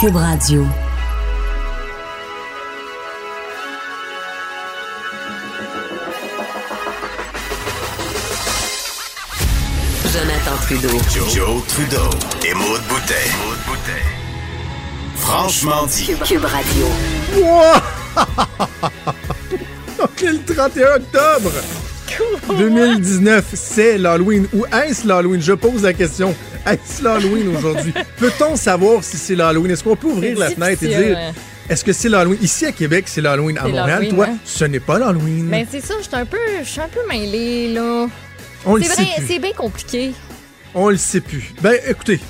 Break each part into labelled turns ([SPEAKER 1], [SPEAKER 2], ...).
[SPEAKER 1] Cube Radio. Jonathan Trudeau.
[SPEAKER 2] Joe, Trudeau et Maude Boutet. Franchement dit.
[SPEAKER 1] Cube Radio.
[SPEAKER 3] OK, le 31 octobre 2019, c'est l'Halloween. Ou est-ce l'Halloween? Je pose la question. Est-ce l'Halloween aujourd'hui? Peut-on savoir si c'est l'Halloween? Est-ce qu'on peut ouvrir la fenêtre et dire
[SPEAKER 4] ouais.
[SPEAKER 3] est-ce que c'est l'Halloween? Ici à Québec, c'est l'Halloween. À Montréal, toi,
[SPEAKER 4] hein?
[SPEAKER 3] ce n'est pas l'Halloween.
[SPEAKER 4] Ben c'est ça, je suis un peu, je suis un peu mêlée là.
[SPEAKER 3] On le
[SPEAKER 4] C'est vrai, c'est bien compliqué.
[SPEAKER 3] On le sait plus. Ben, écoutez,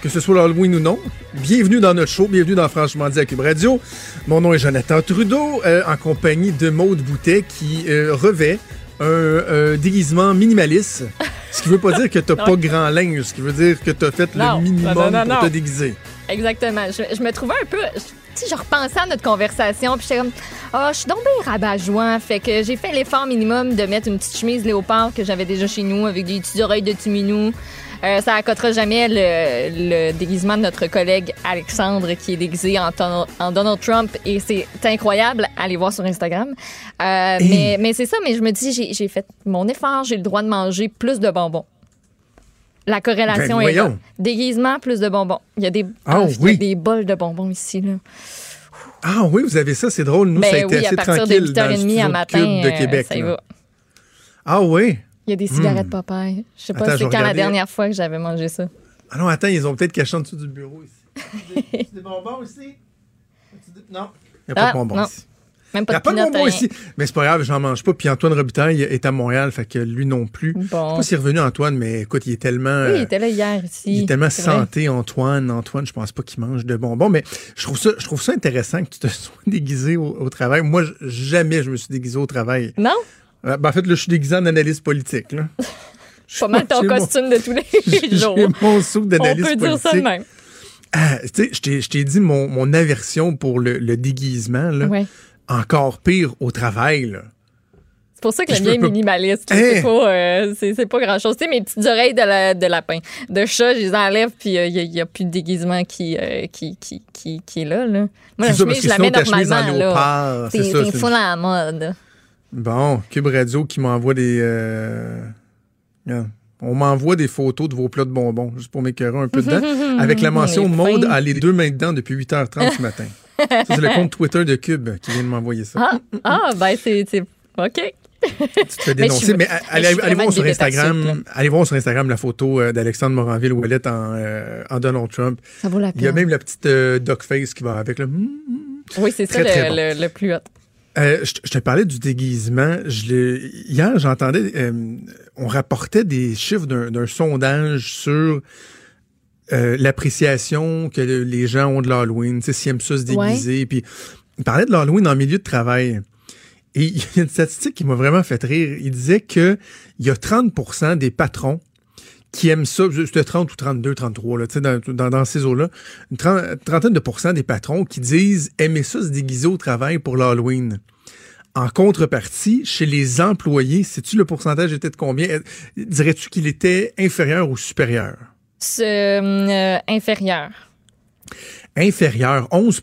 [SPEAKER 3] que ce soit l'Halloween ou non, bienvenue dans notre show, bienvenue dans Franchement dit à Cube Radio. Mon nom est Jonathan Trudeau, euh, en compagnie de Maude Boutet, qui euh, revêt un euh, déguisement minimaliste. Ce qui veut pas dire que t'as pas grand linge, ce qui veut dire que t'as fait
[SPEAKER 4] Non,
[SPEAKER 3] le minimum
[SPEAKER 4] non, non,
[SPEAKER 3] pour te déguiser.
[SPEAKER 4] Exactement. Je, je me trouvais un peu. je- je repensais à notre conversation, puis j'étais comme, ah, je suis donc bien rabat-joie. Fait que j'ai fait l'effort minimum de mettre une petite chemise léopard que j'avais déjà chez nous avec des petites oreilles de tuminou. Euh, ça accotera jamais le, le déguisement de notre collègue Alexandre qui est déguisé en, ton- en Donald Trump et c'est incroyable. Allez voir sur Instagram. Euh,
[SPEAKER 3] Hey.
[SPEAKER 4] Mais, mais c'est ça, mais je me dis, j'ai- fait mon effort, j'ai le droit de manger plus de bonbons. La corrélation
[SPEAKER 3] Ben,
[SPEAKER 4] est là. Déguisement, plus de bonbons. Il y a des,
[SPEAKER 3] Ah,
[SPEAKER 4] il y a
[SPEAKER 3] oui.
[SPEAKER 4] des bols de bonbons ici. Là.
[SPEAKER 3] Ah oui, vous avez ça, c'est drôle. Nous,
[SPEAKER 4] Ben
[SPEAKER 3] ça a été
[SPEAKER 4] oui, à
[SPEAKER 3] assez
[SPEAKER 4] partir de
[SPEAKER 3] tranquille dans le
[SPEAKER 4] 8h30 à matin,
[SPEAKER 3] de
[SPEAKER 4] euh,
[SPEAKER 3] Québec.
[SPEAKER 4] ça y va.
[SPEAKER 3] Ah oui?
[SPEAKER 4] Il y a des cigarettes Popeye. Je sais pas c'est quand la dernière fois que j'avais mangé ça.
[SPEAKER 3] Ah non, attends, ils ont peut-être caché en dessous du bureau ici. Des, des bonbons aussi? Non. Il n'y a pas
[SPEAKER 4] Ah,
[SPEAKER 3] de bonbons
[SPEAKER 4] non.
[SPEAKER 3] ici.
[SPEAKER 4] Même
[SPEAKER 3] Il
[SPEAKER 4] pas
[SPEAKER 3] n'y a
[SPEAKER 4] de
[SPEAKER 3] pas de bonbons
[SPEAKER 4] rien.
[SPEAKER 3] ici. Mais c'est pas grave, j'en mange pas. Puis Antoine Robitaille est à Montréal, fait que lui non plus. Je sais
[SPEAKER 4] Bon.
[SPEAKER 3] pas s'il est revenu, Antoine, mais écoute, il est tellement.
[SPEAKER 4] Oui, il était là hier ici.
[SPEAKER 3] il est tellement
[SPEAKER 4] vrai.
[SPEAKER 3] santé, Antoine. Antoine, je pense pas qu'il mange de bonbons. Mais je trouve ça, je trouve ça intéressant que tu te sois déguisé au, au travail. Moi, jamais je me suis déguisé au travail.
[SPEAKER 4] Non?
[SPEAKER 3] Euh, ben, en fait, là, je suis déguisé en analyste politique. Là.
[SPEAKER 4] Pas mal ton
[SPEAKER 3] J'ai mon-
[SPEAKER 4] costume de tous les
[SPEAKER 3] J'ai
[SPEAKER 4] jours.
[SPEAKER 3] mon soupe
[SPEAKER 4] On
[SPEAKER 3] d'analyste
[SPEAKER 4] peut
[SPEAKER 3] politique.
[SPEAKER 4] dire ça de même.
[SPEAKER 3] Ah, tu sais, je t'ai- dit mon, mon aversion pour le, le déguisement. Là.
[SPEAKER 4] Ouais.
[SPEAKER 3] Encore pire au travail. Là.
[SPEAKER 4] C'est pour ça que le mien est minimaliste.
[SPEAKER 3] Hein?
[SPEAKER 4] C'est pas, euh, c'est, pas grand-chose. Tu sais, mes petites oreilles de, la- de lapin, de chat, je les enlève, puis il n'y a, plus de déguisement qui, euh, qui, qui, qui, qui est là. là. Moi, la chemise, je la mets normalement.
[SPEAKER 3] c'est
[SPEAKER 4] C'est,
[SPEAKER 3] ça.
[SPEAKER 4] c'est
[SPEAKER 3] c'est-
[SPEAKER 4] full à la mode.
[SPEAKER 3] Bon, Cube Radio qui m'envoie des. euh, On m'envoie des photos de vos plats de bonbons, juste pour m'écœurer un peu dedans, avec la mention Maude a les deux mains dedans depuis 8h30 ce matin. Ça, c'est le compte Twitter de Cube qui vient de m'envoyer ça.
[SPEAKER 4] Ah, ah ben, c'est. OK.
[SPEAKER 3] Tu te fais
[SPEAKER 4] Mais je
[SPEAKER 3] dénoncer, mais, allez, voir sur Instagram, allez voir sur Instagram la photo euh, d'Alexandre Moranville où elle est en, euh, en Donald Trump.
[SPEAKER 4] Ça vaut la
[SPEAKER 3] Il y a
[SPEAKER 4] peine.
[SPEAKER 3] même la petite euh, duck face qui va avec. Là.
[SPEAKER 4] Oui, c'est ça le,
[SPEAKER 3] bon.
[SPEAKER 4] le, le plus hot.
[SPEAKER 3] Euh, je, te- je te parlais du déguisement. Je hier, j'entendais, euh, on rapportait des chiffres d'un sondage sur euh, l'appréciation que le- les gens ont de l'Halloween, tu sais, s'ils aiment ça se déguiser. Puis, il parlait de l'Halloween en milieu de travail. Et il y a une statistique qui m'a vraiment fait rire. Il disait que il y a 30% des patrons qui aiment ça, c'était 30 ou 32, 33, là, tu sais, dans, dans, dans ces eaux-là, une tren- trentaine de pourcents des patrons qui disent aimer ça se déguiser au travail pour l'Halloween. En contrepartie, chez les employés, sais-tu le pourcentage était de combien? Euh, Dirais-tu qu'il était inférieur ou supérieur?
[SPEAKER 4] Euh, inférieur.
[SPEAKER 3] Inférieur, 11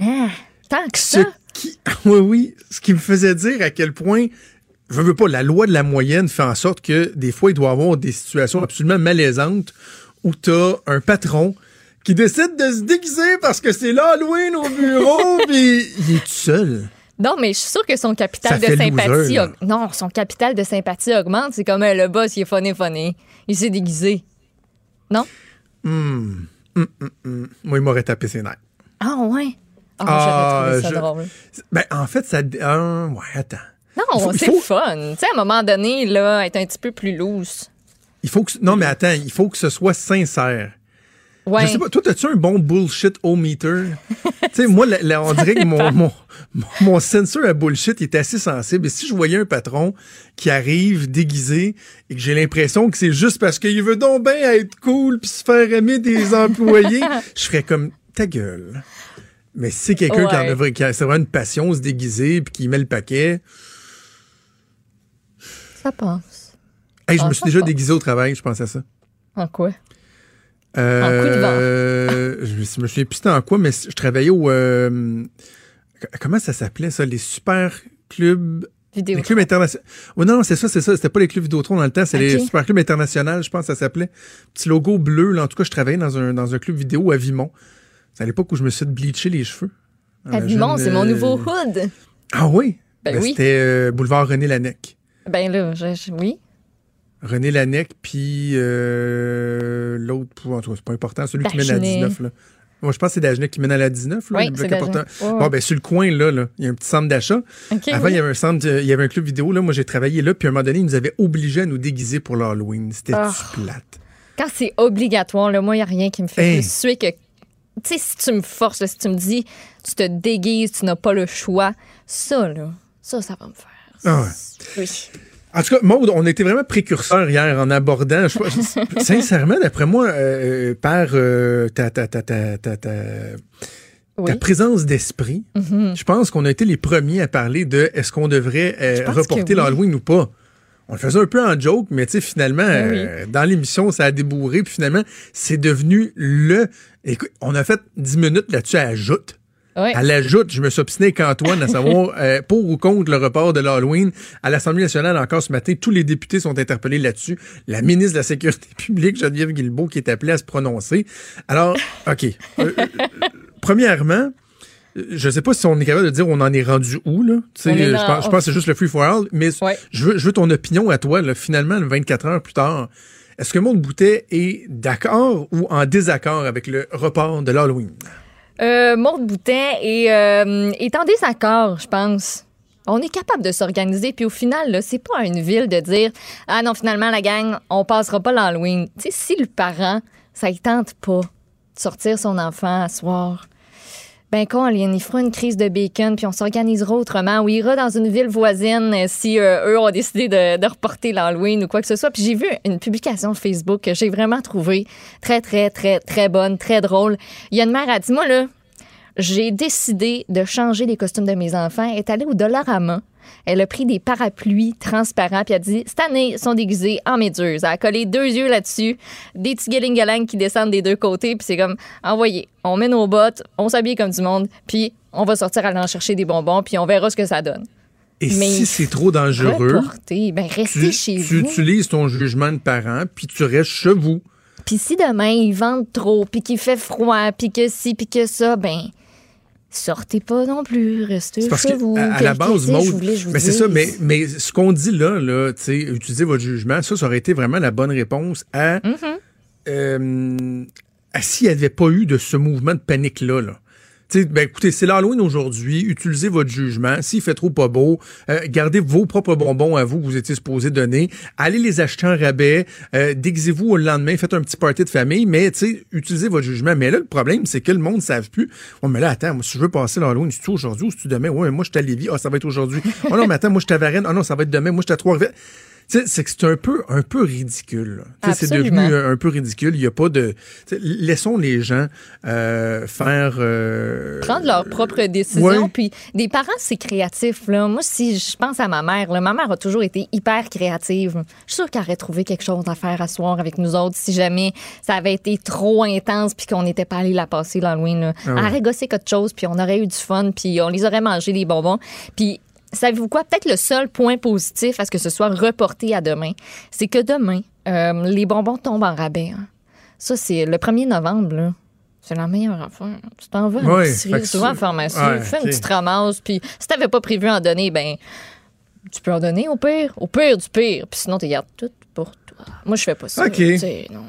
[SPEAKER 4] Ah, tant que
[SPEAKER 3] Ce
[SPEAKER 4] ça.
[SPEAKER 3] qui, oui, oui, ce qui me faisait dire à quel point, je veux pas, la loi de la moyenne fait en sorte que des fois, il doit y avoir des situations absolument malaisantes où tu as un patron qui décide de se déguiser parce que c'est l'Halloween au bureau, puis il est tout seul.
[SPEAKER 4] Non, mais je suis sûre que son capital
[SPEAKER 3] Ça
[SPEAKER 4] de sympathie.
[SPEAKER 3] loser,
[SPEAKER 4] Non, son capital de sympathie augmente. C'est comme euh, le boss, il est funny, funny. Il s'est déguisé. Non?
[SPEAKER 3] Moi, il m'aurait tapé ses nerfs.
[SPEAKER 4] Ah, ouais? Ah,
[SPEAKER 3] Ah,
[SPEAKER 4] j'aurais trouvé ça
[SPEAKER 3] je-
[SPEAKER 4] drôle.
[SPEAKER 3] Ben, en fait, ça. euh, ouais, attends.
[SPEAKER 4] Non, c'est
[SPEAKER 3] faut-
[SPEAKER 4] fun. Tu sais, à un moment donné, là, être un petit peu plus loose.
[SPEAKER 3] Il faut que. Non, mais attends, il faut que ce soit sincère.
[SPEAKER 4] Ouais.
[SPEAKER 3] Je sais pas, toi, as-tu un bon bullshit au meter? tu sais, moi, on dirait que mon, mon, mon, sensor à bullshit est assez sensible. Et si je voyais un patron qui arrive déguisé et que j'ai l'impression que c'est juste parce qu'il veut donc bien être cool puis se faire aimer des employés, je ferais comme ta gueule. Mais si c'est quelqu'un qui en a qui a vraiment une passion se déguiser puis qui met le paquet.
[SPEAKER 4] Ça passe.
[SPEAKER 3] Hey, je
[SPEAKER 4] Ah,
[SPEAKER 3] me suis
[SPEAKER 4] ça
[SPEAKER 3] déjà
[SPEAKER 4] passe.
[SPEAKER 3] déguisé au travail, je pense à ça.
[SPEAKER 4] En quoi?
[SPEAKER 3] Euh,
[SPEAKER 4] En coup de vent.
[SPEAKER 3] euh, je, me- souviens plus en quoi, mais je travaillais au... euh, comment ça s'appelait ça? Les super clubs...
[SPEAKER 4] Vidéo.
[SPEAKER 3] Les clubs internationaux. Oui, non, non, c'est ça, c'est ça. C'était pas les clubs Vidéotron dans le temps, c'est les super clubs internationaux, je pense que ça s'appelait. Petit logo bleu, là. En tout cas, je travaillais dans un, dans un club vidéo à Vimont. C'est à l'époque où je me suis fait bleacher les cheveux.
[SPEAKER 4] À Vimont, c'est mon
[SPEAKER 3] euh,
[SPEAKER 4] nouveau hood.
[SPEAKER 3] Ah oui?
[SPEAKER 4] Ben oui.
[SPEAKER 3] C'était boulevard René Lannec.
[SPEAKER 4] Ben là, je- je- oui.
[SPEAKER 3] René Lannec, puis euh, l'autre, en tout cas, c'est pas important, celui qui mène à
[SPEAKER 4] Dagenet.
[SPEAKER 3] 19. Là. Moi, je pense que c'est Dagenet qui mène à la 19. Là,
[SPEAKER 4] Oui,
[SPEAKER 3] le bloc important. Bon, ben, sur le coin, là, là, il y a un petit centre d'achat. Avant,
[SPEAKER 4] oui.
[SPEAKER 3] il y avait un centre, il y avait un club vidéo. Là, moi, j'ai travaillé là, puis à un moment donné, ils nous avaient obligés à nous déguiser pour l'Halloween. C'était
[SPEAKER 4] Ah.
[SPEAKER 3] plate?
[SPEAKER 4] Quand c'est obligatoire, là, moi, il n'y a rien qui me fait
[SPEAKER 3] Hey.
[SPEAKER 4] plus suer que. Tu sais, si tu me forces, là, si tu me dis, tu te déguises, tu n'as pas le choix, ça, là, ça, ça va me faire.
[SPEAKER 3] Ah ouais.
[SPEAKER 4] Oui.
[SPEAKER 3] En tout cas, Maude, on était vraiment précurseurs hier en abordant. je- je- sincèrement, d'après moi, euh, par euh, ta, ta, ta, ta, ta, ta-
[SPEAKER 4] Oui.
[SPEAKER 3] ta présence d'esprit, je pense qu'on a été les premiers à parler de est-ce qu'on devrait euh, reporter
[SPEAKER 4] oui.
[SPEAKER 3] l'Halloween ou pas. On le faisait un peu en joke, mais tu sais, finalement,
[SPEAKER 4] Ben
[SPEAKER 3] euh, dans l'émission, ça a débourré, puis finalement, c'est devenu le. Écoute, on a fait 10 minutes là-dessus à ajoute.
[SPEAKER 4] Oui.
[SPEAKER 3] À l'ajoute, je me suis obstiné avec Antoine à savoir euh, pour ou contre le report de l'Halloween. À l'Assemblée nationale, encore ce matin, tous les députés sont interpellés là-dessus. La ministre de la Sécurité publique, Geneviève Guilbeault, qui est appelée à se prononcer. Alors, OK. Euh, euh, premièrement, je sais pas si on est capable de dire on en est rendu où, là.
[SPEAKER 4] Dans-
[SPEAKER 3] je, pense, je pense que c'est juste le free for all, mais
[SPEAKER 4] Ouais.
[SPEAKER 3] je, veux, je veux ton opinion à toi, là, finalement, 24 heures plus tard. Est-ce que Maud Boutet est d'accord ou en désaccord avec le report de l'Halloween?
[SPEAKER 4] Euh, Maude Boutin est, euh, est en désaccord, je pense. On est capable de s'organiser, puis au final, c'est pas à une ville de dire Ah non, finalement, la gang, on passera pas l'Halloween. Tu sais, si le parent, ça ne tente pas de sortir son enfant à soir, ben con, il y fera une crise de bacon, puis on s'organisera autrement, ou ira dans une ville voisine euh, si euh, eux ont décidé de, reporter l'Halloween ou quoi que ce soit. Puis j'ai vu une publication Facebook que j'ai vraiment trouvée très, très, très, très bonne, très drôle. Il y a une mère, elle dit, moi, là, j'ai décidé de changer les costumes de mes enfants. Est allée au Dollarama. Elle a pris des parapluies transparents puis elle a dit cette année ils sont déguisés en méduse. Elle a collé deux yeux là-dessus, des petits galing qui descendent des deux côtés puis c'est comme envoyez, on met nos bottes, on s'habille comme du monde puis on va sortir aller en chercher des bonbons puis on verra ce que ça donne.
[SPEAKER 3] Et
[SPEAKER 4] Mais-
[SPEAKER 3] si c'est trop dangereux,
[SPEAKER 4] Reporter, ben restez
[SPEAKER 3] tu,
[SPEAKER 4] chez
[SPEAKER 3] tu
[SPEAKER 4] vous.
[SPEAKER 3] utilises ton jugement de parent, puis tu restes chez vous.
[SPEAKER 4] Puis si demain ils vendent trop puis qu'il fait froid puis que ci puis que ça, ben sortez pas non plus, restez
[SPEAKER 3] C'est parce
[SPEAKER 4] chez
[SPEAKER 3] que
[SPEAKER 4] vous.
[SPEAKER 3] à, la base, Maud,
[SPEAKER 4] je
[SPEAKER 3] mais c'est ça, mais, mais ce qu'on dit là, là utiliser votre jugement, ça, ça aurait été vraiment la bonne réponse à,
[SPEAKER 4] Mm-hmm.
[SPEAKER 3] euh, à s'il n'y avait pas eu de ce mouvement de panique-là. Là. Tu sais, ben, écoutez, c'est l'Halloween aujourd'hui. Utilisez votre jugement. S'il fait trop pas beau, euh, gardez vos propres bonbons à vous que vous étiez supposé donner. Allez les acheter en rabais. Euh, déguisez-vous au lendemain. Faites un petit party de famille. Mais, utilisez votre jugement. Mais là, le problème, c'est que le monde ne savent plus. Oh, mais là, attends, moi, si je veux passer l'Halloween, c'est-tu aujourd'hui ou c'est-tu demain? Ouais, mais moi, je suis à Lévis. Ah, ça va être aujourd'hui. Oh non, mais attends, moi, je suis à Varennes. Ah non, ça va être demain. Moi, je suis à Trois-Rivières. C'est que c'est un peu, un peu ridicule. C'est devenu un, peu ridicule. Il n'y a pas de. Laissons les gens euh, faire. euh,
[SPEAKER 4] prendre leurs propres décisions.
[SPEAKER 3] ouais.
[SPEAKER 4] Puis des parents, c'est créatif. Là. Moi, si je pense à ma mère, là, ma mère a toujours été hyper créative. Je suis sûre qu'elle aurait trouvé quelque chose à faire à soir avec nous autres si jamais ça avait été trop intense puis qu'on n'était pas allé la passer l'Halloween.
[SPEAKER 3] Ah ouais.
[SPEAKER 4] Elle aurait gossé quelque chose puis on aurait eu du fun puis on les aurait mangé les bonbons. Puis savez-vous quoi? Peut-être le seul point positif à ce que ce soit reporté à demain, c'est que demain, euh, les bonbons tombent en rabais. hein. Ça, c'est le 1er novembre. là. C'est la meilleure affaire. Tu t'en vas à la
[SPEAKER 3] c'est-
[SPEAKER 4] pharmacie,
[SPEAKER 3] ouais,
[SPEAKER 4] fais une petite ramasse, puis si t'avais pas prévu en donner, ben tu peux en donner au pire, au pire du pire, puis sinon tu gardes tout pour toi. Moi, je fais pas ça.
[SPEAKER 3] Ok.
[SPEAKER 4] tu sais, non.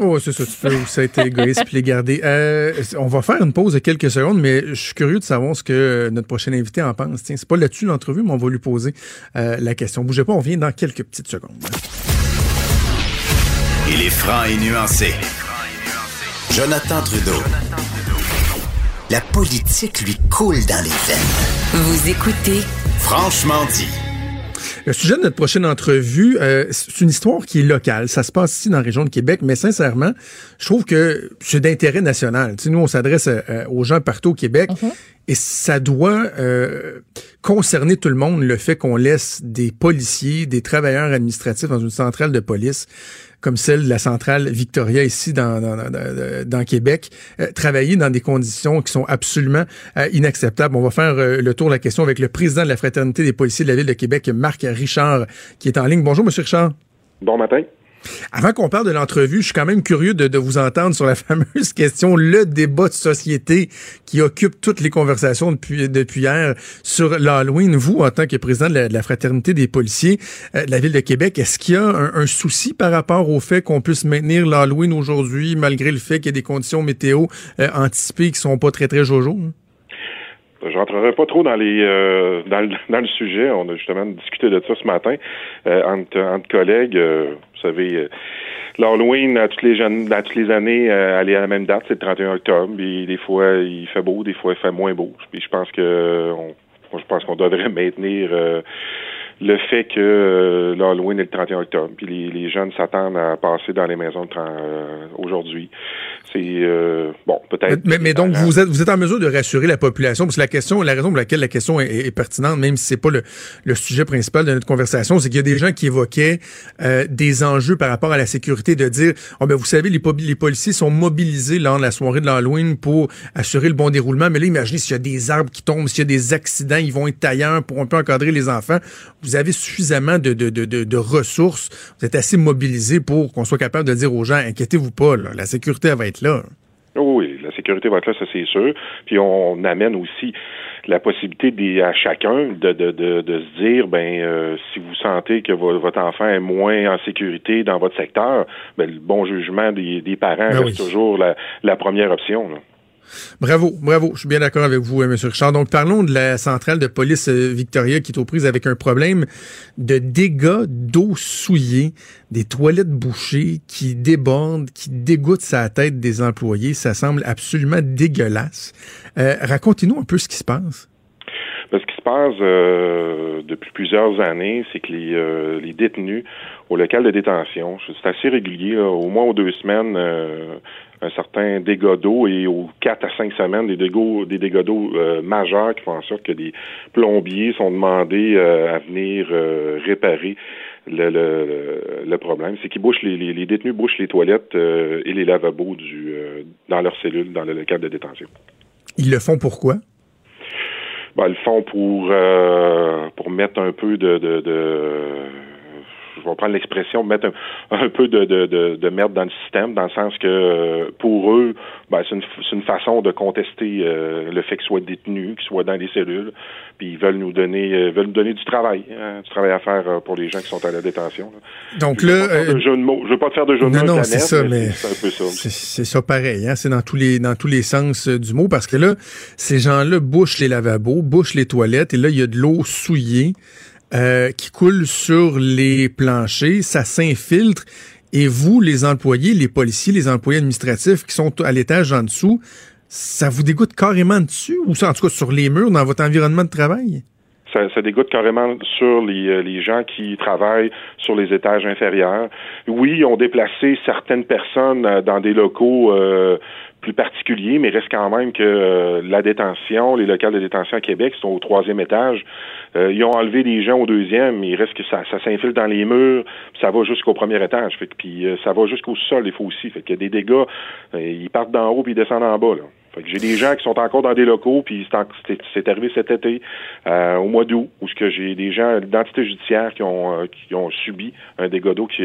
[SPEAKER 3] Oh, c'est ça, tu peux aussi être égoïste puis les garder. Euh, on va faire une pause de quelques secondes, mais je suis curieux de savoir ce que notre prochain invité en pense. Tiens, c'est pas là-dessus l'entrevue, mais on va lui poser euh, la question. Bougez pas, on vient dans quelques petites secondes.
[SPEAKER 2] Il est franc et nuancé. Jonathan Trudeau. La politique lui coule dans les veines.
[SPEAKER 1] Vous écoutez
[SPEAKER 2] Franchement dit.
[SPEAKER 3] Le sujet de notre prochaine entrevue, euh, c'est une histoire qui est locale. Ça se passe ici dans la région de Québec, mais sincèrement, je trouve que c'est d'intérêt national. Tu sais, nous, on s'adresse euh, aux gens partout au Québec et ça doit euh, concerner tout le monde, le fait qu'on laisse des policiers, des travailleurs administratifs dans une centrale de police comme celle de la centrale Victoria ici dans, dans, Québec, travailler dans des conditions qui sont absolument inacceptables. On va faire le tour de la question avec le président de la Fraternité des policiers de la Ville de Québec, Marc Richard, qui est en ligne. Bonjour, Monsieur Richard.
[SPEAKER 5] Bon matin.
[SPEAKER 3] Avant qu'on parle de l'entrevue, je suis quand même curieux de, vous entendre sur la fameuse question, le débat de société qui occupe toutes les conversations depuis, hier sur l'Halloween. Vous, en tant que président de la, fraternité des policiers euh, de la Ville de Québec, est-ce qu'il y a un, souci par rapport au fait qu'on puisse maintenir l'Halloween aujourd'hui, malgré le fait qu'il y a des conditions météo euh, anticipées qui sont pas très, très jojo? Hein?
[SPEAKER 5] Je rentrerai pas trop dans les euh, dans, le, sujet. On a justement discuté de ça ce matin euh, entre, collègues. Euh, vous savez, l'Halloween à toutes les jeunes, à toutes années, elle est à la même date, c'est le 31 octobre. Des fois il fait beau, des fois il fait moins beau. Je pense que je pense qu'on devrait maintenir le fait que euh, l'Halloween est le 31 octobre, puis les, les jeunes s'attendent à passer dans les maisons euh, aujourd'hui. C'est euh, bon, peut-être.
[SPEAKER 3] Mais, mais, donc vous êtes vous êtes en mesure de rassurer la population, parce que la question, la raison pour laquelle la question est, pertinente, même si c'est pas le, le, sujet principal de notre conversation, c'est qu'il y a des gens qui évoquaient euh, des enjeux par rapport à la sécurité, de dire, oh ben vous savez, les, les policiers sont mobilisés lors de la soirée de l'Halloween pour assurer le bon déroulement, mais là imaginez s'il y a des arbres qui tombent, s'il y a des accidents, ils vont être ailleurs pour un peu encadrer les enfants vous avez suffisamment de, de, de, de, ressources, vous êtes assez mobilisé pour qu'on soit capable de dire aux gens, inquiétez-vous pas, la sécurité va être là.
[SPEAKER 5] Oui, la sécurité va être là, ça c'est sûr. Puis on amène aussi la possibilité à chacun de, de, de, de, se dire, ben euh, si vous sentez que votre enfant est moins en sécurité dans votre secteur, ben, le bon jugement des, des parents ben reste toujours la, la première option. Là.
[SPEAKER 3] Bravo, bravo. Je suis bien d'accord avec vous, hein, M. Richard. Donc, parlons de la centrale de police euh, Victoria qui est aux prises avec un problème de dégâts d'eau souillée, des toilettes bouchées qui débordent, qui dégoûtent sa tête des employés. Ça semble absolument dégueulasse. Euh, racontez-nous un peu ce qui se passe.
[SPEAKER 5] Ce qui se passe euh, depuis plusieurs années, c'est que les, les détenus au local de détention, c'est assez régulier, au moins aux deux semaines, un certain dégât d'eau et aux quatre à cinq semaines des dégâts, des euh, majeurs qui font en sorte que des plombiers sont demandés euh, à venir euh, réparer le, problème. C'est qu'ils bouchent les, détenus bouchent les toilettes et les lavabos dans leurs cellules dans le local de détention.
[SPEAKER 3] Ils le font pourquoi?
[SPEAKER 5] Ben, le font pour pour mettre un peu de, de, de je vais prendre l'expression, mettre un, peu de, de, de, de, merde dans le système, dans le sens que euh, pour eux, ben, c'est une, une, façon de contester euh, le fait qu'ils soient détenus, qu'ils soient dans les cellules, puis ils veulent nous donner euh, veulent nous donner du travail, hein, du travail à faire pour les gens qui sont à la détention.
[SPEAKER 3] Donc là,
[SPEAKER 5] je ne veux pas te faire de jeu de mots.
[SPEAKER 3] Non, non, c'est ça, mais c'est ça pareil. Hein, c'est dans tous les dans tous les sens du mot parce que là, ces gens-là bouchent les lavabos, bouchent les toilettes, et là, il y a de l'eau souillée. Euh, qui coule sur les planchers, ça s'infiltre. Et vous, les employés, les policiers, les employés administratifs qui sont à l'étage en dessous, ça vous dégoûte carrément dessus ou en tout cas sur les murs dans votre environnement de travail?
[SPEAKER 5] Ça, ça, dégoûte carrément sur les, euh, les, gens qui travaillent sur les étages inférieurs. Oui, ils ont déplacé certaines personnes euh, dans des locaux plus particuliers, mais reste quand même que la détention, les locales de détention à Québec sont au troisième étage. Euh, ils ont enlevé des gens au deuxième, mais il reste que ça, ça s'infile dans les murs, ça va jusqu'au premier étage. Fait que, puis euh, ça va jusqu'au sol, il faut aussi. Fait a des dégâts, euh, ils partent d'en haut puis ils descendent en bas. Là. J'ai des gens qui sont encore dans des locaux, puis c'est arrivé cet été, au mois d'août, où que j'ai des gens d'identité judiciaire qui ont qui ont subi un dégât d'eau qui,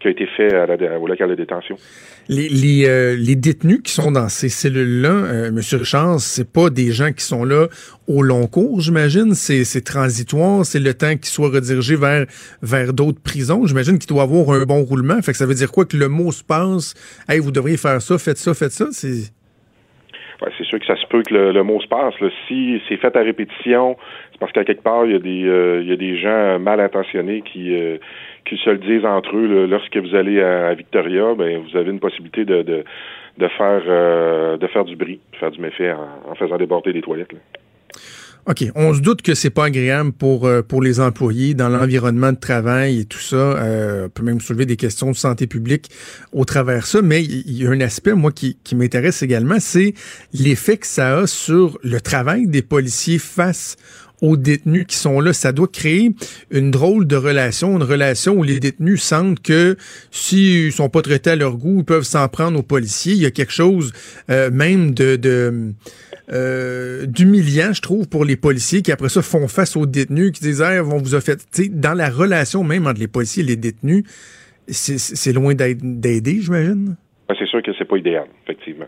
[SPEAKER 5] qui a été fait à la, au local de détention.
[SPEAKER 3] Les, les, les détenus qui sont dans ces cellules-là, Monsieur Richard, c'est pas des gens qui sont là au long cours, j'imagine? C'est transitoire, c'est le temps qu'il soit redirigé vers, vers d'autres prisons. J'imagine qu'il doit avoir un bon roulement. Fait que ça veut dire quoi que le mot se passe, hey, vous devriez faire ça, faites ça, faites ça? C'est
[SPEAKER 5] sûr que ça se peut que le, mot se passe. Si c'est fait à répétition, c'est parce qu'à quelque part, il y a des, euh, il y a des gens mal intentionnés qui, euh, qui se le disent entre eux. Lorsque vous allez à, Victoria, ben, vous avez une possibilité de, de, de faire, euh, de faire du bruit, de faire du méfait en, en faisant déborder les toilettes. Là.
[SPEAKER 3] OK. On se doute que c'est pas agréable pour, euh, pour les employés dans l'environnement de travail et tout ça. Euh, peut même soulever des questions de santé publique au travers ça. Mais il y a un aspect, moi, qui, qui m'intéresse également, c'est l'effet que ça a sur le travail des policiers face aux détenus qui sont là. Ça doit créer une drôle de relation, une relation où les détenus sentent que s'ils sont pas traités à leur goût, ils peuvent s'en prendre aux policiers. Il y a quelque chose euh, même de, de euh, d'humiliant, je trouve, pour les policiers qui après ça font face aux détenus, qui disent hey, on vous a fait, dans la relation même entre les policiers et les détenus, c'est loin d'aider, j'imagine.
[SPEAKER 5] Ben, c'est sûr que c'est pas idéal, effectivement.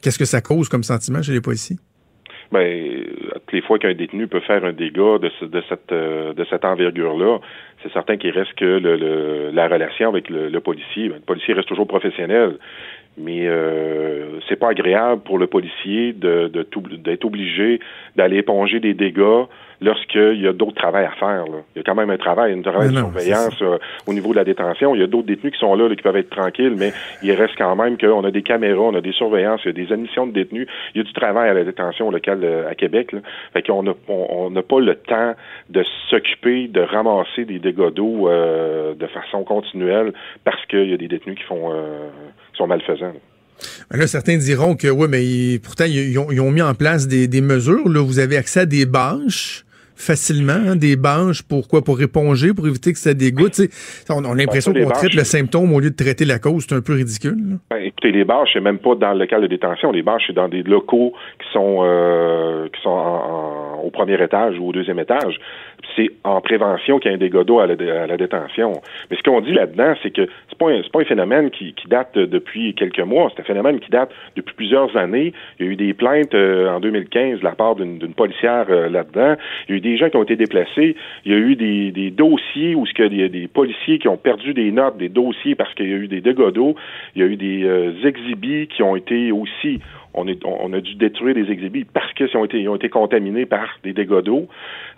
[SPEAKER 3] Qu'est-ce que ça cause comme sentiment chez les policiers?
[SPEAKER 5] Ben, toutes les fois qu'un détenu peut faire un dégât de, de cette euh, de cette envergure-là, c'est certain qu'il reste que le, la relation avec le, policier. Ben, le policier reste toujours professionnel, mais euh, c'est pas agréable pour le policier de d'être obligé d'aller éponger des dégâts lorsqu'il y a d'autres travails à faire. Là. Il y a quand même un travail, un travail de surveillance euh, au niveau de la détention. Il y a d'autres détenus qui sont là, qui peuvent être tranquilles, mais il reste quand même qu'on a des caméras, on a des surveillances, il y a des admissions de détenus. Il y a du travail à la détention locale euh, à Québec. Là. Fait qu'on n'a on, n'a pas le temps de s'occuper de ramasser des dégâts d'eau euh, de façon continuelle parce qu'il y a des détenus qui font qui sont malfaisants.
[SPEAKER 3] Ben là, certains diront que oui, mais pourtant, ils ont, ils ont, mis en place des, des mesures. Là, vous avez accès à des bâches facilement, hein, des banches pour quoi? Pour éponger, pour éviter que ça dégoûte. on, a l'impression qu'on traite le symptôme au lieu de traiter la cause. C'est un peu ridicule.
[SPEAKER 5] Ben, écoutez, les bâches, c'est même pas dans le local de détention. Les bâches, c'est dans des locaux qui sont euh, qui sont au premier étage ou au deuxième étage. C'est en prévention qu'il y a un dégât à, la détention. Mais ce qu'on dit là-dedans, c'est que c'est pas pas un phénomène qui, date depuis quelques mois. C'est un phénomène qui date depuis plusieurs années. Il y a eu des plaintes euh, en 2015 de la part d'une policière euh, là-dedans. Il y a eu des gens qui ont été déplacés. Il y a eu des, dossiers où il y a des policiers qui ont perdu des notes, des dossiers parce qu'il y a eu des dégâts d'eau. Il y a eu des euh, exhibits qui ont été aussi on, est, on, a dû détruire des exhibits parce qu'ils ont été, ont été contaminés par des dégâts d'eau.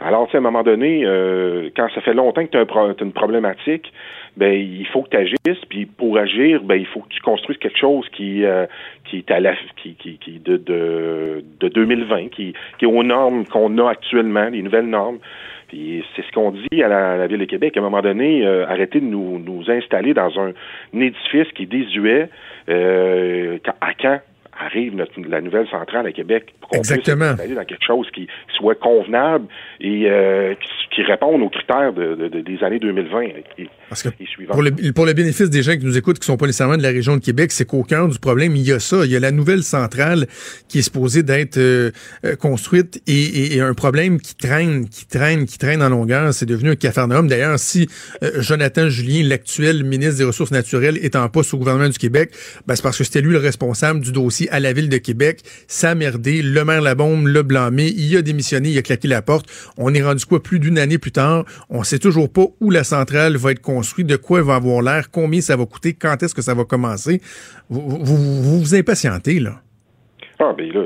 [SPEAKER 5] Alors, à un moment donné, euh, quand ça fait longtemps que tu as, une problématique, ben il faut que tu agisses, puis pour agir, ben il faut que tu construises quelque chose qui euh, qui est à la qui, qui, qui de, de, de 2020, qui, qui est aux normes qu'on a actuellement, les nouvelles normes. Puis c'est ce qu'on dit à la, Ville de Québec. À un moment donné, euh, arrêtez de nous, nous installer dans un, édifice qui est désuet. Euh, à quand? Arrive la nouvelle centrale à Québec
[SPEAKER 3] qu'on puisse
[SPEAKER 5] aller dans quelque chose qui soit convenable et euh, qui, réponde aux critères de, des années 2020 et,
[SPEAKER 3] Parce que pour, le, pour le bénéfice des gens qui nous écoutent qui sont pas nécessairement de la région de Québec, c'est qu'au cœur du problème, il y a ça. Il y a la nouvelle centrale qui est supposée d'être euh, euh, construite et, et, un problème qui traîne, qui traîne, qui traîne en longueur. C'est devenu un cafarnaum. D'ailleurs, si Jonathan Julien, l'actuel ministre des Ressources naturelles, est en poste au gouvernement du Québec, ben, c'est parce que c'était lui le responsable du dossier à la ville de Québec. Ça a merdé. Le maire Labombe l'a blâmé. Il a démissionné. Il a claqué la porte. On est rendu quoi plus d'une année plus tard? On sait toujours pas où la centrale va être construite, de quoi elle va avoir l'air, combien ça va coûter, quand est-ce que ça va commencer? Vous vous, vous, impatientez, là?
[SPEAKER 5] Ah, ben là,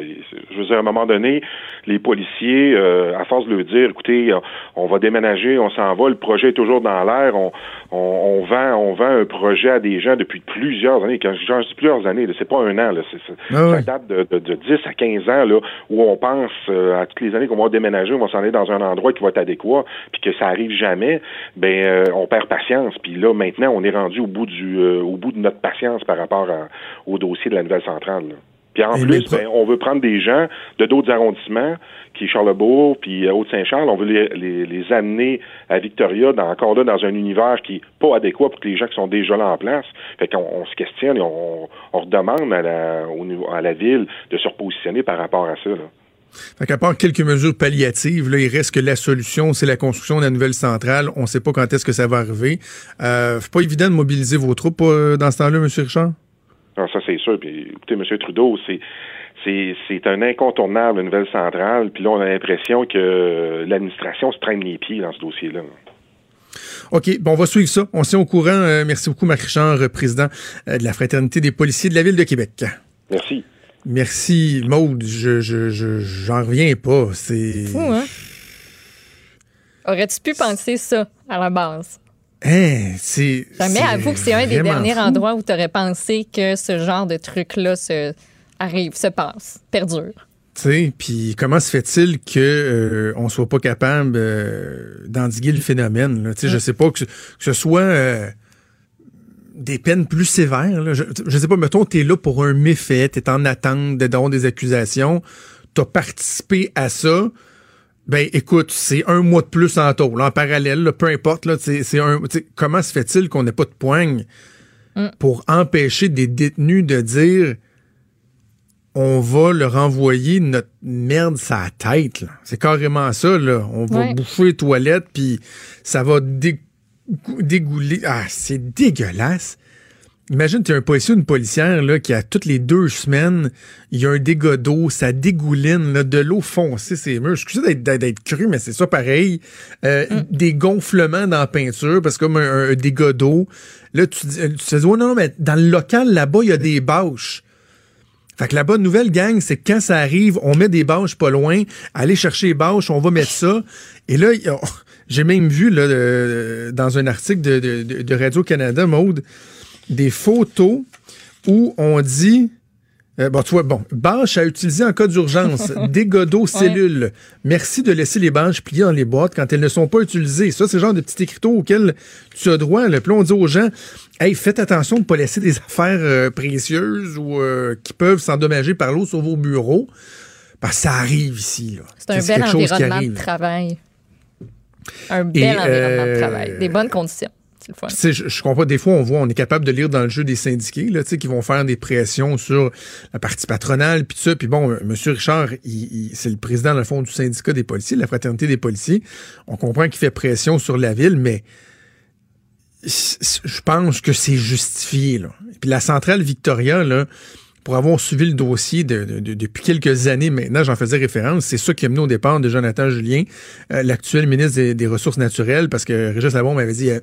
[SPEAKER 5] je veux dire, à un moment donné, les policiers, euh, à force de leur dire, écoutez, on va déménager, on s'en va, le projet est toujours dans l'air, on, on, vend, on vend un projet à des gens depuis plusieurs années. Quand je dis plusieurs années, c'est pas un an, là, c'est, ah ça date de, de, 10 à 15 ans, là, où on pense euh, à toutes les années qu'on va déménager, on va s'en aller dans un endroit qui va être adéquat, puis que ça arrive jamais, ben euh, on perd patience. Puis là, maintenant, on est rendu au bout du au bout de notre patience par rapport au dossier de la nouvelle centrale. Puis en plus, ben, on veut prendre des gens de d'autres arrondissements, qui est Charlebourg, puis euh, Haute-Saint-Charles, on veut les, les, amener à Victoria, dans, encore là, dans un univers qui n'est pas adéquat pour les gens qui sont déjà là en place. Fait qu'on on se questionne et on, on redemande à la, au, à la ville de se repositionner par rapport à ça. Là.
[SPEAKER 3] Fait qu'à part quelques mesures palliatives, là, il reste que la solution, c'est la construction de la nouvelle centrale. On ne sait pas quand est-ce que ça va arriver. Euh, pas évident de mobiliser vos troupes euh, dans ce temps-là, M. Richard?
[SPEAKER 5] Non, ça c'est sûr. Puis écoutez, M. Trudeau, c'est c'est un incontournable, une nouvelle centrale. Puis là, on a l'impression que l'administration se traîne les pieds dans ce dossier-là.
[SPEAKER 3] OK, bon, on va suivre ça. On s'est au courant. Euh, merci beaucoup, Marc Richard, président euh, de la Fraternité des policiers de la Ville de Québec.
[SPEAKER 5] Merci.
[SPEAKER 3] Merci, Maude. Je, je, j'en reviens pas. C'est.
[SPEAKER 4] Fou, hein? Aurais-tu pu penser ça à la base?
[SPEAKER 3] Hein, c'est.
[SPEAKER 4] Jamais avoue que c'est un des derniers endroits où tu aurais pensé que ce genre de truc-là se arrive, se passe, perdure.
[SPEAKER 3] Tu sais, puis comment se fait-il que euh, on soit pas capable euh, d'endiguer le phénomène? Tu sais, je sais pas que, ce soit euh, des peines plus sévères. Je, je sais pas, mettons, t'es là pour un méfait, t'es en attente de des accusations, t'as participé à ça Ben, écoute, c'est un mois de plus en taux, là, en parallèle, là, peu importe, là, c'est c'est un, comment se fait-il qu'on n'ait pas de poigne pour empêcher des détenus de dire on va leur envoyer notre merde sa tête. C'est carrément ça, là. On va
[SPEAKER 4] Ouais.
[SPEAKER 3] bouffer les toilettes, puis ça va dé- dégouler. Ah, c'est dégueulasse. Imagine, tu es un policier ou une policière là, qui, a toutes les deux semaines, il y a un dégât d'eau, ça dégouline, là, de l'eau foncée ses murs. Excusez d'être, cru, mais c'est ça pareil. Euh, Des gonflements dans la peinture, parce que comme un, un dégât d'eau. Là, tu, tu te dis, ouais, non, non, mais dans le local, là-bas, il y a des bâches. Fait que la bonne nouvelle, gang, c'est que quand ça arrive, on met des bâches pas loin, allez chercher les bâches, on va mettre ça. Et là, j'ai même vu là, de- dans un article de- de Radio-Canada, Maude, des photos où on dit. euh, bon, tu vois, bon, bâches à utiliser en cas d'urgence, dégâts d'eau, cellules. Merci de laisser les bâches pliées dans les boîtes quand elles ne sont pas utilisées. Ça, c'est le genre de petits écriteaux auxquels tu as droit. Là. Puis là, on dit aux gens, hey, faites attention de ne pas laisser des affaires euh, précieuses ou euh, qui peuvent s'endommager par l'eau sur vos bureaux. Parce que ça arrive ici.
[SPEAKER 4] C'est un bel environnement de travail. Un bel
[SPEAKER 3] Et,
[SPEAKER 4] environnement de travail. Des bonnes conditions.
[SPEAKER 3] Je, je comprends, des fois, on voit, on est capable de lire dans le jeu des syndiqués, là, qui vont faire des pressions sur la partie patronale, puis ça. Puis bon, M. Richard, il- il- c'est le président, dans le fond, du syndicat des policiers, de la fraternité des policiers. On comprend qu'il fait pression sur la ville, mais je pense que c'est justifié, là. Puis la centrale Victoria, là, pour avoir suivi le dossier de- de- de- depuis quelques années maintenant, j'en faisais référence, c'est ça qui a mené au départ de Jonathan Julien, euh, l'actuel ministre des, des Ressources naturelles, parce que Régis Labon m'avait dit... euh,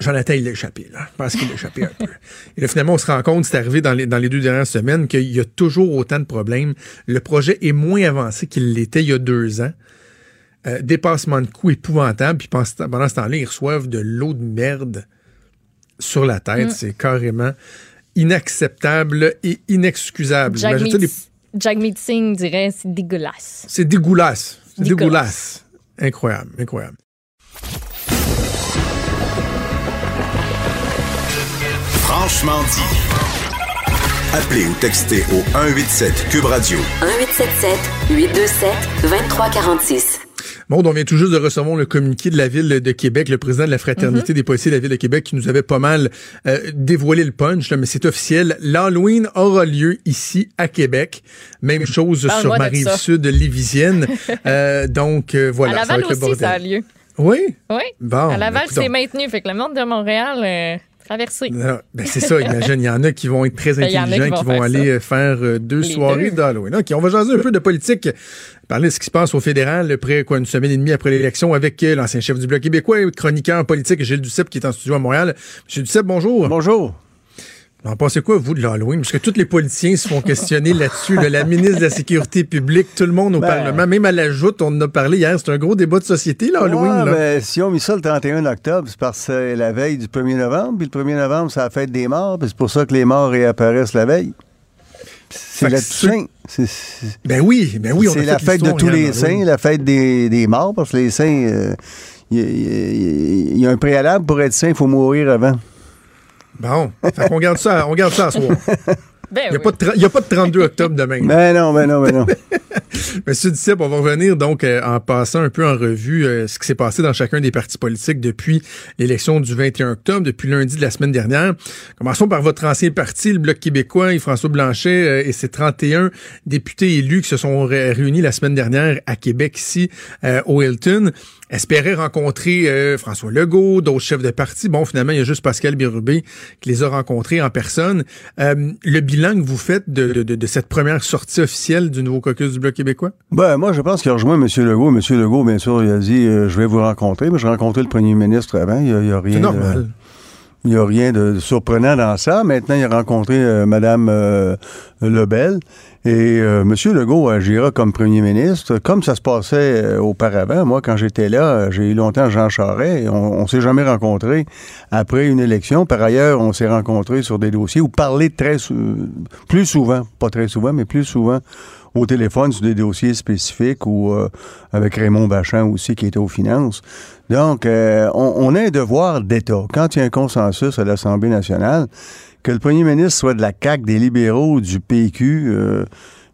[SPEAKER 3] Jonathan, il l'a échappé, là. Je pense qu'il l'a échappé un peu. Et là, finalement, on se rend compte, c'est arrivé dans les, dans les deux dernières semaines, qu'il y a toujours autant de problèmes. Le projet est moins avancé qu'il l'était il y a deux ans. Euh, dépassement de coûts épouvantable, puis pendant ce temps- pendant ce temps-là, ils reçoivent de l'eau de merde sur la tête. C'est carrément inacceptable et inexcusable.
[SPEAKER 4] Jack
[SPEAKER 3] Imagine-toi les-
[SPEAKER 4] Meet Singh dirait c'est dégueulasse.
[SPEAKER 3] C'est dégueulasse. C'est
[SPEAKER 4] Dégueulasse.
[SPEAKER 3] dégueulasse. Incroyable, incroyable.
[SPEAKER 2] Franchement dit. Appelez ou textez au 187 Cube Radio
[SPEAKER 1] 1877 827 2346.
[SPEAKER 3] Bon, on vient tout juste de recevoir le communiqué de la ville de Québec, le président de la Fraternité des policiers de la ville de Québec qui nous avait pas mal euh, dévoilé le punch, là, mais c'est officiel. L'Halloween aura lieu ici à Québec. Même chose sur ma rive sud lévisienne. Euh, donc euh, voilà.
[SPEAKER 4] à
[SPEAKER 3] ça va
[SPEAKER 4] Laval
[SPEAKER 3] le
[SPEAKER 4] ça a lieu.
[SPEAKER 3] Oui?
[SPEAKER 4] Oui.
[SPEAKER 3] Bon.
[SPEAKER 4] à Laval,
[SPEAKER 3] ben,
[SPEAKER 4] c'est maintenu. Fait que le monde de Montréal, euh,
[SPEAKER 3] ben c'est ça, imagine. Il y en a qui vont être très
[SPEAKER 4] Ben, qui
[SPEAKER 3] intelligents,
[SPEAKER 4] vont
[SPEAKER 3] qui vont
[SPEAKER 4] faire
[SPEAKER 3] aller
[SPEAKER 4] ça.
[SPEAKER 3] euh, faire euh, deux
[SPEAKER 4] Les
[SPEAKER 3] soirées d'Halloween. OK, on va jaser un peu de politique. Parler de ce qui se passe au fédéral, près quoi, une semaine et demie après l'élection, avec euh, l'ancien chef du Bloc québécois et chroniqueur politique Gilles Duceppe qui est en studio à Montréal. Monsieur Duceppe, bonjour.
[SPEAKER 6] Bonjour.
[SPEAKER 3] En pensez quoi, vous, de l'Halloween? Parce que tous les politiciens se font questionner là-dessus. là. la ministre de la Sécurité publique, tout le monde au
[SPEAKER 6] Ben.
[SPEAKER 3] Parlement, même à la joute, on en a parlé hier. C'est un gros débat de société, l'Halloween.
[SPEAKER 6] Ouais, ben, si on mis ça le 31 octobre, c'est parce que c'est la veille du 1er novembre, puis le 1er novembre, c'est la fête des morts, puis c'est pour ça que les morts réapparaissent la veille. C'est la Toussaint. C'est
[SPEAKER 3] Ben oui, ben oui,
[SPEAKER 6] c'est la fête de tous les saints, la fête des, des morts, parce que les saints, euh, il y, y il y a un préalable pour être saint, il faut mourir avant.
[SPEAKER 3] Bon, fait qu'on garde ça, on garde ça à soir.
[SPEAKER 4] Ben
[SPEAKER 3] Il n'y a,
[SPEAKER 4] oui.
[SPEAKER 3] pas de tra- il y a pas de 32 octobre demain.
[SPEAKER 6] Ben non, ben non, ben non.
[SPEAKER 3] Monsieur Duceppe, on va revenir donc euh, en passant un peu en revue euh, ce qui s'est passé dans chacun des partis politiques depuis l'élection du 21 octobre, depuis lundi de la semaine dernière. Commençons par votre ancien parti, le Bloc québécois, et François Blanchet euh, et ses 31 députés élus qui se sont ré- réunis la semaine dernière à Québec, ici, euh, au Hilton espéraient rencontrer euh, François Legault, d'autres chefs de parti. Bon, finalement, il y a juste Pascal Birubé qui les a rencontrés en personne. Euh, le bilan que vous faites de, de- de- de cette première sortie officielle du nouveau caucus du Bloc québécois?
[SPEAKER 6] Ben, moi, je pense qu'il a rejoint M. Legault. M. Legault, bien sûr, il a dit euh, Je vais vous rencontrer, mais je rencontrais le premier ministre avant. Il n'y a, a rien.
[SPEAKER 3] C'est
[SPEAKER 6] de-
[SPEAKER 3] normal.
[SPEAKER 6] Il n'y a rien de surprenant dans ça. Maintenant, il a rencontré euh, Mme euh, Lebel. Et euh, M. Legault agira comme premier ministre, comme ça se passait euh, auparavant. Moi, quand j'étais là, euh, j'ai eu longtemps Jean Charest. on ne s'est jamais rencontrés après une élection. Par ailleurs, on s'est rencontrés sur des dossiers ou parlé très plus souvent, pas très souvent, mais plus souvent au téléphone sur des dossiers spécifiques ou avec Raymond Bachand aussi qui était aux finances. Donc, on, on a un devoir d'État. Quand il y a un consensus à l'Assemblée nationale, que le premier ministre soit de la CAQ, des libéraux, du PQ, euh,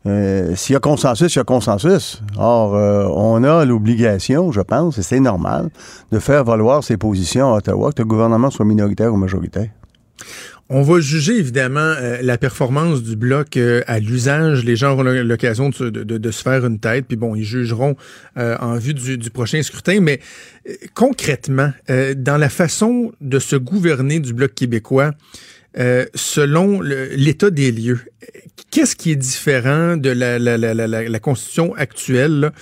[SPEAKER 6] euh, s'il y a consensus, il y a consensus. Or, euh, on a l'obligation, je pense, et c'est normal, de faire valoir ses positions à Ottawa, que le gouvernement soit minoritaire ou majoritaire.
[SPEAKER 3] On va juger évidemment la performance du bloc à l'usage. Les gens auront l'occasion de, se faire une tête, puis bon, ils jugeront en vue du, prochain scrutin. Mais concrètement, dans la façon de se gouverner du bloc québécois, selon l'état des lieux, qu'est-ce qui est différent de la, la, la, la constitution actuelle? Là?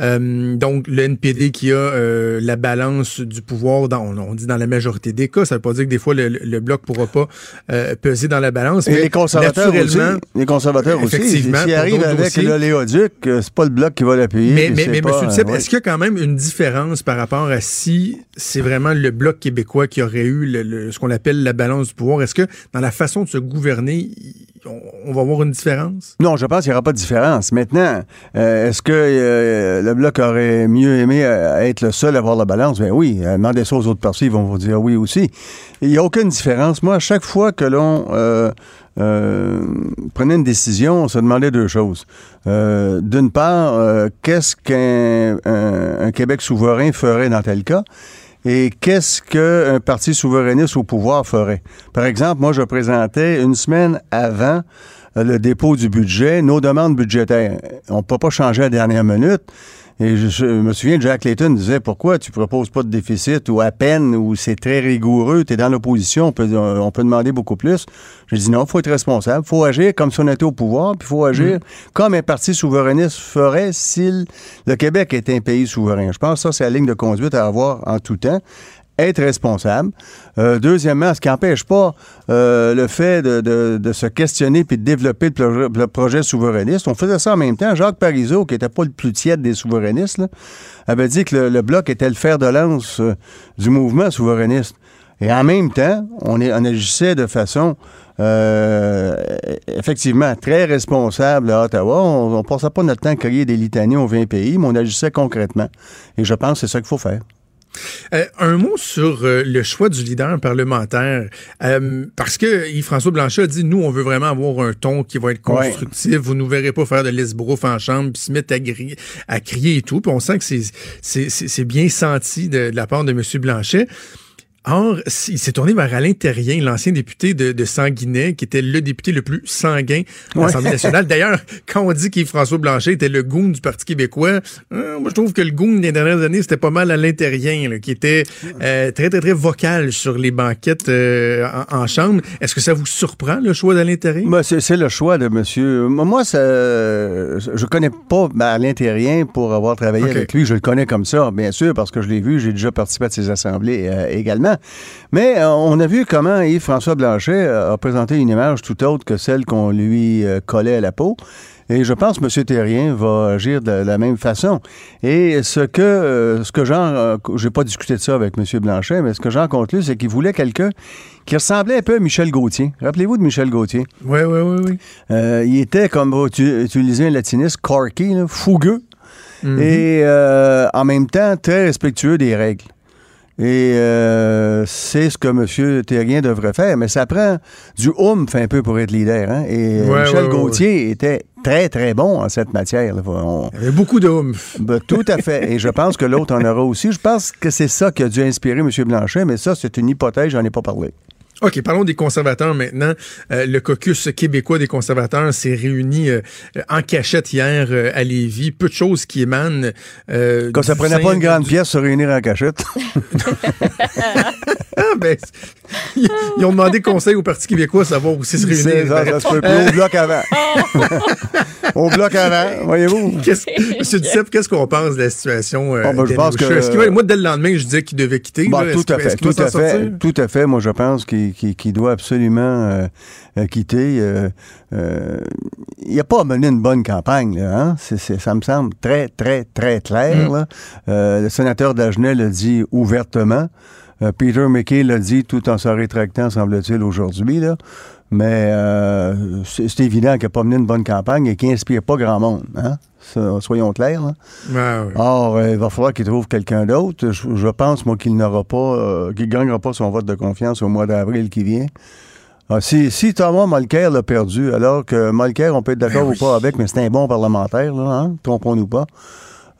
[SPEAKER 3] Euh, donc, le NPD qui a euh, la balance du pouvoir, dans, on, dit dans la majorité des cas, ça veut pas dire que des fois le, le bloc pourra pas euh, peser dans la balance.
[SPEAKER 6] mais les conservateurs aussi. Les conservateurs
[SPEAKER 3] effectivement,
[SPEAKER 6] aussi. S'ils arrivent avec l'oléoduc, c'est pas le bloc qui va l'appuyer.
[SPEAKER 3] Mais, mais, mais M. est-ce qu'il y a quand même une différence par rapport à si c'est vraiment le bloc québécois qui aurait eu le, ce qu'on appelle la balance du pouvoir? Est-ce que dans la façon de se gouverner, on, va voir une différence?
[SPEAKER 6] Non, je pense qu'il n'y aura pas de différence. Maintenant, est-ce que le Bloc aurait mieux aimé euh, être le seul à avoir la balance, bien oui, euh, demandez ça aux autres partis, ils vont vous dire oui aussi. Il n'y a aucune différence. Moi, à chaque fois que l'on euh, prenait une décision, on se demandait deux choses. D'une part, qu'est-ce qu'un Québec souverain ferait dans tel cas? Et qu'est-ce qu'un parti souverainiste au pouvoir ferait? Par exemple, moi, je présentais une semaine avant le dépôt du budget nos demandes budgétaires. On ne peut pas changer à la dernière minute. Et je, me souviens, Jack Layton disait pourquoi tu proposes pas de déficit ou à peine ou c'est très rigoureux, tu es dans l'opposition, on peut, on peut demander beaucoup plus. J'ai dit non, il faut être responsable, il faut agir comme si on était au pouvoir, puis il faut agir mm. comme un parti souverainiste ferait si le Québec était un pays souverain. Je pense que ça, c'est la ligne de conduite à avoir en tout temps être responsable. Euh, deuxièmement, ce qui n'empêche pas euh, le fait de, se questionner puis de développer le, projet souverainiste. On faisait ça en même temps. Jacques Parizeau, qui n'était pas le plus tiède des souverainistes, avait dit que le, bloc était le fer de lance euh, du mouvement souverainiste. Et en même temps, on, est, on agissait de façon effectivement très responsable à Ottawa. On ne passait pas notre temps à crier des litanies aux 20 pays, mais on agissait concrètement. Et je pense que c'est ça qu'il faut faire.
[SPEAKER 3] Euh, un mot sur euh, le choix du leader parlementaire. Euh, parce que Yves-François Blanchet a dit, nous, on veut vraiment avoir un ton qui va être constructif. Vous nous verrez pas faire de l'esbrouf en chambre puis se mettre à, à crier et tout. Puis on sent que c'est bien senti de, de, la part de M. Blanchet. Or, il s'est tourné vers Alain Terrien, l'ancien député de, de, Sanguinet, qui était le député le plus sanguin de l'Assemblée nationale. D'ailleurs, quand on dit qu'Yves-François Blanchet était le goon du Parti québécois, euh, moi je trouve que le goon des dernières années, c'était pas mal Alain Terrien, qui était euh, très, très, très vocal sur les banquettes euh, en, chambre. Est-ce que ça vous surprend, le choix d'Alain Terrien?
[SPEAKER 6] Ben, c'est le choix de monsieur... Moi, ça, je connais pas Alain Terrien pour avoir travaillé avec lui. Je le connais comme ça, bien sûr, parce que je l'ai vu, j'ai déjà participé à ses assemblées également. Mais euh, on a vu comment Yves-François Blanchet euh, a présenté une image tout autre que celle qu'on lui euh, collait à la peau. Et je pense que M. Terrien va agir de la même façon. Et ce que, ce que Jean, j'ai pas discuté de ça avec M. Blanchet, mais ce que Jean conclut, c'est qu'il voulait quelqu'un qui ressemblait un peu à Michel Gauthier. Rappelez-vous de Michel Gauthier?
[SPEAKER 3] Oui, oui, oui,
[SPEAKER 6] oui. il était, comme utiliser un latiniste, corky, fougueux, mm-hmm. et en même temps très respectueux des règles. Et euh, c'est ce que M. Terrien devrait faire. Mais ça prend du oomph un peu pour être leader. Hein? Et Michel Gauthier était très, très bon en cette matière.
[SPEAKER 3] Il y avait beaucoup de
[SPEAKER 6] ben, tout à fait. Et je pense que l'autre en aura aussi. Je pense que c'est ça qui a dû inspirer M. Blanchet, mais ça, c'est une hypothèse, j'en ai pas parlé.
[SPEAKER 3] OK, parlons des conservateurs maintenant. Euh, le caucus québécois des conservateurs s'est réuni euh, en cachette hier euh, à Lévis. Peu de choses qui émanent.
[SPEAKER 6] Quand ça prenait pas une grande pièce se réunir en cachette.
[SPEAKER 3] ah, ben, ils, ont demandé conseil au Parti québécois savoir où c'est se réunir.
[SPEAKER 6] Ça, ça se peut au bloc avant. au bloc avant, voyez-vous.
[SPEAKER 3] Monsieur Duceppe, qu'est-ce qu'on pense de la situation?
[SPEAKER 6] Oh, ben, je pense que...
[SPEAKER 3] moi, dès le lendemain, je disais qu'il devait quitter.
[SPEAKER 6] Bah, tout à fait. Tout à fait. Tout à fait. Moi, je pense qu'il qui, doit absolument euh, euh, quitter. Euh, il n'a pas mené une bonne campagne. Hein? ça me semble très, très, très clair. Mm. le sénateur Dagenet l'a dit ouvertement. Peter McKay l'a dit tout en se rétractant, semble-t-il, aujourd'hui. Mais c'est évident qu'il n'a pas mené une bonne campagne et qu'il n'inspire pas grand monde. Hein? soyons clairs. Or, il va falloir qu'il trouve quelqu'un d'autre. Je, pense, moi, qu'il n'aura pas, qu'il ne gagnera pas son vote de confiance au mois d'avril qui vient. Ah, si, si Thomas Mulcair l'a perdu, alors que Mulcair, on peut être d'accord
[SPEAKER 3] Ben
[SPEAKER 6] ou pas avec, mais c'est un bon parlementaire, là, hein? trompons-nous pas.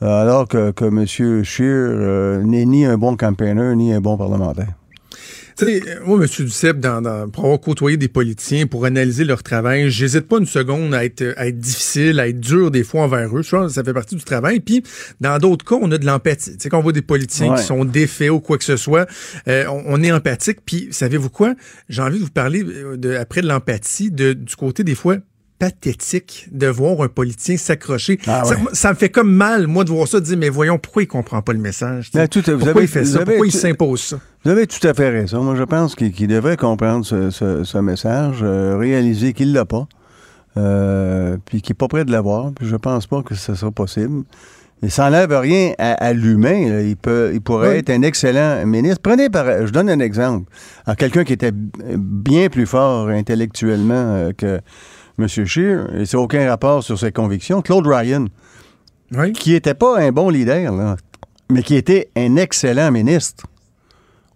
[SPEAKER 6] Euh, alors que, que M. Scheer euh, n'est ni un bon campaigner, ni un bon parlementaire.
[SPEAKER 3] Tu sais, euh, moi, M. Duceppe, dans, dans- pour avoir côtoyé des politiciens, pour analyser leur travail, j'hésite pas une seconde à être, à être difficile, à être dur des fois envers eux. Je pense que ça fait partie du travail. Puis, dans d'autres cas, on a de l'empathie. Tu sais, quand on voit des politiciens
[SPEAKER 6] Ouais.
[SPEAKER 3] qui sont défaits ou quoi que ce soit, euh, on, on est empathique. Puis, savez-vous quoi? J'ai envie de vous parler, euh, de, après de l'empathie, de, du côté des fois pathétique de voir un politicien s'accrocher.
[SPEAKER 6] Ah
[SPEAKER 3] ça,
[SPEAKER 6] ouais.
[SPEAKER 3] ça me fait comme mal, moi, de voir ça, de dire, mais voyons, pourquoi il comprend pas le message?
[SPEAKER 6] tout-
[SPEAKER 3] pourquoi
[SPEAKER 6] avez-
[SPEAKER 3] il fait ça?
[SPEAKER 6] avez-
[SPEAKER 3] Pourquoi il s'impose ça?
[SPEAKER 6] Vous avez tout à fait raison. Moi, je pense qu'il devrait comprendre ce, ce- ce message, euh, réaliser qu'il l'a pas, euh, puis qu'il n'est pas prêt de l'avoir. Puis je pense pas que ce sera possible. Et ça n'enlève rien à, à l'humain. Il, peut, il pourrait
[SPEAKER 3] Oui.
[SPEAKER 6] être un excellent ministre. Prenez par, je donne un exemple. À quelqu'un qui était bien plus fort intellectuellement euh, que M. Scheer, et c'est aucun rapport sur ses convictions. Claude Ryan,
[SPEAKER 3] Oui.
[SPEAKER 6] qui n'était pas un bon leader, là, mais qui était un excellent ministre.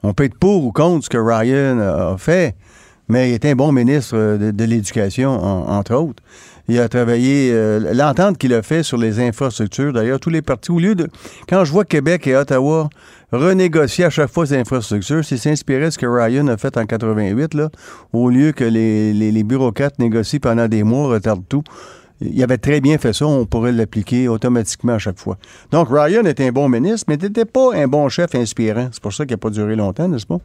[SPEAKER 6] On peut être pour ou contre ce que Ryan a fait, mais il était un bon ministre euh, de, de l'Éducation, en- entre autres. Il a travaillé, euh, l'entente qu'il a fait sur les infrastructures, d'ailleurs, tous les partis, au lieu de... Quand je vois Québec et Ottawa renégocier à chaque fois les infrastructures, c'est s'inspirer de ce que Ryan a fait en 88, là, au lieu que les, les- les bureaucrates négocient pendant des mois, retardent tout. Il avait très bien fait ça, on pourrait l'appliquer automatiquement à chaque fois. Donc, Ryan était un bon ministre, mais n'était pas un bon chef inspirant. C'est pour ça qu'il n'a pas duré longtemps, n'est-ce pas?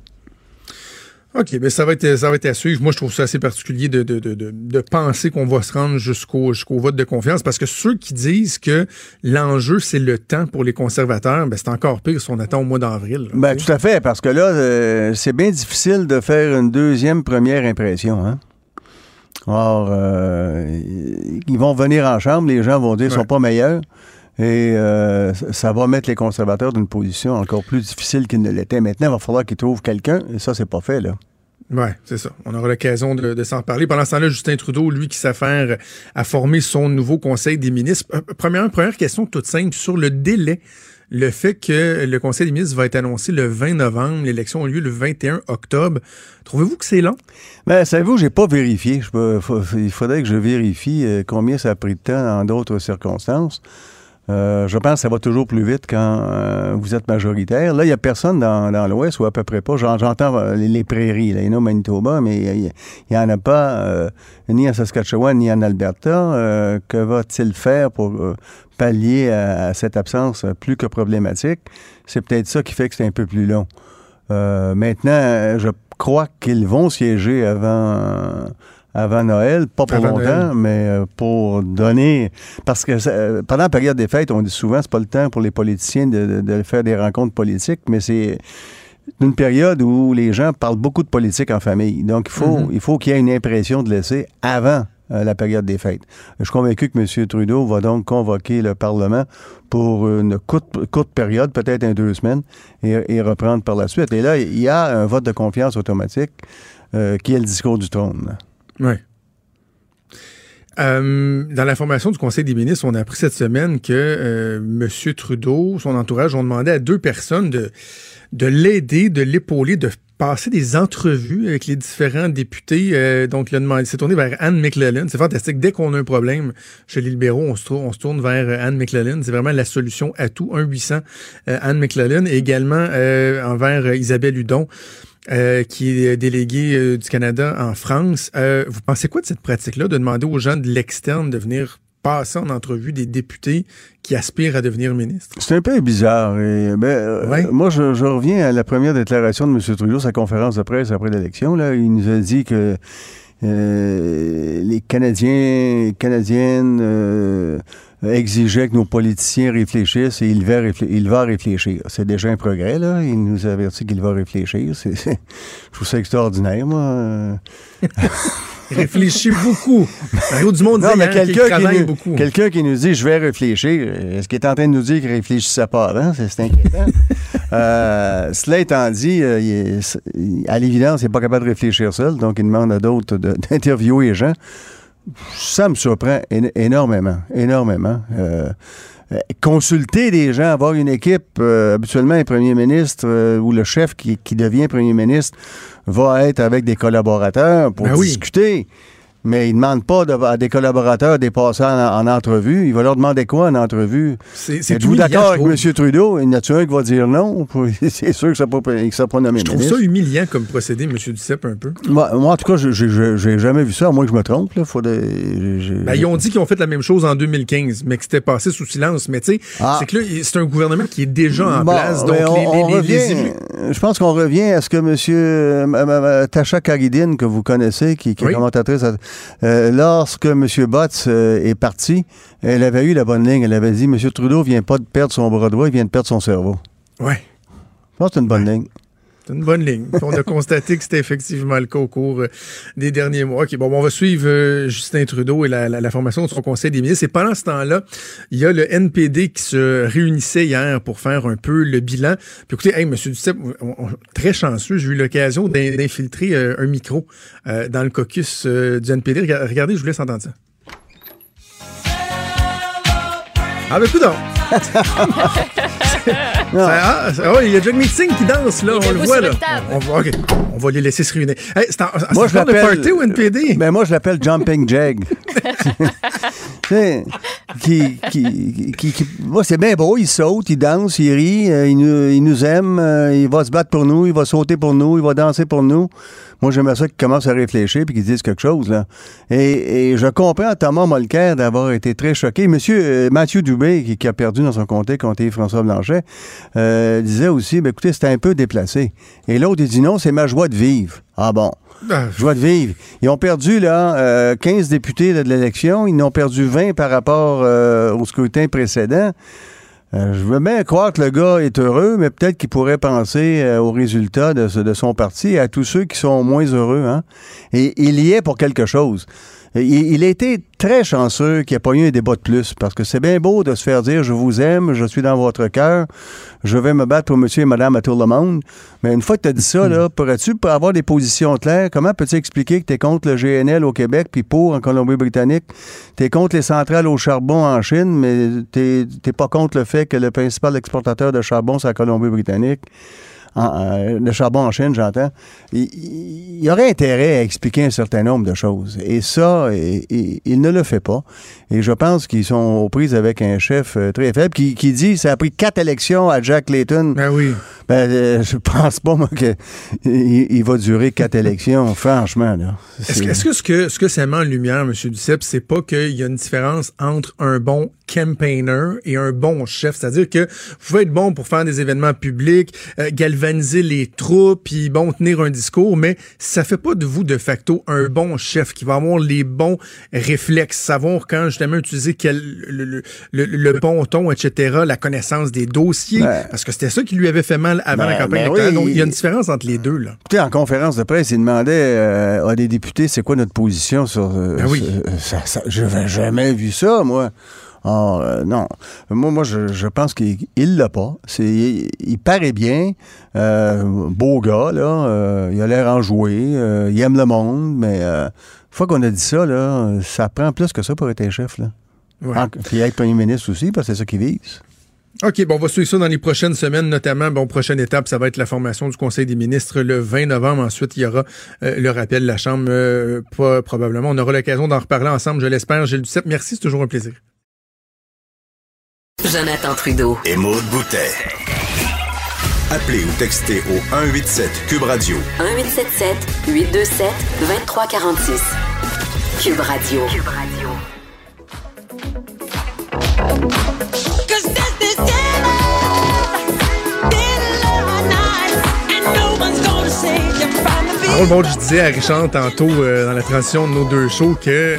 [SPEAKER 3] OK, ben ça va être ça va être à suivre. Moi, je trouve ça assez particulier de, de, de, de, penser qu'on va se rendre jusqu'au jusqu'au vote de confiance parce que ceux qui disent que l'enjeu, c'est le temps pour les conservateurs, ben c'est encore pire si on attend au mois d'avril.
[SPEAKER 6] Ben, tout à fait, parce que là, euh, c'est bien difficile de faire une deuxième première impression. Hein? Or, euh, ils vont venir en chambre, les gens vont dire qu'ils
[SPEAKER 3] Ouais.
[SPEAKER 6] sont pas meilleurs. Et euh, ça- va mettre les conservateurs dans une position encore plus difficile qu'ils ne l'étaient. Maintenant, il va falloir qu'ils trouvent quelqu'un, et ça, c'est pas fait, là.
[SPEAKER 3] Oui, c'est ça. On aura l'occasion de, de s'en parler. Pendant ce temps-là, Justin Trudeau, lui, qui s'affaire à former son nouveau Conseil des ministres. Euh, Première, première question toute simple sur le délai. Le fait que le Conseil des ministres va être annoncé le 20 novembre, l'élection a lieu le 21 octobre. Trouvez-vous que c'est long?
[SPEAKER 6] Ben, savez-vous, j'ai pas vérifié. Je peux- faut- il faudrait que je vérifie euh, combien ça a pris de temps dans d'autres circonstances. Euh, je pense que ça va toujours plus vite quand euh, vous êtes majoritaire. Là, il n'y a personne dans, l'Ouest, ou à peu près pas. J'en- J'entends euh, les, les prairies, il y en a au Manitoba, mais il n'y en a pas ni en Saskatchewan ni en Alberta. Que va-t-il faire pour pallier à, cette absence plus que problématique? C'est peut-être ça qui fait que c'est un peu plus long. Maintenant, je crois qu'ils vont siéger avant, avant Noël, pas pour
[SPEAKER 3] Avant
[SPEAKER 6] longtemps,
[SPEAKER 3] Noël.
[SPEAKER 6] mais euh, pour donner. Parce que pendant la période des fêtes, on dit souvent c'est pas le temps pour les politiciens de, faire des rencontres politiques, mais c'est une période où les gens parlent beaucoup de politique en famille. Donc, il faut
[SPEAKER 3] Mhm.
[SPEAKER 6] il faut qu'il y ait une impression de laisser avant euh, la période des fêtes. Je suis convaincu que M. Trudeau va donc convoquer le Parlement pour une courte, courte période, peut-être un deux semaines, et, et reprendre par la suite. Et là, il y a un vote de confiance automatique euh, qui est le discours du trône.
[SPEAKER 3] Oui. Euh, dans la formation du Conseil des ministres, on a appris cette semaine que euh, M. Trudeau, son entourage, ont demandé à deux personnes de, de l'aider, de l'épauler, de passer des entrevues avec les différents députés. Euh, donc, il s'est tourné vers Anne McLellan. C'est fantastique. Dès qu'on a un problème chez les libéraux, on se, tourne, on se tourne vers Anne McLellan. C'est vraiment la solution à tout. 1-800 euh, Anne McLellan. Et également envers Isabelle Hudon. Euh, qui est déléguée euh, du Canada en France. Euh, vous pensez quoi de cette pratique-là, de demander aux gens de l'externe de venir passer en entrevue des députés qui aspirent à devenir ministres?
[SPEAKER 6] C'est un peu bizarre. Et, ben, euh,
[SPEAKER 3] Ouais.
[SPEAKER 6] Moi, je, je reviens à la première déclaration de M. Trudeau, sa conférence de presse après l'élection. Il nous a dit que euh, les Canadiens, Canadiennes exigeaient que nos politiciens réfléchissent et il va, réflé- il va réfléchir. C'est déjà un progrès, là. Il nous a averti qu'il va réfléchir. C'est, je trouve ça extraordinaire, moi.
[SPEAKER 3] Il réfléchit beaucoup. Mario Dumont disait
[SPEAKER 6] Non, mais
[SPEAKER 3] qu'il
[SPEAKER 6] quelqu'un qui,
[SPEAKER 3] beaucoup.
[SPEAKER 6] quelqu'un qui nous dit je vais réfléchir, est-ce qu'il est en train de nous dire qu'il réfléchissait pas avant? C'est, inquiétant. Euh, cela étant dit, euh, il est- il- à l'évidence, il n'est pas capable de réfléchir seul, donc il demande à d'autres d'interviewer les gens. Ça me surprend éno- énormément, énormément. Euh, euh, consulter des gens, avoir une équipe, euh, habituellement un premier ministre euh, ou le chef qui, qui devient premier ministre, va être avec des collaborateurs pour
[SPEAKER 3] Ben oui.
[SPEAKER 6] Mais il ne demande pas de- à des collaborateurs de passer en, en entrevue. Il va leur demander quoi en entrevue? Êtes-vous d'accord avec. M. Trudeau? Il y en a un qui va dire non? C'est sûr que ça ne sera pas nommé
[SPEAKER 3] Je trouve
[SPEAKER 6] ministre.
[SPEAKER 3] ça humiliant comme procédé, M. Duceppe, un peu.
[SPEAKER 6] Moi, moi, en tout cas, je n'ai jamais vu ça, à moins que je me trompe. Là. J'ai-
[SPEAKER 3] Ben, ils ont dit qu'ils ont fait la même chose en 2015, mais que c'était passé sous silence. Mais tu sais,
[SPEAKER 6] Ah.
[SPEAKER 3] c'est que là, c'est un gouvernement qui est déjà en
[SPEAKER 6] Bon,
[SPEAKER 3] place. Donc,
[SPEAKER 6] on,
[SPEAKER 3] les,
[SPEAKER 6] on
[SPEAKER 3] les- les
[SPEAKER 6] je pense qu'on revient à ce que M. euh, Tasha Karidine, que vous connaissez, qui, qui est commentatrice, à- euh, lorsque M. Botts euh, est parti, elle avait eu la bonne ligne. Elle avait dit M. Trudeau vient pas de perdre son bras droit, il vient de perdre son cerveau.
[SPEAKER 3] Ouais.
[SPEAKER 6] Je pense que c'est une bonne ligne.
[SPEAKER 3] C'est une bonne ligne. On a constaté que c'était effectivement le cas au cours euh, des derniers mois. OK, bon, on va suivre euh, Justin Trudeau et la, formation de son conseil des ministres. Et pendant ce temps-là, il y a le NPD qui se réunissait hier pour faire un peu le bilan. Puis écoutez, hey, M. Duceppe, très chanceux, j'ai eu l'occasion d'in- d'infiltrer euh, un micro dans le caucus du NPD. Rega- Regardez, je vous laisse entendre ça. Ah ben! Ça- ah, ça- ouais, il y a Jack Meeting qui danse, là,
[SPEAKER 4] Il
[SPEAKER 3] on le voit, là. On, on va, on va les laisser se réunir. Hey, c'est genre de party ou NPD?
[SPEAKER 6] Ben, moi, je l'appelle Jumping Jag. Qui, qui, qui- moi, c'est bien beau. Il saute, il danse, il rit, euh, il, nous, il nous aime, euh, il va se battre pour nous, il va sauter pour nous, il va danser pour nous. Moi, j'aimerais ça qu'il commence à réfléchir puis qu'il dise quelque chose. Là. Et, et je comprends Thomas Molker d'avoir été très choqué. Monsieur euh, Mathieu Dubé, qui, qui a perdu dans son comté contre François Blanchet, euh, disait aussi, ben, écoutez, c'était un peu déplacé. Et l'autre, il dit non, c'est ma joie de vivre. Ah bon?
[SPEAKER 3] Ah,
[SPEAKER 6] Joie de vivre. Ils ont perdu là, euh, 15 députés là, de l'élection. Ils en ont perdu 20 par rapport euh, au scrutin précédent. Euh, je veux bien croire que le gars est heureux, mais peut-être qu'il pourrait penser euh, aux résultats de, de son parti et à tous ceux qui sont moins heureux. Hein? Et il y est pour quelque chose. Il, il a été très chanceux qu'il n'y ait pas eu un débat de plus, parce que c'est bien beau de se faire dire « je vous aime, je suis dans votre cœur, je vais me battre pour monsieur et madame à tout le monde », mais une fois que tu as dit ça, là, pourrais-tu pour avoir des positions claires, comment peux-tu expliquer que tu es contre le GNL au Québec puis pour en Colombie-Britannique? Tu es contre les centrales au charbon en Chine, mais tu n'es pas contre le fait que le principal exportateur de charbon, c'est la Colombie-Britannique? En- le charbon en Chine, j'entends. Il, il- aurait intérêt à expliquer un certain nombre de choses. Et ça, il, il- il ne le fait pas. Et je pense qu'ils sont aux prises avec un chef euh, très faible qui, qui dit ça a pris quatre élections à Jack Layton.
[SPEAKER 3] Ben oui.
[SPEAKER 6] Ben, euh, je pense pas, moi, qu'il il va durer quatre élections, franchement. là.
[SPEAKER 3] Est-ce
[SPEAKER 6] C'est-
[SPEAKER 3] que, que ce que ce que ça met en lumière, M. Duceppe, c'est pas qu'il y a une différence entre un bon campaigner et un bon chef? C'est-à-dire que vous pouvez être bon pour faire des événements publics, euh, galvaniser les troupes, puis bon, tenir un discours, mais ça fait pas de vous, de facto, un bon chef qui va avoir les bons réflexes, savoir quand justement utiliser quel, le, le, le- le bon ton, etc., la connaissance des dossiers,
[SPEAKER 6] Ben.
[SPEAKER 3] parce que c'était ça qui lui avait fait mal avant
[SPEAKER 6] Ben,
[SPEAKER 3] la campagne
[SPEAKER 6] ben
[SPEAKER 3] électorale.
[SPEAKER 6] oui.
[SPEAKER 3] Donc, il y a une différence entre les deux, là.
[SPEAKER 6] Écoutez, en conférence de presse, il demandait euh, à des députés c'est quoi notre position sur. euh,
[SPEAKER 3] Ben oui.
[SPEAKER 6] ça, ça- je n'avais jamais vu ça, moi. Ah, euh, non. Moi, moi je, je pense qu'il il l'a pas. C'est, il, il paraît bien. euh, beau gars, là. euh, il a l'air enjoué. il aime le monde, mais euh, une fois qu'on a dit ça, là, ça prend plus que ça pour être un chef, là.
[SPEAKER 3] Ouais.
[SPEAKER 6] En- Puis être premier ministre aussi, parce que c'est ça qu'ils visent.
[SPEAKER 3] OK, bon, on va suivre ça dans les prochaines semaines, notamment, bon, prochaine étape, ça va être la formation du Conseil des ministres le 20 novembre. Ensuite, il y aura euh, le rappel de la Chambre, euh, pas probablement. On aura l'occasion d'en reparler ensemble, je l'espère. Gilles Duceppe, merci, c'est toujours un plaisir.
[SPEAKER 1] Jonathan Trudeau.
[SPEAKER 2] Et Maude Boutet. Appelez ou textez au 187 Cube Radio
[SPEAKER 1] 1877 827 2346. Cube Radio. Cube Radio.
[SPEAKER 3] Baud, je disais à Richard tantôt euh, dans la transition de nos deux shows que,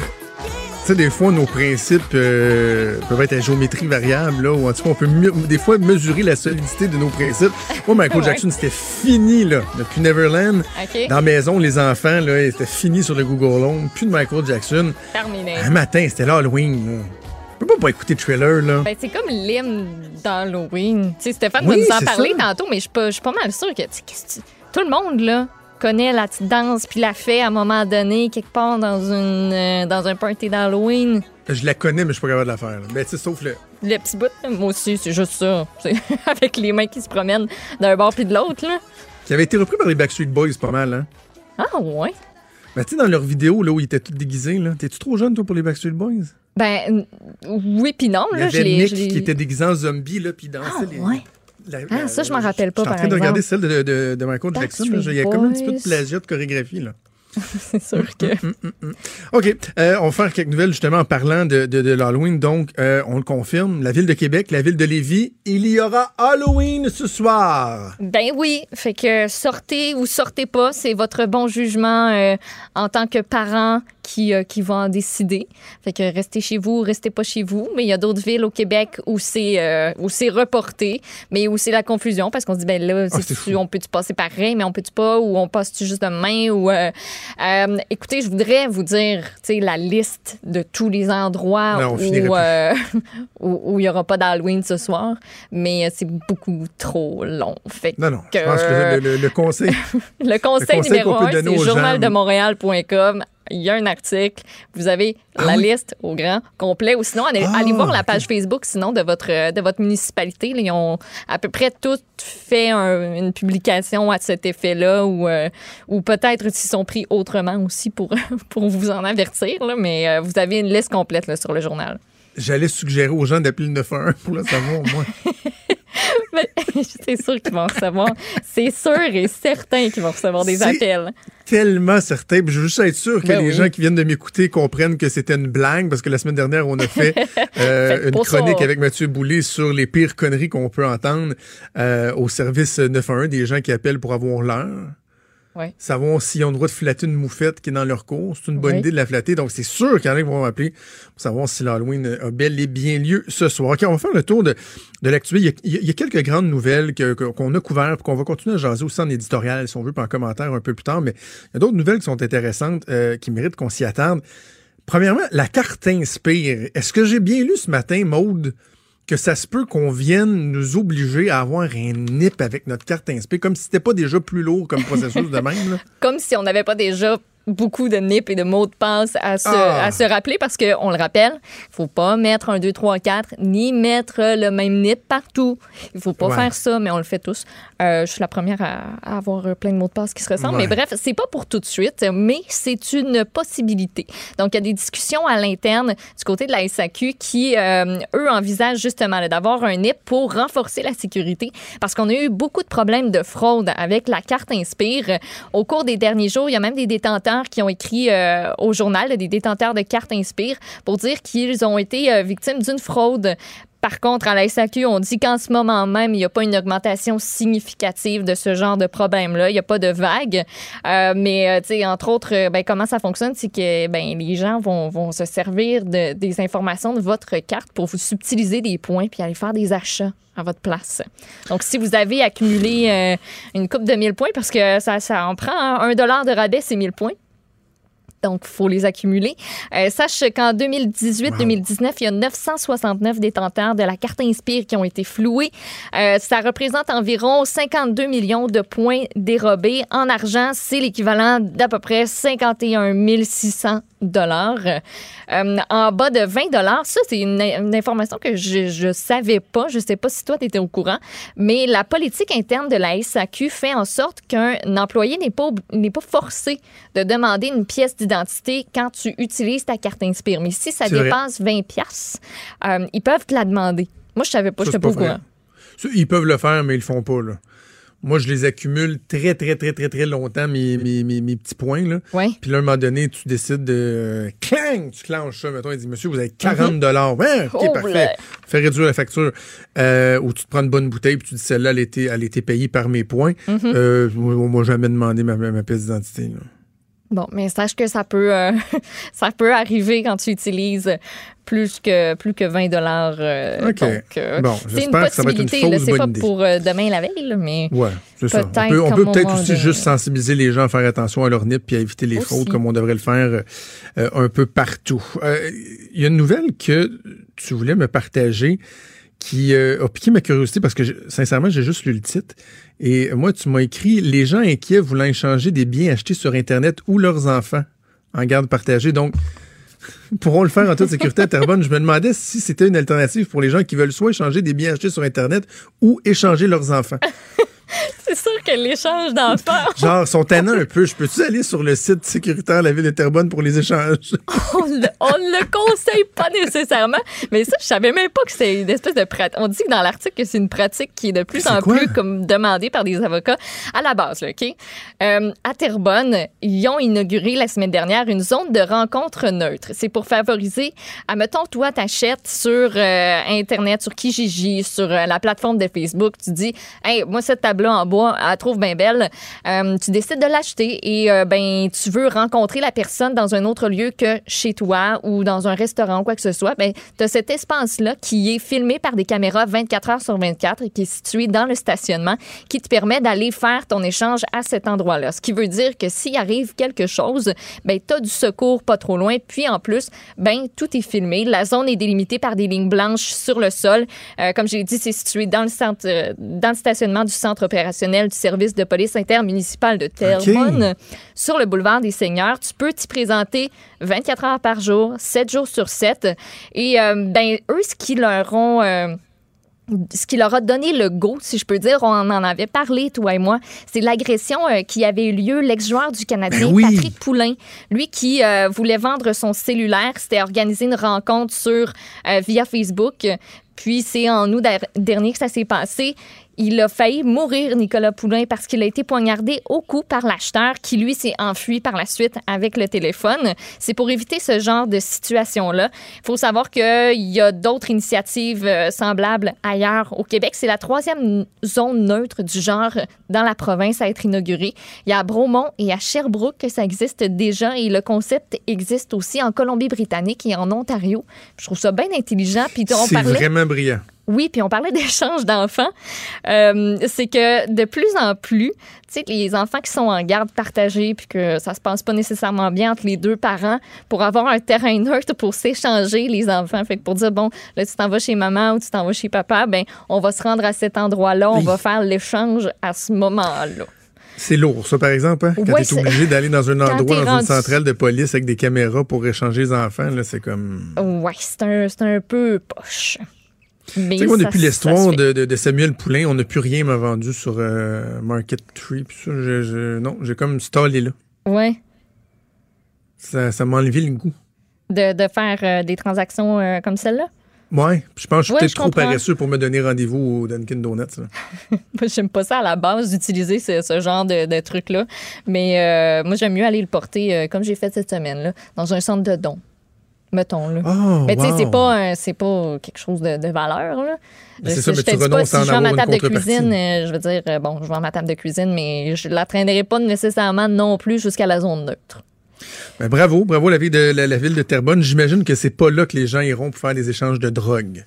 [SPEAKER 3] tu sais, des fois, nos principes euh, peuvent être à géométrie variable, là, ou en tout cas, on peut mieux- des fois mesurer la solidité de nos principes. Moi, Michael
[SPEAKER 4] Ouais.
[SPEAKER 3] Jackson, c'était fini, là, depuis Neverland.
[SPEAKER 4] OK.
[SPEAKER 3] Dans la maison, les enfants, là, c'était fini sur le Google Home. Plus de Michael Jackson.
[SPEAKER 4] Terminé.
[SPEAKER 3] Un matin, c'était l'Halloween, là. On peut pas pas écouter Thriller, là.
[SPEAKER 4] Ben, c'est comme l'hymne d'Halloween. Tu sais, Stéphane
[SPEAKER 3] Oui,
[SPEAKER 4] va nous en parler
[SPEAKER 3] ça.
[SPEAKER 4] tantôt, mais je suis pas, je suis pas mal sûre que, tu sais, qu'est-ce que tout le monde, là, connaît la petite danse puis la fait à un moment donné, quelque part dans, une, euh, dans un party d'Halloween.
[SPEAKER 3] Je la connais, mais je suis pas capable de la faire. là. Ben, tu sais, sauf le.
[SPEAKER 4] Le petit bout, là, moi aussi, c'est juste ça. Avec les mains qui se promènent d'un bord puis de l'autre, là.
[SPEAKER 3] qui avait été repris par les Backstreet Boys pas mal, hein?
[SPEAKER 4] Ah, ouais.
[SPEAKER 3] Ben, tu sais, dans leur vidéo, là, où ils étaient tous déguisés, là. T'es-tu trop jeune, toi, pour les Backstreet Boys?
[SPEAKER 4] Ben, oui, puis non.
[SPEAKER 3] Il y
[SPEAKER 4] Là, je
[SPEAKER 3] avait Nick
[SPEAKER 4] je l'ai-
[SPEAKER 3] qui était déguisé en zombie, là, puis dansait
[SPEAKER 4] Ah,
[SPEAKER 3] les...
[SPEAKER 4] ouais.
[SPEAKER 3] La-
[SPEAKER 4] Ah,
[SPEAKER 3] la-
[SPEAKER 4] ça, je m'en rappelle pas,
[SPEAKER 3] Je suis en
[SPEAKER 4] par
[SPEAKER 3] train de regarder celle de, de, de Michael Jackson. Il y a comme un petit peu de plagiat de chorégraphie, là.
[SPEAKER 4] C'est sûr que.
[SPEAKER 3] OK. Euh, on va faire quelques nouvelles justement en parlant de, de, de l'Halloween. Donc, euh, on le confirme, la ville de Québec, la ville de Lévis, il y aura Halloween ce soir.
[SPEAKER 4] Ben oui, fait que sortez ou sortez pas, c'est votre bon jugement euh, en tant que parent qui, qui va en décider. Fait que restez chez vous, restez pas chez vous. Mais il y a d'autres villes au Québec où c'est où c'est reporté, mais où c'est la confusion parce qu'on se dit ben là,
[SPEAKER 3] Ah,
[SPEAKER 4] on peut tu passer pareil, mais on peut tu pas ou on passe tu juste demain ou euh, écoutez, je voudrais vous dire, la liste de tous les endroits
[SPEAKER 3] Non,
[SPEAKER 4] où euh, où il y aura pas d'Halloween ce soir, mais euh, c'est beaucoup trop long. Fait que
[SPEAKER 3] Non, non. Je pense que le, le- le conseil.
[SPEAKER 4] le conseil,
[SPEAKER 3] conseil
[SPEAKER 4] numéro un, c'est journaldemontréal.com. Il y a un article. Vous avez
[SPEAKER 3] Ah
[SPEAKER 4] la
[SPEAKER 3] oui?
[SPEAKER 4] liste au grand complet. Ou sinon, allez,
[SPEAKER 3] Ah,
[SPEAKER 4] allez voir la page Facebook, sinon, de votre, de votre municipalité. Là, ils ont à peu près tous fait un- une publication à cet effet-là ou, euh, ou peut-être s'ils sont pris autrement aussi pour, pour vous en avertir. là. mais euh, vous avez une liste complète là, sur le journal.
[SPEAKER 3] J'allais suggérer aux gens d'appeler le 911 pour le savoir, moi.
[SPEAKER 4] C'est sûr qu'ils vont recevoir. C'est sûr et certain qu'ils vont recevoir des appels.
[SPEAKER 3] Tellement certain. Puis je veux juste être sûr que
[SPEAKER 4] Ben
[SPEAKER 3] les
[SPEAKER 4] oui.
[SPEAKER 3] gens qui viennent de m'écouter comprennent que c'était une blague parce que la semaine dernière, on a fait euh, une
[SPEAKER 4] ça.
[SPEAKER 3] chronique avec Mathieu Boulay sur les pires conneries qu'on peut entendre euh, au service 911 des gens qui appellent pour avoir l'heure.
[SPEAKER 4] Ouais.
[SPEAKER 3] Savoir s'ils ont le droit de flatter une moufette qui est dans leur cours. C'est une bonne idée de la flatter. Donc, c'est sûr qu'il y en a qui vont m'appeler pour savoir si l'Halloween a bel et bien lieu ce soir. OK, on va faire le tour de, de l'actuel. Il, y a- il y quelques grandes nouvelles qu'on a couvertes qu'on va continuer à jaser aussi en éditorial, si on veut, puis en commentaire un peu plus tard. Mais il y a d'autres nouvelles qui sont intéressantes, euh, qui méritent qu'on s'y attarde. Premièrement, la carte Inspire. Est-ce que j'ai bien lu ce matin, Maude, que ça se peut qu'on vienne nous obliger à avoir un NIP avec notre carte Inspire, comme si c'était pas déjà plus lourd comme processus de même?
[SPEAKER 4] comme si on n'avait pas déjà beaucoup de NIP et de mots de passe à se,
[SPEAKER 3] Ah.
[SPEAKER 4] à se rappeler parce qu'on le rappelle, il faut pas mettre un 2, 3, 4 ni mettre le même NIP partout. Il faut pas
[SPEAKER 3] Ouais.
[SPEAKER 4] faire ça, mais on le fait tous. Euh, je suis la première à, à avoir plein de mots de passe qui se ressemblent.
[SPEAKER 3] Ouais.
[SPEAKER 4] Mais bref, c'est pas pour tout de suite, mais c'est une possibilité. Donc, il y a des discussions à l'interne du côté de la SAQ qui, euh, eux, envisagent justement d'avoir un NIP pour renforcer la sécurité parce qu'on a eu beaucoup de problèmes de fraude avec la carte Inspire. Au cours des derniers jours, il y a même des qui ont écrit euh, au journal, des détenteurs de carte Inspire, pour dire qu'ils ont été euh, victimes d'une fraude. Par contre, à la SAQ, on dit qu'en ce moment même, il n'y a pas une augmentation significative de ce genre de problème-là. Il n'y a pas de vague. Euh, mais, euh, entre autres, ben, comment ça fonctionne, c'est que ben, les gens vont, se servir de- des informations de votre carte pour vous subtiliser des points puis aller faire des achats à votre place. Donc, si vous avez accumulé une coupe de 1000 points, parce que ça, ça en prend un dollar de rabais, c'est 1000 points. Donc, il faut les accumuler. Euh, sache qu'en 2018-2019, il y a 969 détenteurs de la carte Inspire qui ont été floués. Euh, ça représente environ 52 millions de points dérobés. En argent, c'est l'équivalent d'à peu près 51 600 dollars. Euh, en bas de 20 dollars, ça, c'est une, une information que je ne savais pas. Je sais pas si toi, tu étais au courant. Mais la politique interne de la SAQ fait en sorte qu'un employé n'est pas, n'est pas forcé de demander une pièce d'identité quand tu utilises ta carte Inspire. Mais si ça
[SPEAKER 3] vrai.
[SPEAKER 4] dépasse 20 pièces, ils peuvent te la demander. Moi, je savais pas, je
[SPEAKER 3] c'est
[SPEAKER 4] pas au
[SPEAKER 3] vrai.
[SPEAKER 4] courant.
[SPEAKER 3] Ils peuvent le faire, mais ils le font pas. Là. Moi, je les accumule très, très, très, très, très longtemps, mes, mes, mes, mes petits points. Là.
[SPEAKER 4] Ouais.
[SPEAKER 3] Puis là, à un moment donné, tu décides de. euh, Clang! Tu clenches ça. Mettons, il dit Monsieur, vous avez 40 dollars. Ouais, OK,
[SPEAKER 4] Oh,
[SPEAKER 3] parfait. Fais réduire la facture. Euh, ou tu te prends une bonne bouteille, puis tu dis celle-là, elle, était- elle été payée par mes points.
[SPEAKER 4] Mm-hmm.
[SPEAKER 3] Euh, moi, moi, jamais demandé ma, ma pièce d'identité.
[SPEAKER 4] Bon, mais sache que ça peut, euh, ça peut arriver quand tu utilises plus que, plus que 20 dollars.
[SPEAKER 3] OK. Bon,
[SPEAKER 4] c'est une possibilité. C'est pas
[SPEAKER 3] idée.
[SPEAKER 4] pour euh, demain la veille, mais
[SPEAKER 3] Ouais, c'est ça. On
[SPEAKER 4] Peut-être
[SPEAKER 3] peut, on peut peut-être aussi
[SPEAKER 4] de-
[SPEAKER 3] juste sensibiliser les gens à faire attention à leur nip puis à éviter les
[SPEAKER 4] Aussi.
[SPEAKER 3] fraudes comme on devrait le faire euh, un peu partout. Euh, Il y a une nouvelle que tu voulais me partager qui euh, a piqué ma curiosité parce que j'ai- sincèrement, j'ai juste lu le titre. Et moi, tu m'as écrit Les gens inquiets voulant échanger des biens achetés sur Internet ou leurs enfants en garde partagée. Donc, pourront le faire en toute sécurité à Terrebonne. Je me demandais si c'était une alternative pour les gens qui veulent soit échanger des biens achetés sur Internet ou échanger leurs enfants.
[SPEAKER 4] C'est sûr que l'échange d'enfants,
[SPEAKER 3] Genre, sont tannants un peu. Je peux-tu aller sur le site sécuritaire de la ville de Terrebonne pour les échanges?
[SPEAKER 4] on le, on le conseille pas nécessairement. Mais ça, je savais même pas que c'est une espèce de pratique. On dit que dans l'article que c'est une pratique qui est de plus en
[SPEAKER 3] quoi?
[SPEAKER 4] plus comme demandée par des avocats à la base, là, OK? Euh, à Terrebonne, ils ont inauguré la semaine dernière une zone de rencontre neutre. C'est pour favoriser, admettons, toi, t'achètes sur euh, Internet, sur Kijiji, sur euh, la plateforme de Facebook, tu dis, hey, moi, cette table-là en bois, elle trouve bien belle. Euh, tu décides de l'acheter et euh, ben, tu veux rencontrer la personne dans un autre lieu que chez toi ou dans un restaurant ou quoi que ce soit. Ben, tu as cet espace-là qui est filmé par des caméras 24 heures sur 24 et qui est situé dans le stationnement qui te permet d'aller faire ton échange à cet endroit-là. Ce qui veut dire que s'il arrive quelque chose, ben, tu as du secours pas trop loin. Puis en plus, ben, tout est filmé. La zone est délimitée par des lignes blanches sur le sol. Euh, comme j'ai dit, c'est situé dans le euh, dans le stationnement du centre opérationnel du service de police intermunicipal de Terrebonne, sur le boulevard des Seigneurs. Tu peux t'y présenter 24 heures par jour, 7 jours sur 7. Et euh, ben, eux, ce qu'ils leur ont... euh, ce qui leur a donné le go, si je peux dire, on en avait parlé, toi et moi, c'est l'agression euh, qui avait eu lieu, l'ex-joueur du Canadien,
[SPEAKER 3] Ben oui.
[SPEAKER 4] Patrick Poulain, lui qui euh, voulait vendre son cellulaire, c'était organiser une rencontre sur euh, via Facebook, puis c'est en août der- dernier que ça s'est passé. Il a failli mourir, Nicolas Poulain, parce qu'il a été poignardé au cou par l'acheteur qui, lui, s'est enfui par la suite avec le téléphone. C'est pour éviter ce genre de situation-là. Il faut savoir qu'il y a d'autres initiatives euh, semblables ailleurs au Québec. C'est la troisième zone neutre du genre dans la province à être inaugurée. Il y a à Bromont et à Sherbrooke que ça existe déjà et le concept existe aussi en Colombie-Britannique et en Ontario. Je trouve ça bien intelligent. Puis on
[SPEAKER 3] C'est
[SPEAKER 4] parlait...
[SPEAKER 3] vraiment brillant.
[SPEAKER 4] Oui, puis on parlait d'échange d'enfants. Euh, c'est que de plus en plus, tu sais, les enfants qui sont en garde partagée, puis que ça se passe pas nécessairement bien entre les deux parents, pour avoir un terrain neutre pour s'échanger les enfants. Fait que pour dire, bon, là, tu t'en vas chez maman ou tu t'en vas chez papa, ben, on va se rendre à cet endroit-là, on
[SPEAKER 3] Oui.
[SPEAKER 4] va faire l'échange à ce moment-là.
[SPEAKER 3] C'est lourd, ça, par exemple, hein? Quand
[SPEAKER 4] Ouais,
[SPEAKER 3] t'es
[SPEAKER 4] c'est-
[SPEAKER 3] obligé d'aller dans un endroit, dans
[SPEAKER 4] rendu-
[SPEAKER 3] une centrale de police avec des caméras pour échanger les enfants, là, c'est comme...
[SPEAKER 4] Ouais, c'est un, c'est un peu poche. Mais
[SPEAKER 3] Tu sais, moi,
[SPEAKER 4] ça-
[SPEAKER 3] depuis l'histoire de, de- de Samuel Poulain, on n'a plus rien m'a vendu sur euh, Market Tree. Puis ça, je, je- non, j'ai comme stallé là.
[SPEAKER 4] Ouais,
[SPEAKER 3] Ça, ça m'a enlevé le goût.
[SPEAKER 4] de, de faire euh, des transactions euh, comme celle-là?
[SPEAKER 3] Ouais, je pense que je suis
[SPEAKER 4] Ouais,
[SPEAKER 3] peut-être trop
[SPEAKER 4] comprends.
[SPEAKER 3] paresseux pour me donner rendez-vous au Dunkin' Donuts.
[SPEAKER 4] Moi, j'aime pas ça à la base d'utiliser ce, ce genre de, de truc-là. Mais euh, moi, j'aime mieux aller le porter, euh, comme j'ai fait cette semaine, là, dans un centre de dons. Mettons, là.
[SPEAKER 3] Oh,
[SPEAKER 4] mais tu sais,
[SPEAKER 3] wow.
[SPEAKER 4] c'est pas, c'est pas quelque chose de, de valeur, là.
[SPEAKER 3] Mais c'est
[SPEAKER 4] Je-
[SPEAKER 3] ça,
[SPEAKER 4] je
[SPEAKER 3] mais
[SPEAKER 4] te
[SPEAKER 3] tu
[SPEAKER 4] dis pas si je vends ma table de cuisine, euh, je veux dire, euh, bon, je vends ma table de cuisine, mais je la traînerai pas nécessairement non plus jusqu'à la zone neutre.
[SPEAKER 3] Ben, bravo, bravo la ville de la, la ville de Terrebonne. J'imagine que c'est pas là que les gens iront pour faire des échanges de drogue.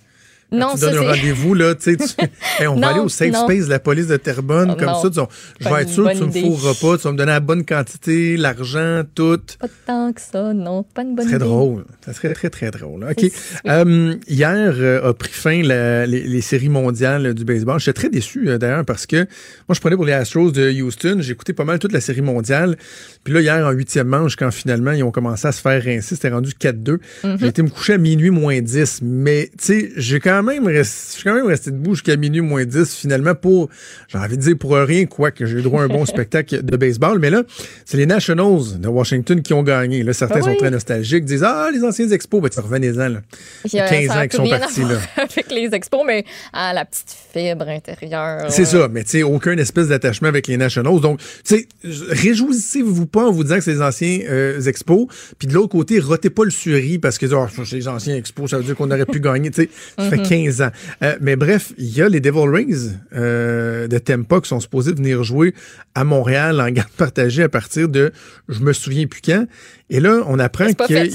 [SPEAKER 4] Non,
[SPEAKER 3] tu
[SPEAKER 4] ça,
[SPEAKER 3] donnes un rendez-vous, là, tu sais, Hey, on va aller au safe
[SPEAKER 4] non.
[SPEAKER 3] space de la police de Terrebonne, comme ça, tu- je vais être sûr que tu me fourras pas, tu vas me donner la bonne quantité, l'argent, tout.
[SPEAKER 4] Pas tant que ça, non. Pas une bonne
[SPEAKER 3] Ça serait
[SPEAKER 4] idée.
[SPEAKER 3] drôle. Ça serait très, très drôle. OK.
[SPEAKER 4] Oui.
[SPEAKER 3] Euh, hier euh, a pris fin la- les, les séries mondiales du baseball. J'étais très déçu, euh, d'ailleurs, parce que moi, je prenais pour les Astros de Houston. J'ai écouté pas mal toute la série mondiale. Puis là, hier, en huitième manche, quand finalement, ils ont commencé à se faire rincer, c'était rendu 4-2.
[SPEAKER 4] Mm-hmm.
[SPEAKER 3] J'ai été me coucher à minuit moins 10. Mais, tu sais, j'ai quand même resté, je suis quand même resté debout jusqu'à minuit moins 10, finalement, pour, j'ai envie de dire pour rien, quoi, que j'ai eu droit à un bon spectacle de baseball. Mais là, c'est les Nationals de Washington qui ont gagné. Là, certains
[SPEAKER 4] Ah oui?
[SPEAKER 3] sont très nostalgiques, disent, ah, les anciens expos, ben, tu revenez-en, là.
[SPEAKER 4] Il y a-
[SPEAKER 3] 15
[SPEAKER 4] ça a
[SPEAKER 3] ans qu'ils sont partis, là.
[SPEAKER 4] Avec les expos, mais à la petite fibre intérieure.
[SPEAKER 3] C'est
[SPEAKER 4] ouais.
[SPEAKER 3] ça, mais tu sais, aucun espèce d'attachement avec les Nationals. Donc, tu sais, réjouissez-vous pas en vous disant que c'est les anciens euh, expos. Puis de l'autre côté, rotez pas le suri parce que oh, c'est les anciens expos, ça veut dire qu'on aurait pu gagner. Tu sais, fait 15 ans. Euh, mais bref, il y a les Devil Rings euh, de Tampa qui sont supposés venir jouer à Montréal en garde partagée à partir de, je me souviens plus quand. Et là, on apprend que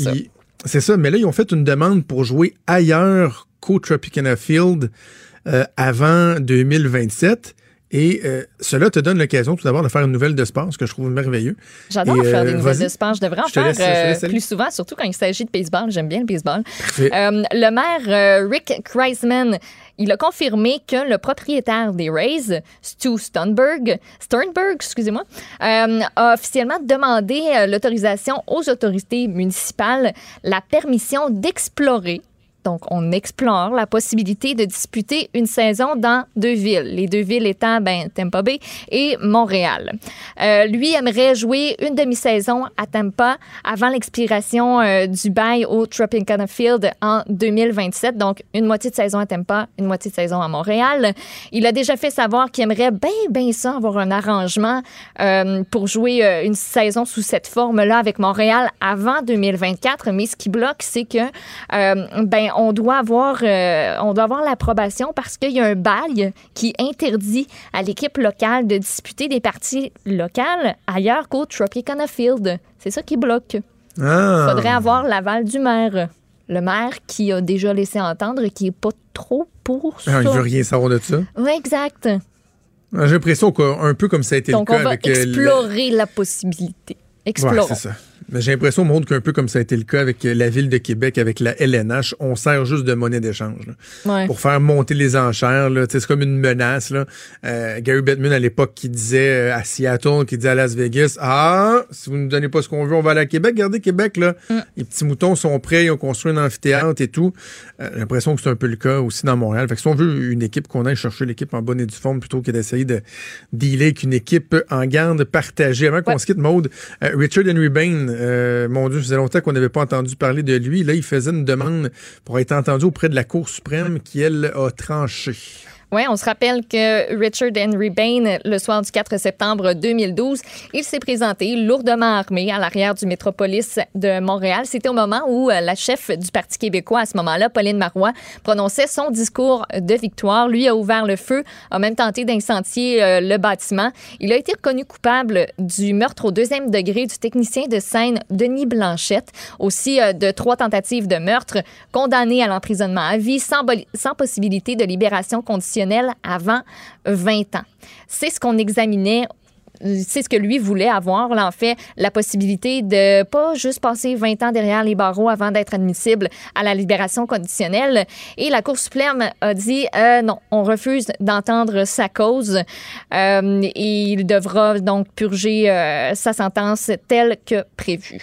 [SPEAKER 3] c'est ça. Mais là, ils ont fait une demande pour jouer ailleurs qu'au Tropicana Field euh, avant 2027. Et euh, cela te donne l'occasion tout d'abord de faire une nouvelle de sport, ce que je trouve merveilleux.
[SPEAKER 4] J'adore faire
[SPEAKER 3] euh,
[SPEAKER 4] des nouvelles de sport. Je devrais en
[SPEAKER 3] Je
[SPEAKER 4] faire
[SPEAKER 3] laisse-
[SPEAKER 4] euh, plus souvent, surtout quand il s'agit de baseball. J'aime bien le baseball. Le maire Rick Kreisman, il a confirmé que le propriétaire des Rays, Stu Sternberg, Sternberg, excusez-moi, a officiellement demandé l'autorisation aux autorités municipales, la permission d'explorer Donc, on explore la possibilité de disputer une saison dans deux villes. Les deux villes étant ben, Tampa Bay et Montréal. Euh, lui aimerait jouer une demi-saison à Tampa avant l'expiration euh, du bail au Tropicana Field en 2027. Donc, une moitié de saison à Tampa, une moitié de saison à Montréal. Il a déjà fait savoir qu'il aimerait bien, bien ça, avoir un arrangement euh, pour jouer une saison sous cette forme-là avec Montréal avant 2024. Mais ce qui bloque, c'est que ben on doit avoir euh, on doit avoir l'approbation parce qu'il y a un bail qui interdit à l'équipe locale de disputer des parties locales ailleurs qu'au Tropicana Field. C'est ça qui bloque. Il
[SPEAKER 3] Ah.
[SPEAKER 4] faudrait avoir l'aval du maire. Le maire qui a déjà laissé entendre qu'il n'est pas trop pour ça.
[SPEAKER 3] Ah, il veut rien savoir de ça.
[SPEAKER 4] Oui, exact.
[SPEAKER 3] J'ai l'impression qu'un peu comme ça a été
[SPEAKER 4] Donc,
[SPEAKER 3] le
[SPEAKER 4] on
[SPEAKER 3] cas
[SPEAKER 4] va
[SPEAKER 3] avec. euh,
[SPEAKER 4] explorer la possibilité.
[SPEAKER 3] Ouais,
[SPEAKER 4] Explorons.
[SPEAKER 3] c'est ça. J'ai l'impression, monde, qu'un peu comme ça a été le cas avec la ville de Québec, avec la LNH, on sert juste de monnaie d'échange.
[SPEAKER 4] Ouais.
[SPEAKER 3] Pour faire monter les enchères, c'est comme une menace. Là. Euh, Gary Bettman, à l'époque, qui disait euh, à Seattle, qui disait à Las Vegas, Ah, si vous ne nous donnez pas ce qu'on veut, on va aller à Québec. Regardez Québec, là.
[SPEAKER 4] Mm.
[SPEAKER 3] Les petits moutons sont prêts, ils ont construit un amphithéâtre et tout. Euh, j'ai l'impression que c'est un peu le cas aussi dans Montréal. Fait que si on veut une équipe, qu'on aille chercher l'équipe en bonne et due forme plutôt que d'essayer de dealer avec une équipe en garde partagée. Avant qu'on se quitte, Maude, euh, Richard Henry Bain, euh, mon Dieu, ça faisait longtemps qu'on n'avait pas entendu parler de lui. Là, il faisait une demande pour être entendu auprès de la Cour suprême qui, elle, a tranché.
[SPEAKER 4] Oui, on se rappelle que Richard Henry Bain, le soir du 4 septembre 2012, il s'est présenté lourdement armé à l'arrière du métropolis de Montréal. C'était au moment où euh, la chef du Parti québécois, à ce moment-là, Pauline Marois, prononçait son discours de victoire. Lui a ouvert le feu, a même tenté d'incendier euh, le bâtiment. Il a été reconnu coupable du meurtre au deuxième degré du technicien de scène Denis Blanchette, aussi euh, de trois tentatives de meurtre, condamné à l'emprisonnement à vie sans, possibilité de libération conditionnelle avant 20 ans. C'est ce qu'on examinait c'est ce que lui voulait avoir, en fait, la possibilité de pas juste passer 20 ans derrière les barreaux avant d'être admissible à la libération conditionnelle. Et la Cour suprême a dit euh, non, on refuse d'entendre sa cause euh, et il devra donc purger euh, sa sentence telle que prévue.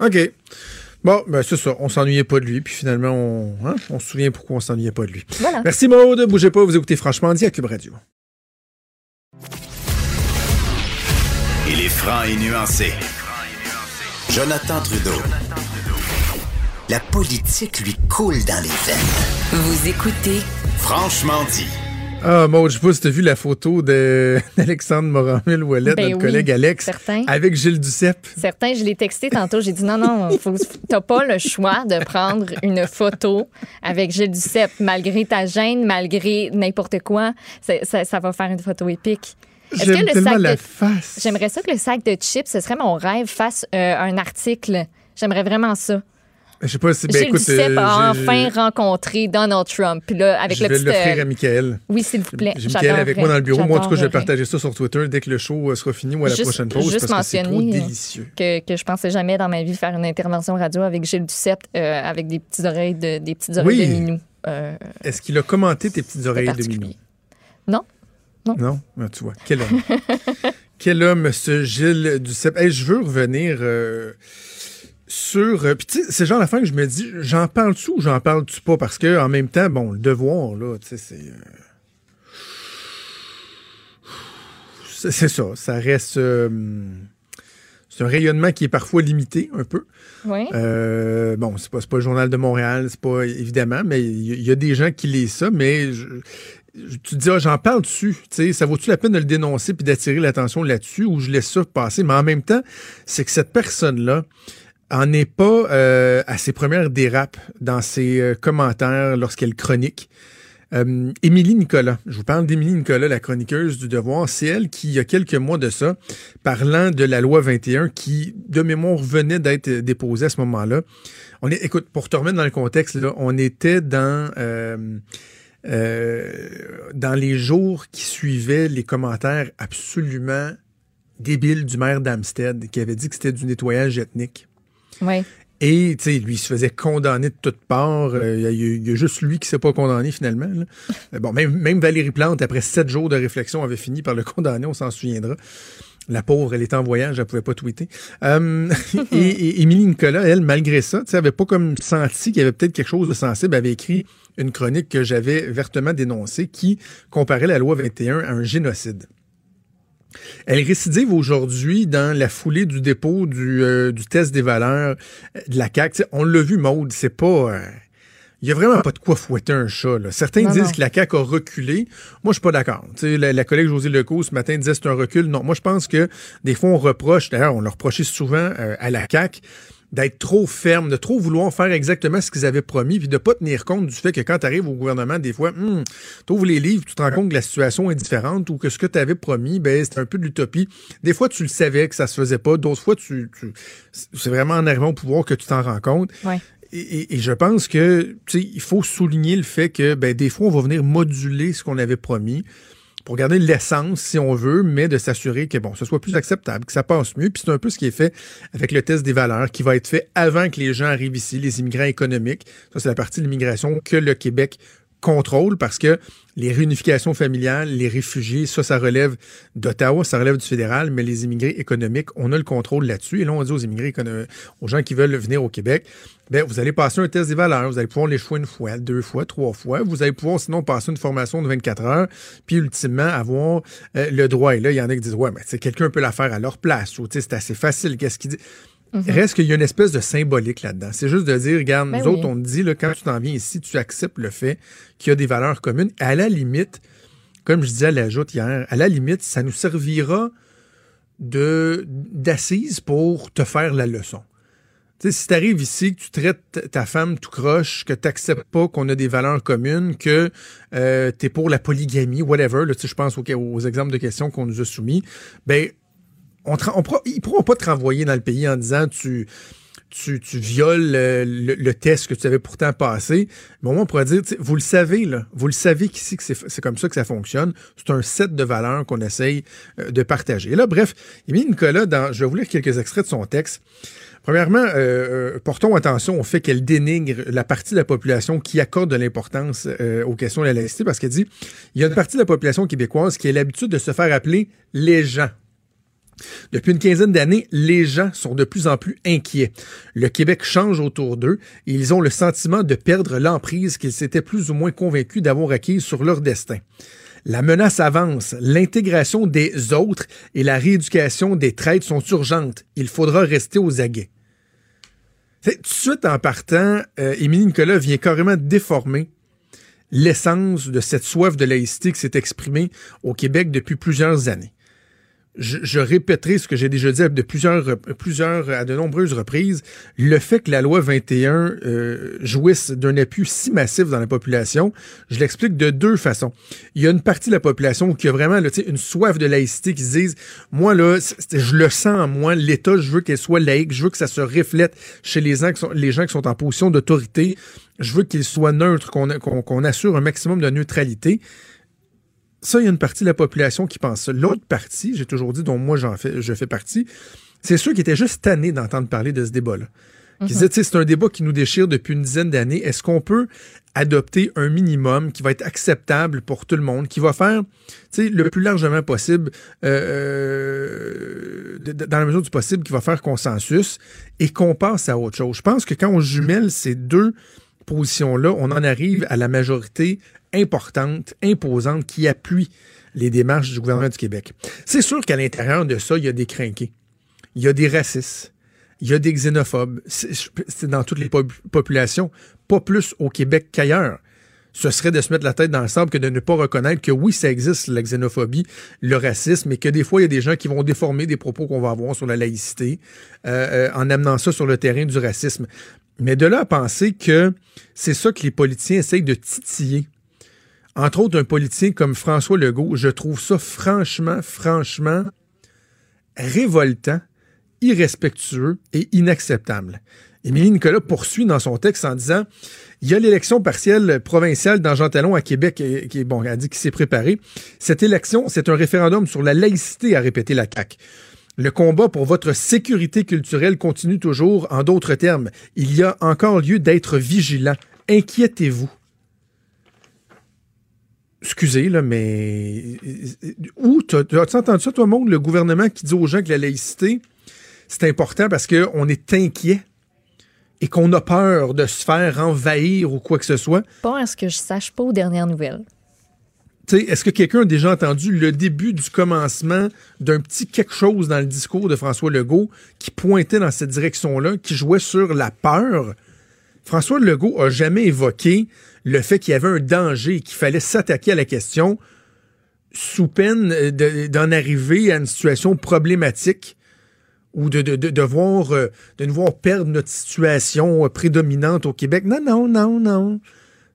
[SPEAKER 3] OK. Bon, ben c'est ça. On s'ennuyait pas de lui. Puis finalement, on, hein, on se souvient pourquoi on s'ennuyait pas de lui.
[SPEAKER 4] Voilà.
[SPEAKER 3] Merci Maude. Bougez pas, vous écoutez Franchement dit à Cube Radio.
[SPEAKER 2] Il est franc et nuancé. Jonathan Trudeau. La politique lui coule dans les veines.
[SPEAKER 1] Vous écoutez
[SPEAKER 2] Franchement dit.
[SPEAKER 3] Ah, Maud, je sais pas si t'as vu la photo d'Alexandre Moranville-Ouellet,
[SPEAKER 4] Ben
[SPEAKER 3] notre
[SPEAKER 4] oui,
[SPEAKER 3] collègue Alex,
[SPEAKER 4] certain.
[SPEAKER 3] avec Gilles Duceppe.
[SPEAKER 4] Certains, je l'ai texté tantôt. J'ai dit non, non, t'as pas le choix de prendre une photo avec Gilles Duceppe, malgré ta gêne, malgré n'importe quoi. Ça, ça va faire une photo épique.
[SPEAKER 3] J'aime
[SPEAKER 4] le
[SPEAKER 3] tellement
[SPEAKER 4] sac
[SPEAKER 3] la
[SPEAKER 4] de-
[SPEAKER 3] face.
[SPEAKER 4] J'aimerais ça que le sac de chips, ce serait mon rêve, fasse euh, un article. J'aimerais vraiment ça.
[SPEAKER 3] Je sais pas si... Ben,
[SPEAKER 4] Gilles
[SPEAKER 3] écoute,
[SPEAKER 4] Duceppe
[SPEAKER 3] euh,
[SPEAKER 4] a enfin rencontré Donald Trump. Puis là, avec
[SPEAKER 3] je
[SPEAKER 4] le
[SPEAKER 3] vais l'offrir
[SPEAKER 4] euh,
[SPEAKER 3] à Michael.
[SPEAKER 4] Oui, s'il vous plaît.
[SPEAKER 3] J'ai Michael avec moi dans le bureau. Moi, en tout cas, je vais partager ça sur Twitter dès que le show euh, sera fini ou à la
[SPEAKER 4] Juste-
[SPEAKER 3] prochaine pause
[SPEAKER 4] juste
[SPEAKER 3] parce que c'est trop
[SPEAKER 4] euh,
[SPEAKER 3] délicieux.
[SPEAKER 4] que, que je pensais jamais dans ma vie faire une intervention radio avec Gilles Duceppe euh, avec des petites oreilles de, des petites oreilles
[SPEAKER 3] Oui.
[SPEAKER 4] de minou. Euh,
[SPEAKER 3] Est-ce qu'il a commenté tes petites oreilles de minou?
[SPEAKER 4] non.
[SPEAKER 3] Non? Ah, tu vois, quel homme. quel homme, ce Gilles Duceppe. Hey, je veux revenir sur... euh, Puis tu sais, c'est genre d'affaire que je me dis, j'en parle-tu ou j'en parle-tu pas? Parce que en même temps, bon, le devoir, là, tu sais, c'est... euh, c'est- ça, ça reste... euh, c'est un rayonnement qui est parfois limité, un peu.
[SPEAKER 4] Oui.
[SPEAKER 3] Euh, bon, c'est pas, pas le Journal de Montréal, c'est pas évidemment, mais il y, a des gens qui lisent ça, mais je- je- tu te dis, ah, j'en parle dessus. Tu sais, ça vaut-tu la peine de le dénoncer puis d'attirer l'attention là-dessus ou je laisse ça passer? Mais en même temps, c'est que cette personne-là en est pas euh, à ses premières dérapes dans ses euh, commentaires lorsqu'elle chronique. Euh, Émilie Nicolas, je vous parle d'Émilie Nicolas, la chroniqueuse du Devoir, c'est elle qui, il y a quelques mois de ça, parlant de la loi 21 qui, de mémoire, venait d'être déposée à ce moment-là. On est, écoute, pour te remettre dans le contexte, là, on était dans euh, euh, dans les jours qui suivaient les commentaires absolument débiles du maire d'Amstead qui avait dit que c'était du nettoyage ethnique.
[SPEAKER 4] Oui.
[SPEAKER 3] Et, tu sais, lui, il se faisait condamner de toutes parts. Euh, Il y, a- il y a juste lui qui s'est pas condamné, finalement. là. Euh, Bon, même, même Valérie Plante, après sept jours de réflexion, avait fini par le condamner, on s'en souviendra. La pauvre, elle était en voyage, elle pouvait pas tweeter. Euh, et, et Émilie Nicolas, elle, malgré ça, tu avait pas comme senti qu'il y avait peut-être quelque chose de sensible, elle avait écrit une chronique que j'avais vertement dénoncée qui comparait la loi 21 à un génocide. Elle récidive aujourd'hui dans la foulée du dépôt du, euh, du test des valeurs euh, de la CAQ. On l'a vu, Maude, c'est pas... euh, il y a vraiment pas de quoi fouetter un chat. Là. Certains
[SPEAKER 4] Non,
[SPEAKER 3] disent
[SPEAKER 4] non.
[SPEAKER 3] que la CAQ a reculé. Moi, je suis pas d'accord. La, la collègue José Lecault, ce matin, disait que c'est un recul. Non, moi, je pense que des fois, on reproche, d'ailleurs, on leur reprochait souvent euh, à la CAQ d'être trop ferme, de trop vouloir faire exactement ce qu'ils avaient promis, puis de pas tenir compte du fait que quand tu arrives au gouvernement, des fois, hum, tu ouvres les livres, tu te rends compte que la situation est différente ou que ce que tu avais promis, ben, c'était un peu de l'utopie. Des fois, tu le savais que ça se faisait pas. D'autres fois, tu, tu- c'est vraiment en arrivant au pouvoir que tu t'en rends compte.
[SPEAKER 4] Ouais.
[SPEAKER 3] Et, et- et je pense que il faut souligner le fait que ben, des fois, on va venir moduler ce qu'on avait promis pour garder l'essence, si on veut, mais de s'assurer que bon, ce soit plus acceptable, que ça passe mieux. Puis c'est un peu ce qui est fait avec le test des valeurs, qui va être fait avant que les gens arrivent ici, les immigrants économiques. Ça, c'est la partie de l'immigration que le Québec contrôle parce que les réunifications familiales, les réfugiés, ça, ça relève d'Ottawa, ça relève du fédéral, mais les immigrés économiques, on a le contrôle là-dessus. Et là, on dit aux immigrés, écono- aux gens qui veulent venir au Québec, ben, vous allez passer un test des valeurs, vous allez pouvoir l'échouer une fois, deux fois, trois fois, vous allez pouvoir sinon passer une formation de 24 heures, puis ultimement avoir euh, le droit. Et là, il y en a qui disent, ouais, mais quelqu'un peut la faire à leur place, ou c'est assez facile, qu'est-ce qu'il dit? Reste qu'il y a une espèce de symbolique là-dedans. C'est juste de dire, regarde,
[SPEAKER 4] Ben
[SPEAKER 3] nous
[SPEAKER 4] oui.
[SPEAKER 3] autres, on te dit, là, quand tu t'en viens ici, tu acceptes le fait qu'il y a des valeurs communes. À la limite, comme je disais à la joute hier, à la limite, ça nous servira de d'assise pour te faire la leçon. Si tu arrives ici, que tu traites ta- femme tout croche, que tu n'acceptes pas qu'on a des valeurs communes, que euh, tu es pour la polygamie, whatever, je pense aux, aux exemples de questions qu'on nous a soumis, ben, on on ils pourront pas te renvoyer dans le pays en disant tu, tu, tu violes le, test que tu avais pourtant passé. Mais au moins, on pourrait dire, vous le savez, là, vous le savez qu'ici, que c'est comme ça que ça fonctionne. C'est un set de valeurs qu'on essaye euh, de partager. Et là, bref, Émilie Nicolas, dans, je vais vous lire quelques extraits de son texte. Premièrement, euh, euh, portons attention au fait qu'elle dénigre la partie de la population qui accorde de l'importance aux questions de la laïcité parce qu'elle dit il y a une partie de la population québécoise qui a l'habitude de se faire appeler les gens. Depuis une quinzaine d'années, les gens sont de plus en plus inquiets. Le Québec change autour d'eux et ils ont le sentiment de perdre l'emprise qu'ils s'étaient plus ou moins convaincus d'avoir acquise sur leur destin. La menace avance, l'intégration des autres et la rééducation des traîtres sont urgentes. Il faudra rester aux aguets. Tout de suite en partant, euh, Émilie Nicolas vient carrément déformer l'essence de cette soif de laïcité qui s'est exprimée au Québec depuis plusieurs années je, je répéterai ce que j'ai déjà dit de plusieurs, plusieurs, à de nombreuses reprises. Le fait que la loi 21 euh, jouisse d'un appui si massif dans la population, je l'explique de deux façons. Il y a une partie de la population qui a vraiment là, une soif de laïcité qui se disent, moi là, je le sens en moi, l'État, je veux qu'elle soit laïque, je veux que ça se reflète chez les gens qui sont, les gens qui sont en position d'autorité, je veux qu'ils soient neutres, qu'on assure un maximum de neutralité ça, il y a une partie de la population qui pense ça. L'autre partie, j'ai toujours dit, dont moi j'en fais, je fais partie, c'est ceux qui étaient juste tannés d'entendre parler de ce débat-là. Qui disaient, tu sais, c'est un débat qui nous déchire depuis une dizaine d'années. Est-ce qu'on peut adopter un minimum qui va être acceptable pour tout le monde, qui va faire, tu sais, le plus largement possible, euh, de- de- dans la mesure du possible, qui va faire consensus et qu'on passe à autre chose? Je pense que quand on jumelle ces deux positions-là, on en arrive à la majorité importante, imposante, qui appuie les démarches du gouvernement du Québec. C'est sûr qu'à l'intérieur de ça, il y a des crinqués. Il y a des racistes. Il y a des xénophobes. C'est dans toutes les pop- populations, pas plus au Québec qu'ailleurs. Ce serait de se mettre la tête dans le sable que de ne pas reconnaître que oui, ça existe, la xénophobie, le racisme, et que des fois, il y a des gens qui vont déformer des propos qu'on va avoir sur la laïcité euh, euh, en amenant ça sur le terrain du racisme. Mais de là à penser que c'est ça que les politiciens essayent de titiller. Entre autres, un politicien comme François Legault, je trouve ça franchement, franchement révoltant, irrespectueux et inacceptable. Émilie Nicolas poursuit dans son texte en disant il y a l'élection partielle provinciale dans Jean Talon à Québec qui est bon, elle dit qu'il s'est préparé. Cette élection, c'est un référendum sur la laïcité, a répété la CAQ. Le combat pour votre sécurité culturelle continue toujours. En d'autres termes, il y a encore lieu d'être vigilant. Inquiétez-vous. Excusez, là, mais où as-tu entendu ça, toi, monde, le gouvernement qui dit aux gens que la laïcité, c'est important parce qu'on est inquiet et qu'on a peur de se faire envahir ou quoi que ce soit?
[SPEAKER 4] Pas à ce que je sache pas aux dernières nouvelles.
[SPEAKER 3] Tu sais, Est-ce que quelqu'un a déjà entendu le début du commencement d'un petit quelque chose dans le discours de François Legault qui pointait dans cette direction-là, qui jouait sur la peur? François Legault a jamais évoqué le fait qu'il y avait un danger qu'il fallait s'attaquer à la question sous peine de- d'en arriver à une situation problématique ou de, de, de, voir, euh, nous voir perdre notre situation euh, prédominante au Québec. Non, non, non, non.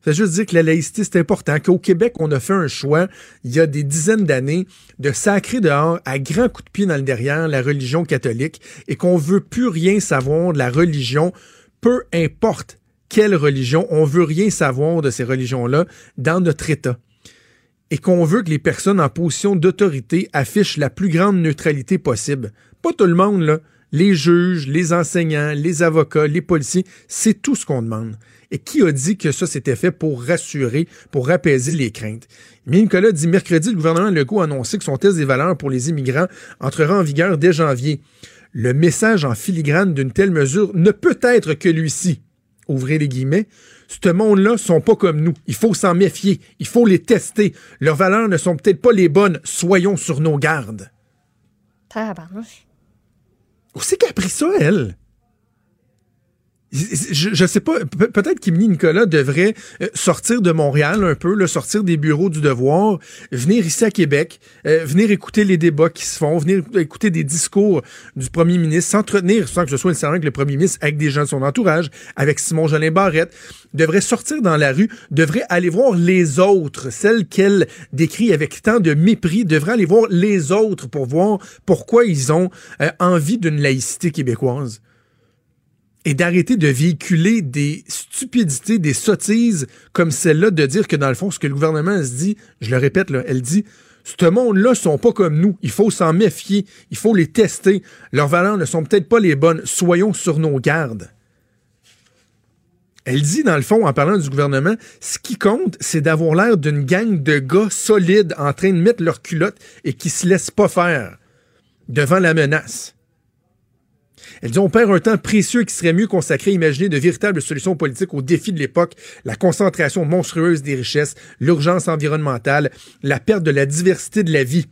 [SPEAKER 3] Veut juste dire que la laïcité, c'est important, qu'au Québec, on a fait un choix, il y a des dizaines d'années, de sacrer dehors à grands coups de pied dans le derrière la religion catholique et qu'on veut plus rien savoir de la religion, peu importe quelle religion, on veut rien savoir de ces religions-là dans notre État. Et qu'on veut que les personnes en position d'autorité affichent la plus grande neutralité possible. Pas tout le monde, là. Les juges, les enseignants, les avocats, les policiers, c'est tout ce qu'on demande. Et qui a dit que ça s'était fait pour rassurer, pour apaiser les craintes? Mais Nicolas dit mercredi, le gouvernement Legault a annoncé que son test des valeurs pour les immigrants entrera en vigueur dès janvier. Le message en filigrane d'une telle mesure ne peut être que lui-ci. Ouvrez les guillemets. Ce monde-là sont pas comme nous. Il faut s'en méfier. Il faut les tester. Leurs valeurs ne sont peut-être pas les bonnes. Soyons sur nos gardes.
[SPEAKER 4] Tabarnouche.
[SPEAKER 3] Où c'est qu'elle a pris ça, elle? Je, je sais pas, pe- peut-être qu'Émilie Nicolas devrait euh, sortir de Montréal un peu, là, sortir des bureaux du devoir, venir ici à Québec, euh, venir écouter les débats qui se font, venir écouter des discours du premier ministre, s'entretenir, sans que ce soit nécessairement avec le premier ministre, avec des gens de son entourage, avec Simon Jolin Barrette, devrait sortir dans la rue, devrait aller voir les autres, celles qu'elle décrit avec tant de mépris, devrait aller voir les autres pour voir pourquoi ils ont euh, envie d'une laïcité québécoise et d'arrêter de véhiculer des stupidités, des sottises comme celle-là, de dire que dans le fond, ce que le gouvernement se dit, je le répète, elle dit, ce monde-là sont pas comme nous. Il faut s'en méfier. Il faut les tester. Leurs valeurs ne sont peut-être pas les bonnes. Soyons sur nos gardes. Elle dit, dans le fond, en parlant du gouvernement, ce qui compte, c'est d'avoir l'air d'une gang de gars solides en train de mettre leur culotte et qui se laissent pas faire devant la menace. Elle dit on perd un temps précieux qui serait mieux consacré à imaginer de véritables solutions politiques aux défis de l'époque, la concentration monstrueuse des richesses, l'urgence environnementale, la perte de la diversité de la vie.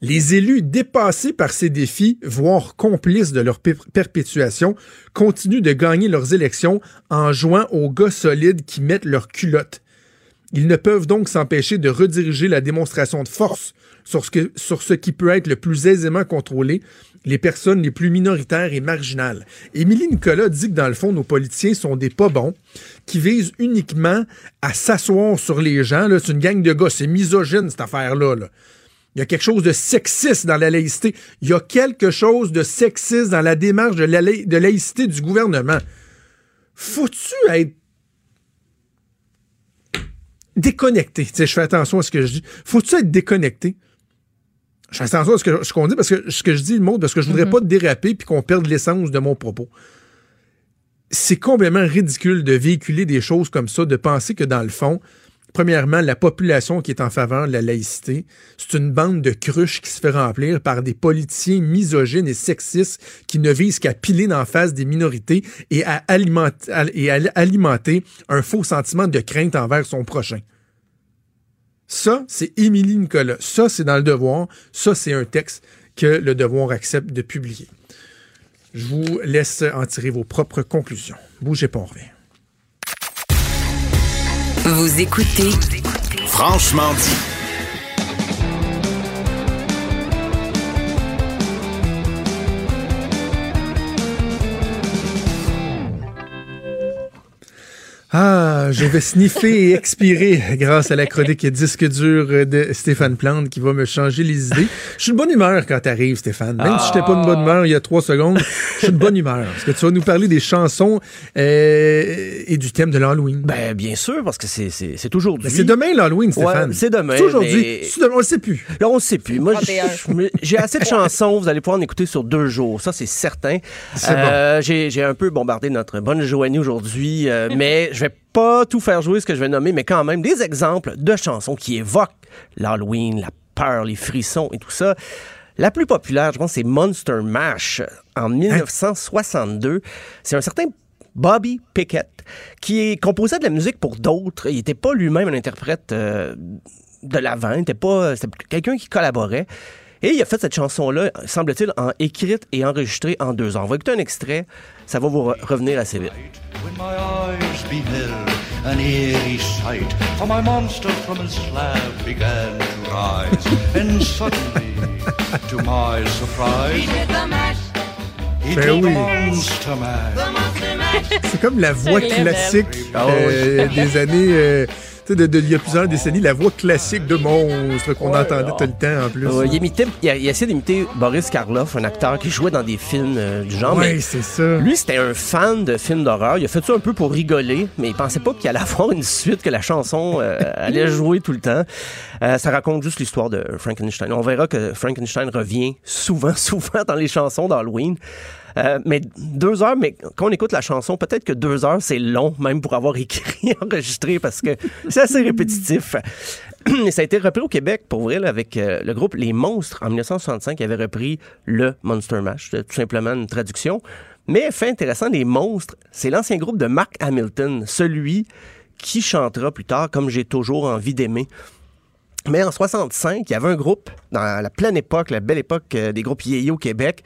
[SPEAKER 3] Les élus dépassés par ces défis, voire complices de leur per- perpétuation, continuent de gagner leurs élections en jouant aux gars solides qui mettent leur culotte. Ils ne peuvent donc s'empêcher de rediriger la démonstration de force sur ce qui peut être le plus aisément contrôlé, les personnes les plus minoritaires et marginales. Émilie Nicolas dit que dans le fond, nos politiciens sont des pas bons, qui visent uniquement à s'asseoir sur les gens. C'est une gang de gars, c'est misogyne cette affaire-là. là. Il y a quelque chose de sexiste dans la laïcité. Il y a quelque chose de sexiste dans la démarche de, la laï- de laïcité du gouvernement. Faut-tu être déconnecté? Je fais attention à ce que je dis. Faut-tu être déconnecté? Je fais attention à ce que- ce qu'on dit parce que ce que je dis, le mot, parce que je voudrais pas déraper puis qu'on perde l'essence de mon propos. C'est complètement ridicule de véhiculer des choses comme ça, de penser que dans le fond, premièrement, la population qui est en faveur de la laïcité, c'est une bande de cruches qui se fait remplir par des politiciens misogynes et sexistes qui ne visent qu'à piler d'en face des minorités et à alimenter, et à alimenter un faux sentiment de crainte envers son prochain. Ça, c'est Émilie Nicolas. Ça, c'est dans le devoir. Ça, c'est un texte que le devoir accepte de publier. Je vous laisse en tirer vos propres conclusions. Bougez pas, on revient.
[SPEAKER 1] Vous écoutez
[SPEAKER 2] Franchement dit.
[SPEAKER 3] Ah, je vais sniffer et expirer grâce à la chronique disque dur de Stéphane Plante qui va me changer les idées. Je suis de bonne humeur quand t'arrives, Stéphane. Même si j'étais pas de bonne humeur il y a trois secondes, je suis de bonne humeur. Parce que tu vas nous parler des chansons euh, et du thème de l'Halloween?
[SPEAKER 7] Ben, bien sûr, parce que c'est- c'est c'est aujourd'hui.
[SPEAKER 3] Ben, c'est demain l'Halloween, Stéphane.
[SPEAKER 7] Ouais, c'est demain,
[SPEAKER 3] C'est aujourd'hui.
[SPEAKER 7] mais-
[SPEAKER 3] C'est demain, on le sait plus.
[SPEAKER 7] Là, on ne sait plus. Moi,
[SPEAKER 4] 31.
[SPEAKER 7] je- je- j'ai assez de chansons. Vous allez pouvoir en écouter sur deux jours. Ça, c'est certain.
[SPEAKER 3] C'est
[SPEAKER 7] Euh, J'ai j'ai un peu bombardé notre bonne Joanie aujourd'hui, euh, mais je vais pas tout faire jouer ce que je vais nommer, mais quand même des exemples de chansons qui évoquent l'Halloween, la peur, les frissons et tout ça. La plus populaire, je pense, c'est Monster Mash en 1962. C'est un certain Bobby Pickett qui composait de la musique pour d'autres. Il n'était pas lui-même un interprète euh, de l'avant. Il était pas c'était quelqu'un qui collaborait. Et il a fait cette chanson-là, semble-t-il, en écrite et enregistrée en deux ans. On va écouter un extrait. Ça va vous re- revenir assez vite.
[SPEAKER 8] When my eyes beheld an eerie sight, for my monster from his slab began to rise, and suddenly, to my surprise, he
[SPEAKER 3] Ben
[SPEAKER 8] did
[SPEAKER 3] oui.
[SPEAKER 8] the monster mash.
[SPEAKER 3] C'est comme la voix classique
[SPEAKER 7] Ah
[SPEAKER 3] euh, des années. euh, sais, de, de- il y a plusieurs décennies, la voix classique de monstre qu'on entendait tout le temps en plus.
[SPEAKER 7] Euh, il, imitait, il, a, il a essayé d'imiter Boris Karloff, un acteur qui jouait dans des films euh, du genre. mais
[SPEAKER 3] c'est ça.
[SPEAKER 7] lui, c'était un fan de films d'horreur. Il a fait ça un peu pour rigoler, mais il pensait pas qu'il allait avoir une suite, que la chanson euh, allait jouer tout le temps. Euh, ça raconte juste l'histoire de Frankenstein. On verra que Frankenstein revient souvent, souvent dans les chansons d'Halloween. Euh, mais deux heures, mais quand on écoute la chanson, peut-être que deux heures, c'est long, même pour avoir écrit, enregistré, parce que c'est assez répétitif. Et ça a été repris au Québec, pour vrai, avec euh, le groupe Les Monstres, en 1965, qui avait repris le Monster Mash, tout simplement une traduction. Mais fait intéressant, Les Monstres, c'est l'ancien groupe de Mark Hamilton, celui qui chantera plus tard Comme j'ai toujours envie d'aimer. Mais en 65, il y avait un groupe, dans la pleine époque, la belle époque euh, des groupes yéyé au Québec.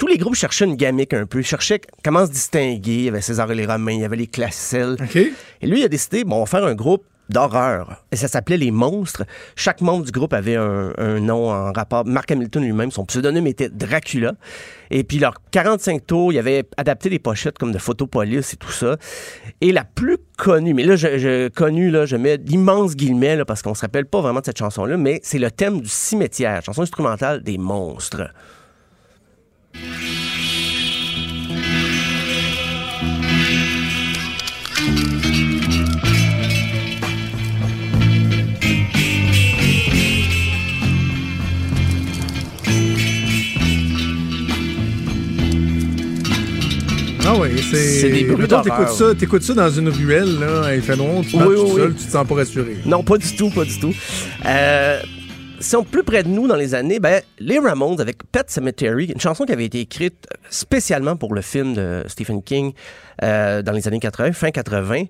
[SPEAKER 7] Tous les groupes cherchaient une gamique un peu, cherchaient comment se distinguer. Il y avait César et les Romains, il y avait les Classels.
[SPEAKER 3] OK.
[SPEAKER 7] Et lui, il a décidé, bon, on va faire un groupe d'horreur. Et ça s'appelait Les Monstres. Chaque membre du groupe avait un, un nom en rapport. Mark Hamilton lui-même, son pseudonyme était Dracula. Et puis, leurs 45 tours, il avait adapté des pochettes comme de Photopolis et tout ça. Et la plus connue, mais là, je, je connue, là, je mets d'immenses guillemets, là, parce qu'on se rappelle pas vraiment de cette chanson-là, mais c'est le thème du cimetière, chanson instrumentale des monstres.
[SPEAKER 3] Ah oui, c'est.
[SPEAKER 7] Des bruits
[SPEAKER 3] t'écoutes ça, t'écoutes ça dans une ruelle, là, il fait noir, tu
[SPEAKER 7] Oui, oui,
[SPEAKER 3] tout
[SPEAKER 7] oui.
[SPEAKER 3] seul, tu te sens pas rassuré.
[SPEAKER 7] Non, pas du tout, pas du tout. Euh, si on plus près de nous dans les années, ben, les Ramones avec Pet Cemetery, une chanson qui avait été écrite spécialement pour le film de Stephen King euh, dans les années 80, fin 80.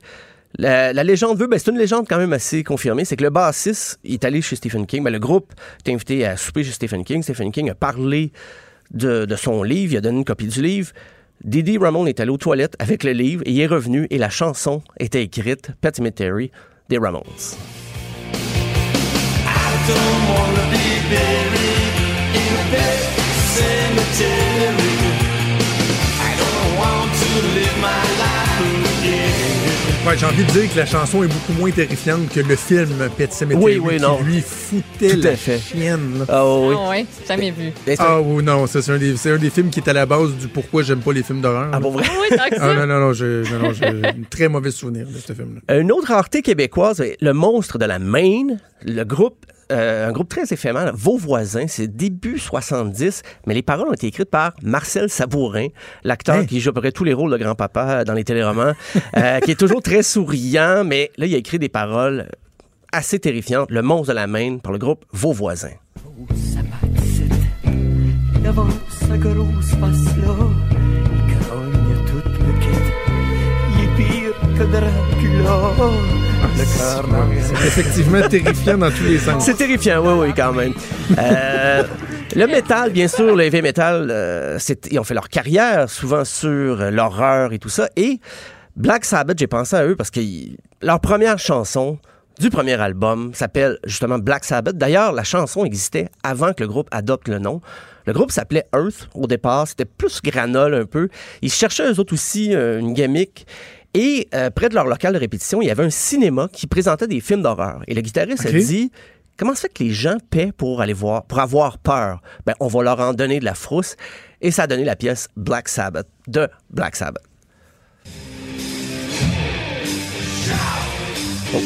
[SPEAKER 7] La, la légende veut, ben, c'est une légende quand même assez confirmée, c'est que le bassiste est allé chez Stephen King. Ben, le groupe est invité à souper chez Stephen King. Stephen King a parlé de, son livre, il a donné une copie du livre. Didi Ramone est allé aux toilettes avec le livre et il est revenu et la chanson était écrite, Pet Cemetery, des Ramones.
[SPEAKER 3] Ouais, j'ai envie de dire que la chanson est beaucoup moins terrifiante que le film Pet Cemetery
[SPEAKER 7] Oui, oui,
[SPEAKER 3] qui
[SPEAKER 7] non.
[SPEAKER 3] lui foutait
[SPEAKER 7] Tout
[SPEAKER 3] la
[SPEAKER 7] fait.
[SPEAKER 3] chienne. là.
[SPEAKER 7] Ah oui.
[SPEAKER 4] Ah ouais, jamais vu.
[SPEAKER 7] Et c'est-
[SPEAKER 3] Ah oui, non, ça, c'est un, des- c'est un des films qui est à la base du pourquoi j'aime pas les films d'horreur.
[SPEAKER 7] Ah, pour vrai?
[SPEAKER 4] Oui,
[SPEAKER 3] Ah
[SPEAKER 4] ça.
[SPEAKER 3] non, non, non, j'ai non, non, j'ai un très mauvais souvenir de ce film-là.
[SPEAKER 7] Une autre rareté québécoise, le monstre de la Maine, le groupe, euh, un groupe très éphémère, Vos voisins, c'est début 70, mais les paroles ont été écrites par Marcel Sabourin, l'acteur
[SPEAKER 3] Hein?
[SPEAKER 7] qui joue à peu près tous les rôles de grand-papa dans les téléromans, euh, qui est toujours très souriant, mais là, il a écrit des paroles assez terrifiantes. Le monstre de la Maine par le groupe Vos voisins.
[SPEAKER 3] Effectivement terrifiant dans tous les sens.
[SPEAKER 7] C'est terrifiant, oui, oui, quand même. Euh, le métal, bien sûr, le heavy metal, euh, c'est- ils ont fait leur carrière souvent sur l'horreur et tout ça. Et Black Sabbath, j'ai pensé à eux parce que leur première chanson du premier album s'appelle justement Black Sabbath. D'ailleurs, la chanson existait avant que le groupe adopte le nom. Le groupe s'appelait Earth au départ. C'était plus granol un peu. Ils cherchaient eux autres aussi euh, une gimmick. Et euh, près de leur local de répétition, il y avait un cinéma qui présentait des films d'horreur. Et le guitariste a dit Comment se fait que les gens paient pour aller voir, pour avoir peur? Ben, on va leur en donner de la frousse. Et ça a donné la pièce Black Sabbath de Black Sabbath. Oh.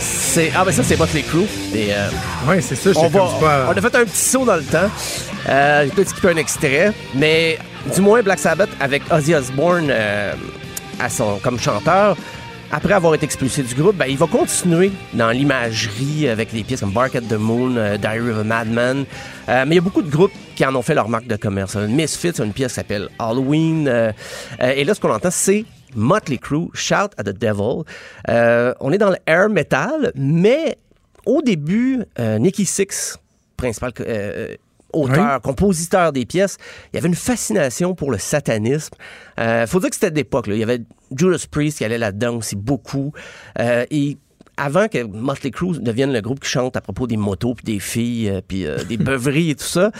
[SPEAKER 7] C'est, ah ben ça c'est Motley Crue. Et, euh,
[SPEAKER 3] Ouais, c'est ça, je
[SPEAKER 7] on, va-
[SPEAKER 3] pas.
[SPEAKER 7] on a fait un petit saut dans le temps. Euh, J'ai peut-être skippé un extrait, mais du moins Black Sabbath avec Ozzy Osbourne, euh, à son, comme chanteur. Après avoir été expulsé du groupe, ben, il va continuer dans l'imagerie avec des pièces comme Bark at the Moon, euh, Diary of a Madman. Euh, mais il y a beaucoup de groupes qui en ont fait leur marque de commerce. Misfits, une pièce qui s'appelle Halloween. euh, euh, et là, ce qu'on entend, c'est Motley Crue, Shout at the Devil. On est dans le air metal, mais au début, Nicky Six, principal auteur, compositeur des pièces, il y avait une fascination pour le satanisme. Euh, faut dire que c'était d'époque. Il y avait Judas Priest qui allait là-dedans aussi beaucoup. Euh, et avant que Motley Crue devienne le groupe qui chante à propos des motos puis des filles euh, puis euh, des beuveries et tout ça,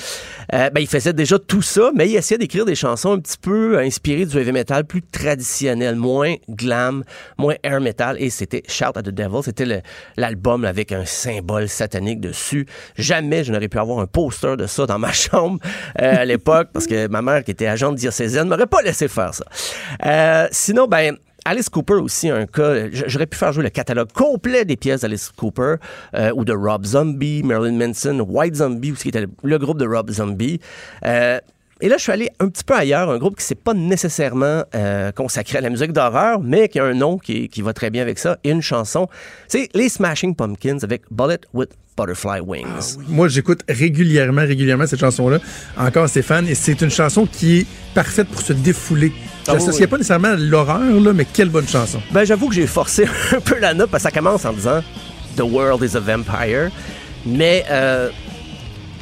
[SPEAKER 7] euh, ben il faisait déjà tout ça, mais il essayait d'écrire des chansons un petit peu inspirées du heavy metal, plus traditionnel, moins glam, moins air metal. Et c'était Shout at the Devil, c'était l'album avec un symbole satanique dessus. Jamais je n'aurais pu avoir un poster de ça dans ma chambre à l'époque parce que ma mère qui était agente diocésaine m'aurait pas laissé faire ça. Sinon, ben Alice Cooper aussi un cas. J'aurais pu faire jouer le catalogue complet des pièces d'Alice Cooper euh, ou de Rob Zombie, Marilyn Manson, White Zombie aussi qui était le, groupe de Rob Zombie. Euh, et là, je suis allé un petit peu ailleurs, un groupe qui s'est pas nécessairement euh, consacré à la musique d'horreur, mais qui a un nom qui, va très bien avec ça, et une chanson. C'est les Smashing Pumpkins avec Bullet with Butterfly Wings.
[SPEAKER 3] Moi, j'écoute régulièrement, régulièrement cette chanson-là. Encore Stéphane, et c'est une chanson qui est parfaite pour se défouler.
[SPEAKER 7] Oui.
[SPEAKER 3] pas nécessairement à l'horreur, là, mais quelle bonne chanson.
[SPEAKER 7] Ben, j'avoue que j'ai forcé un peu la note parce que ça commence en disant The world is a vampire. Mais euh,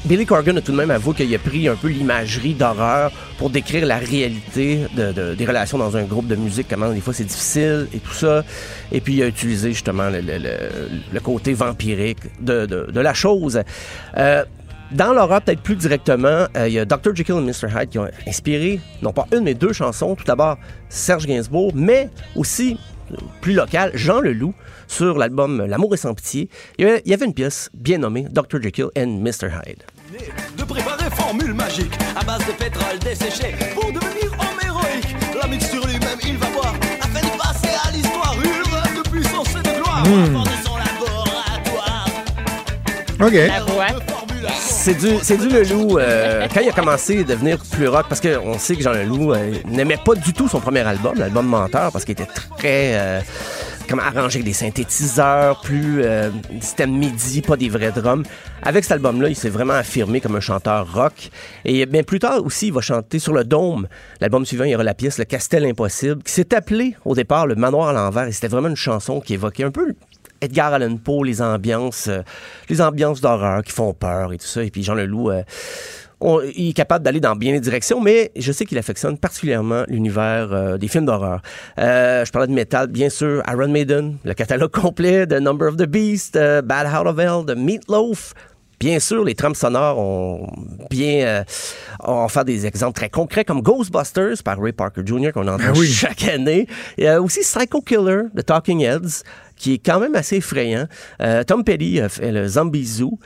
[SPEAKER 7] Billy Corgan a tout de même avoué qu'il a pris un peu l'imagerie d'horreur pour décrire la réalité de- de- des relations dans un groupe de musique, comment des fois c'est difficile et tout ça. Et puis il a utilisé justement le, le- le- le côté vampirique de, de- de la chose. Euh, dans l'horreur, peut-être plus directement, euh, il y a Dr. Jekyll et Mr. Hyde qui ont inspiré, non pas une, mais deux chansons. Tout d'abord, Serge Gainsbourg, mais aussi, euh, plus local, Jean Leloup, sur l'album L'amour est sans pitié. Il y avait, une pièce bien nommée Dr. Jekyll and Mr. Hyde.
[SPEAKER 9] de préparer formule magique à base de pétrole desséché pour devenir homme héroïque. La mixture lui-même, il va boire afin de passer à l'histoire une rêve de puissance et de gloire.
[SPEAKER 3] Hmm.
[SPEAKER 9] Avant de son laboratoire.
[SPEAKER 3] OK.
[SPEAKER 4] La voix.
[SPEAKER 7] C'est du, c'est du Leloup. euh, quand il a commencé à devenir plus rock, parce qu'on sait que Jean Leloup euh, n'aimait pas du tout son premier album, l'album Menteur, parce qu'il était très euh, comme arrangé avec des synthétiseurs, plus euh, système MIDI, pas des vrais drums. Avec cet album-là, il s'est vraiment affirmé comme un chanteur rock. Et bien plus tard aussi, il va chanter sur le Dôme. L'album suivant, il y aura la pièce Le Castel Impossible, qui s'est appelé au départ Le Manoir à l'envers. Et c'était vraiment une chanson qui évoquait un peu Edgar Allan Poe, les ambiances, euh, les ambiances d'horreur qui font peur et tout ça. Et puis Jean Leloup, euh, on- il est capable d'aller dans bien des directions, mais je sais qu'il affectionne particulièrement l'univers euh, des films d'horreur. Euh, je parlais de métal, bien sûr, Iron Maiden, le catalogue complet de Number of the Beast, euh, Bad Out of Hell, de Meatloaf. Bien sûr, les trames sonores ont bien ont fait des exemples très concrets comme Ghostbusters par Ray Parker Jr. qu'on entend
[SPEAKER 3] Ben oui.
[SPEAKER 7] chaque année. Il y a aussi Psycho Killer de Talking Heads qui est quand même assez effrayant. Euh, Tom Petty a fait le Zombie Zoo.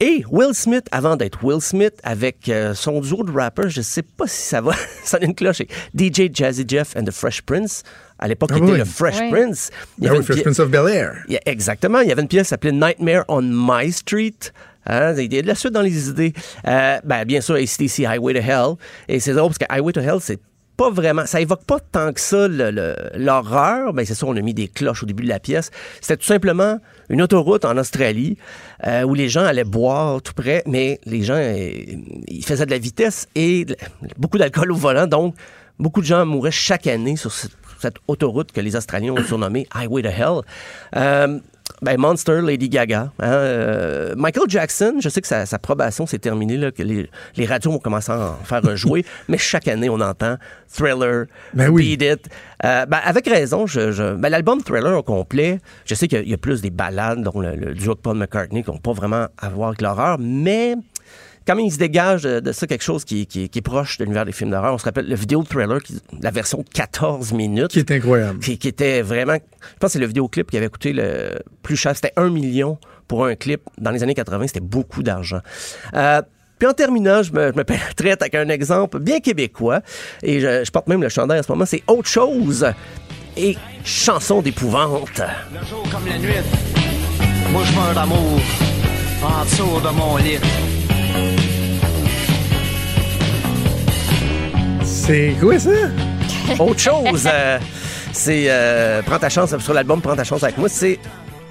[SPEAKER 7] Et Will Smith, avant d'être Will Smith, avec euh, son duo de rappers, je sais pas si ça va sonner une cloche, DJ Jazzy Jeff and the Fresh Prince. À l'époque,
[SPEAKER 3] Ah
[SPEAKER 7] il était
[SPEAKER 3] oui.
[SPEAKER 7] le Fresh
[SPEAKER 4] Oui.
[SPEAKER 7] Prince. Il y
[SPEAKER 3] Ben
[SPEAKER 7] avait
[SPEAKER 3] oui, Fresh
[SPEAKER 7] pi-
[SPEAKER 3] Prince of Bel-Air.
[SPEAKER 7] il y a- exactement. Il y avait une pièce s'appelait Nightmare on My Street. Hein, il y a de la suite dans les idées. Euh, ben, bien sûr, ACDC Highway to Hell. Et c'est drôle parce que Highway to Hell, c'est pas vraiment, ça évoque pas tant que ça l'horreur. Ben, c'est sûr, on a mis des cloches au début de la pièce. C'était tout simplement une autoroute en Australie euh, où les gens allaient boire tout près, mais les gens, euh, ils faisaient de la vitesse et beaucoup d'alcool au volant. Donc, beaucoup de gens mouraient chaque année sur cette, cette autoroute que les Australiens ont surnommée Highway to Hell. Euh, ben, Monster, Lady Gaga. hein, euh, Michael Jackson, je sais que sa, sa probation s'est terminée, là, que les, les radios vont commencer à en faire rejouer, mais chaque année, on entend Thriller,
[SPEAKER 3] Ben oui.
[SPEAKER 7] Beat It. Euh, ben, avec raison, je, je- ben, l'album Thriller au complet, je sais qu'il y a- il y, a plus des ballades, dont le, le duo de Paul McCartney, qui n'ont pas vraiment à voir avec l'horreur, mais quand même, il se dégage de, de ça quelque chose qui, qui- qui est proche de l'univers des films d'horreur. On se rappelle le vidéo Thriller, qui- la version de 14 minutes
[SPEAKER 3] Qui est incroyable.
[SPEAKER 7] qui, qui était vraiment. Je pense que c'est le vidéoclip qui avait coûté le plus cher. C'était un million pour un clip. Dans les années 80, c'était beaucoup d'argent. Euh, puis en terminant, je me, je me traite avec un exemple bien québécois. Et je, je porte même le chandail en ce moment. C'est autre chose. Et chanson d'épouvante.
[SPEAKER 9] Le jour comme la nuit, moi je meurs d'amour en dessous de mon lit.
[SPEAKER 3] C'est quoi ça?
[SPEAKER 7] Autre chose. euh, C'est euh, Prends ta chance sur l'album Prends ta chance avec moi. C'est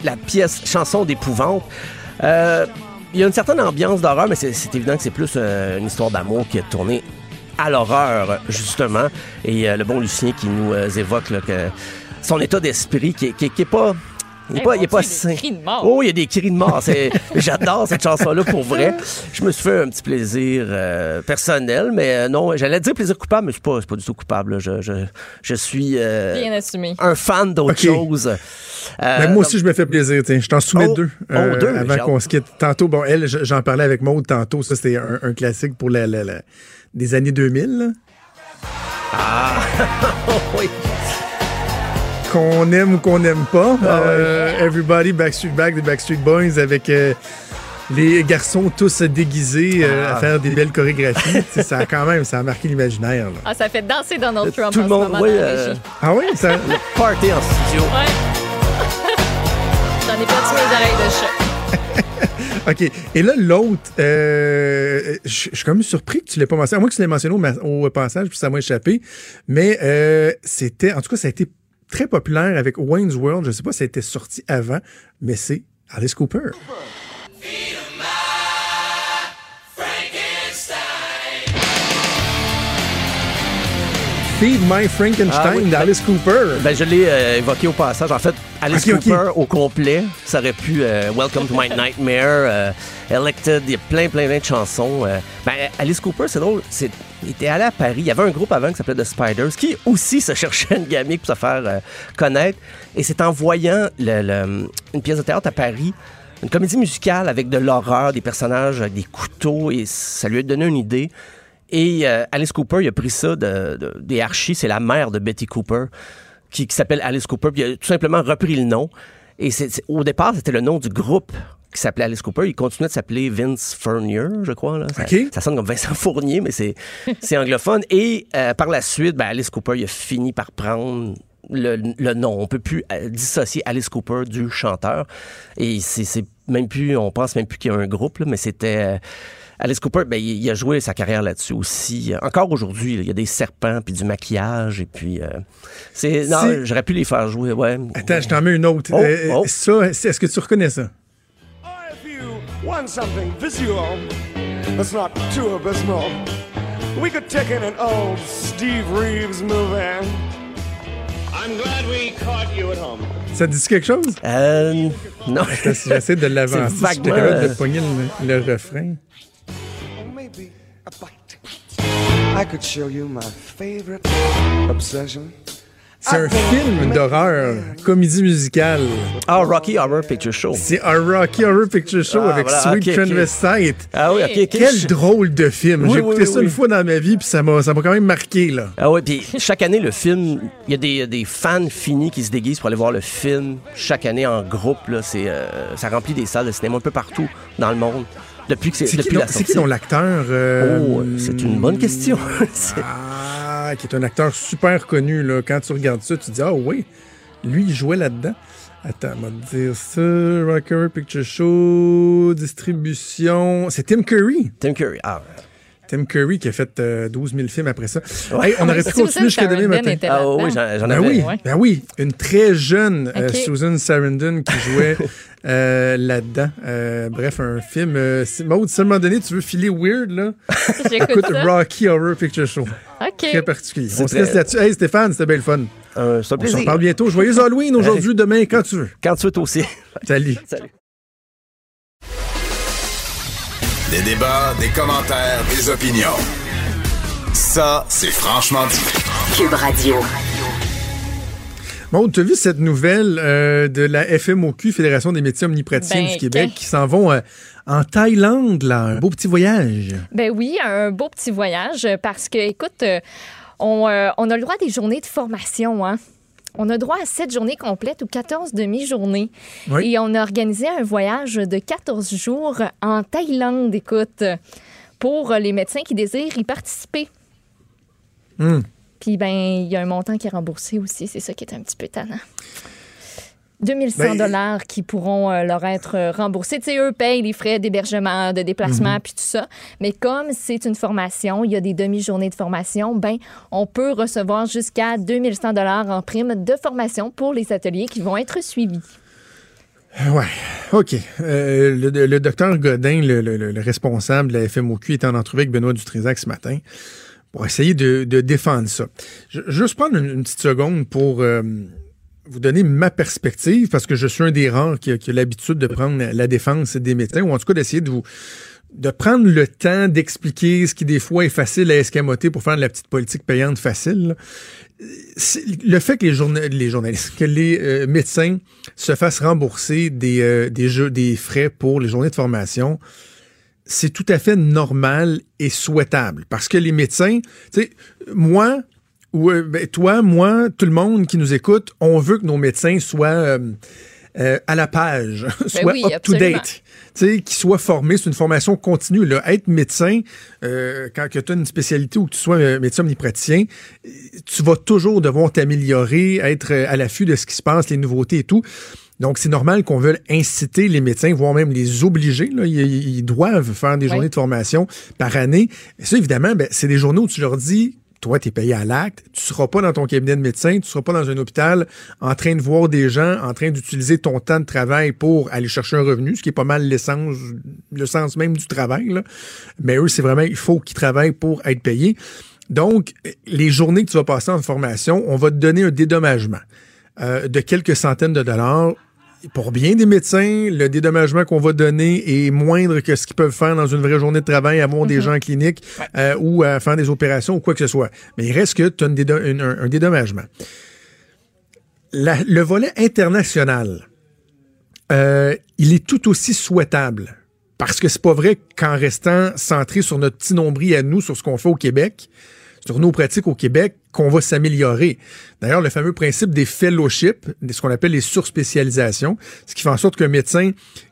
[SPEAKER 7] la pièce chanson d'épouvante. Euh, Il y a une certaine ambiance d'horreur, mais c'est évident que c'est plus une histoire d'amour qui est tournée à l'horreur, justement. Et le bon Lucien qui nous évoque son état d'esprit qui, qui, qui est pas. Il est
[SPEAKER 4] Hey,
[SPEAKER 7] pas, il est pas sain.
[SPEAKER 4] cris de mort.
[SPEAKER 7] Oh, il y a des cris de mort. J'adore cette chanson-là pour vrai. Je me suis fait un petit plaisir euh, personnel, mais euh, non, j'allais dire plaisir coupable, mais je suis pas, je suis pas du tout coupable. là. Je, je, je suis euh,
[SPEAKER 4] Bien assumé.
[SPEAKER 7] un fan d'autre
[SPEAKER 3] Ok.
[SPEAKER 7] chose. Euh,
[SPEAKER 3] Ben, moi aussi, je me fais plaisir. tiens. Je t'en soumets
[SPEAKER 7] Oh,
[SPEAKER 3] deux,
[SPEAKER 7] oh, deux,
[SPEAKER 3] avant qu'on se quitte. Tantôt, bon, elle, j'en parlais avec Maude tantôt. Ça, c'était un, un classique pour la, la- la- des années 2000. là.
[SPEAKER 7] oui.
[SPEAKER 3] Qu'on aime ou qu'on n'aime pas.
[SPEAKER 7] Ah ouais.
[SPEAKER 3] Euh, Everybody Backstreet Back des Backstreet Boys avec euh, les garçons tous déguisés euh,
[SPEAKER 7] Ah.
[SPEAKER 3] à faire des belles chorégraphies. Ça a quand même, ça a marqué l'imaginaire. là.
[SPEAKER 4] Ah, ça fait danser Donald Trump
[SPEAKER 7] Tout
[SPEAKER 4] en
[SPEAKER 7] le
[SPEAKER 4] ce
[SPEAKER 7] monde,
[SPEAKER 4] moment
[SPEAKER 7] oui,
[SPEAKER 4] dans la
[SPEAKER 7] euh,
[SPEAKER 4] régie.
[SPEAKER 3] Ah oui? Ça...
[SPEAKER 7] le party en studio.
[SPEAKER 4] Ouais. J'en ai pas mes oreilles de chat.
[SPEAKER 3] OK. Et là, l'autre, euh, je suis quand même surpris que tu l'aies pas mentionné. À moins que tu l'aies mentionné au, passage, puis ça m'a échappé. Mais euh, c'était, en tout cas, ça a été très populaire avec Wayne's World. Je sais pas si ça a été sorti avant, mais c'est Alice Cooper. Feed My Frankenstein
[SPEAKER 7] Ah oui.
[SPEAKER 3] d'Alice Cooper.
[SPEAKER 7] Ben, je l'ai euh, évoqué au passage. En fait, Alice. Cooper au complet, ça aurait pu euh, Welcome to My Nightmare, euh, Elected, il y a plein, plein, plein de chansons. euh. ben, Alice Cooper, c'est drôle, c'est, il était allé à Paris. Il y avait un groupe avant qui s'appelait The Spiders qui aussi se cherchait une gamique pour se faire connaître. Et c'est en voyant le- le- une pièce de théâtre à Paris, une comédie musicale avec de l'horreur, des personnages avec des couteaux, et ça lui a donné une idée. Et euh, Alice Cooper, il a pris ça de, de- des Archies, c'est la mère de Betty Cooper, qui, qui s'appelle Alice Cooper, puis il a tout simplement repris le nom. Et au départ, c'était le nom du groupe qui s'appelait Alice Cooper. Il continuait de s'appeler Vince Fournier, je crois. Là. Ça, sonne comme Vincent Fournier, mais c'est, anglophone. Et euh, par la suite, ben, Alice Cooper, il a fini par prendre le, le nom. On peut plus euh, dissocier Alice Cooper du chanteur. Et c'est, c'est même plus, on pense même plus qu'il y a un groupe, là, mais c'était... euh, Alice Cooper, ben, il, il a joué sa carrière là-dessus aussi. Encore aujourd'hui, il y a des serpents, puis du maquillage, et puis... euh, c'est, non,
[SPEAKER 3] Si-
[SPEAKER 7] j'aurais pu les faire jouer, ouais.
[SPEAKER 3] Attends, je t'en mets une autre.
[SPEAKER 7] Oh,
[SPEAKER 3] Euh,
[SPEAKER 7] oh.
[SPEAKER 3] Ça, c'est- est-ce que tu reconnais ça?
[SPEAKER 9] If you want something visual that's not too abysmal, we could take in an old Steve Reeves movie. I'm glad we caught you at home.
[SPEAKER 3] Ça te dit quelque chose?
[SPEAKER 7] Euh, non.
[SPEAKER 3] J'essaie de l'avancer. Capable de
[SPEAKER 7] euh,
[SPEAKER 3] pogner le, le refrain.
[SPEAKER 9] I could show you my favorite obsession.
[SPEAKER 3] C'est un film d'horreur, comédie musicale.
[SPEAKER 7] Ah, Rocky Horror Picture Show.
[SPEAKER 3] C'est un Rocky Horror Picture Show
[SPEAKER 7] Ah,
[SPEAKER 3] avec
[SPEAKER 7] voilà,
[SPEAKER 3] Sweet
[SPEAKER 7] ok, ok.
[SPEAKER 3] Transvestite.
[SPEAKER 7] Ah oui, ok, ok.
[SPEAKER 3] Quel drôle de film.
[SPEAKER 7] Oui,
[SPEAKER 3] J'ai
[SPEAKER 7] oui,
[SPEAKER 3] écouté
[SPEAKER 7] oui,
[SPEAKER 3] ça
[SPEAKER 7] oui.
[SPEAKER 3] une fois dans ma vie, puis ça m'a ça m'a quand même marqué. là.
[SPEAKER 7] Ah oui, puis chaque année, le film, il y a des, des fans finis qui se déguisent pour aller voir le film chaque année en groupe. Là, c'est, euh, ça remplit des salles de cinéma un peu partout dans le monde. Depuis que c'est, depuis la
[SPEAKER 3] c'est qui l'acteur? euh,
[SPEAKER 7] Oh, c'est une bonne question.
[SPEAKER 3] Ah, qui est un acteur super connu. Là. Quand tu regardes ça, tu te dis, ah oui, lui, il jouait là-dedans. Attends, on va te dire ça. Horror Picture Show, distribution. C'est Tim Curry.
[SPEAKER 7] Tim Curry. Ah,
[SPEAKER 3] Tim Curry qui a fait euh, 12 000 films après ça.
[SPEAKER 7] Ouais.
[SPEAKER 3] Hey, on aurait pu continuer jusqu'à demain
[SPEAKER 4] Ben
[SPEAKER 3] matin.
[SPEAKER 7] ah oui, j'en,
[SPEAKER 3] Ben
[SPEAKER 7] avais.
[SPEAKER 3] oui,
[SPEAKER 4] Ouais.
[SPEAKER 3] ben oui, une très jeune euh. Susan Sarandon qui jouait euh, là-dedans. Euh, bref, un film. Euh, Maud, si à un moment donné, tu veux filer weird, là,
[SPEAKER 4] J'écoute
[SPEAKER 3] écoute
[SPEAKER 4] ça.
[SPEAKER 3] Rocky Horror Picture Show.
[SPEAKER 4] OK.
[SPEAKER 3] Très particulier.
[SPEAKER 7] C'est
[SPEAKER 3] On se laisse là-dessus. Hey, Stéphane, c'était bien le fun.
[SPEAKER 7] Euh,
[SPEAKER 3] On se reparle bientôt. Joyeux Halloween aujourd'hui, demain, quand tu veux.
[SPEAKER 7] Quand tu veux, toi aussi.
[SPEAKER 3] Salut.
[SPEAKER 7] Salut.
[SPEAKER 2] Des débats, des commentaires, des opinions. Ça, c'est franchement dit.
[SPEAKER 1] Cube Radio.
[SPEAKER 3] Bon, tu as vu cette nouvelle euh, de la FMOQ, Fédération des médecins omnipraticiens
[SPEAKER 4] Ben,
[SPEAKER 3] du Québec, qui s'en vont euh, en Thaïlande, là. Un beau petit voyage?
[SPEAKER 4] Ben oui, un beau petit voyage parce que, écoute, euh, on, euh, on a le droit à des journées de formation, hein. On a droit à 7 journées complètes ou 14 demi-journées.
[SPEAKER 3] Oui.
[SPEAKER 4] Et on a organisé un voyage de 14 jours en Thaïlande, écoute, pour les médecins qui désirent y participer.
[SPEAKER 3] Hmm.
[SPEAKER 4] Puis, ben, il y a un montant qui est remboursé aussi. C'est ça qui est un petit peu tannant. 2100
[SPEAKER 3] Ben,
[SPEAKER 4] dollars qui pourront euh, leur être euh, remboursés. Tu sais, eux payent les frais d'hébergement, de déplacement,
[SPEAKER 3] Mhm.
[SPEAKER 4] puis tout ça. Mais comme c'est une formation, il y a des demi-journées de formation, ben, on peut recevoir jusqu'à 2100 dollars en prime de formation pour les ateliers qui vont être suivis.
[SPEAKER 3] Ouais, OK. Euh, le, le docteur Godin, le, le- le responsable de la FMOQ, est en entrevue avec Benoît Dutrézac ce matin pour essayer de, de défendre ça. Je, juste prendre une, une petite seconde pour euh, vous donner ma perspective, parce que je suis un des rares qui a, a l'habitude de prendre la défense des médecins, ou en tout cas d'essayer de vous de prendre le temps d'expliquer ce qui des fois est facile à escamoter pour faire de la petite politique payante facile. Le fait que les, journa- les journalistes, que les euh, médecins se fassent rembourser des, euh, des, jeux, des frais pour les journées de formation, c'est tout à fait normal et souhaitable. Parce que les médecins, tu sais, moi, euh, ben, toi, moi, tout le monde qui nous écoute, on veut que nos médecins soient euh, euh, à la page, soient
[SPEAKER 4] oui,
[SPEAKER 3] up to
[SPEAKER 4] absolument.
[SPEAKER 3] date, tu sais, qu'ils soient formés. C'est une formation continue. Là. Être médecin, euh, quand tu as une spécialité ou que tu sois médecin omnipraticien, tu vas toujours devoir t'améliorer, être à l'affût de ce qui se passe, les nouveautés et tout. Donc, c'est normal qu'on veuille inciter les médecins, voire même les obliger. Là. Ils, ils doivent faire des
[SPEAKER 4] Oui.
[SPEAKER 3] journées de formation par année. Et ça, évidemment, ben, c'est des journées où tu leur dis, toi, tu es payé à l'acte, tu seras pas dans ton cabinet de médecin, tu seras pas dans un hôpital en train de voir des gens, en train d'utiliser ton temps de travail pour aller chercher un revenu, ce qui est pas mal l'essence, le sens même du travail. Mais eux, c'est vraiment, il faut qu'ils travaillent pour être payés. Donc, les journées que tu vas passer en formation, on va te donner un dédommagement euh, de quelques centaines de dollars. Pour bien des médecins, le dédommagement qu'on va donner est moindre que ce qu'ils peuvent faire dans une vraie journée de travail, avoir des gens en clinique euh, ou à faire des opérations ou quoi que ce soit. Mais il reste que tu as une dédo- une- un, un dédommagement. La- le volet international, euh, il est tout aussi souhaitable. Parce que c'est pas vrai qu'en restant centré sur notre petit nombril à nous, sur ce qu'on fait au Québec, sur nos pratiques au Québec, qu'on va s'améliorer. D'ailleurs, le fameux principe des fellowships, ce qu'on appelle les surspécialisations, ce qui fait en sorte qu'un médecin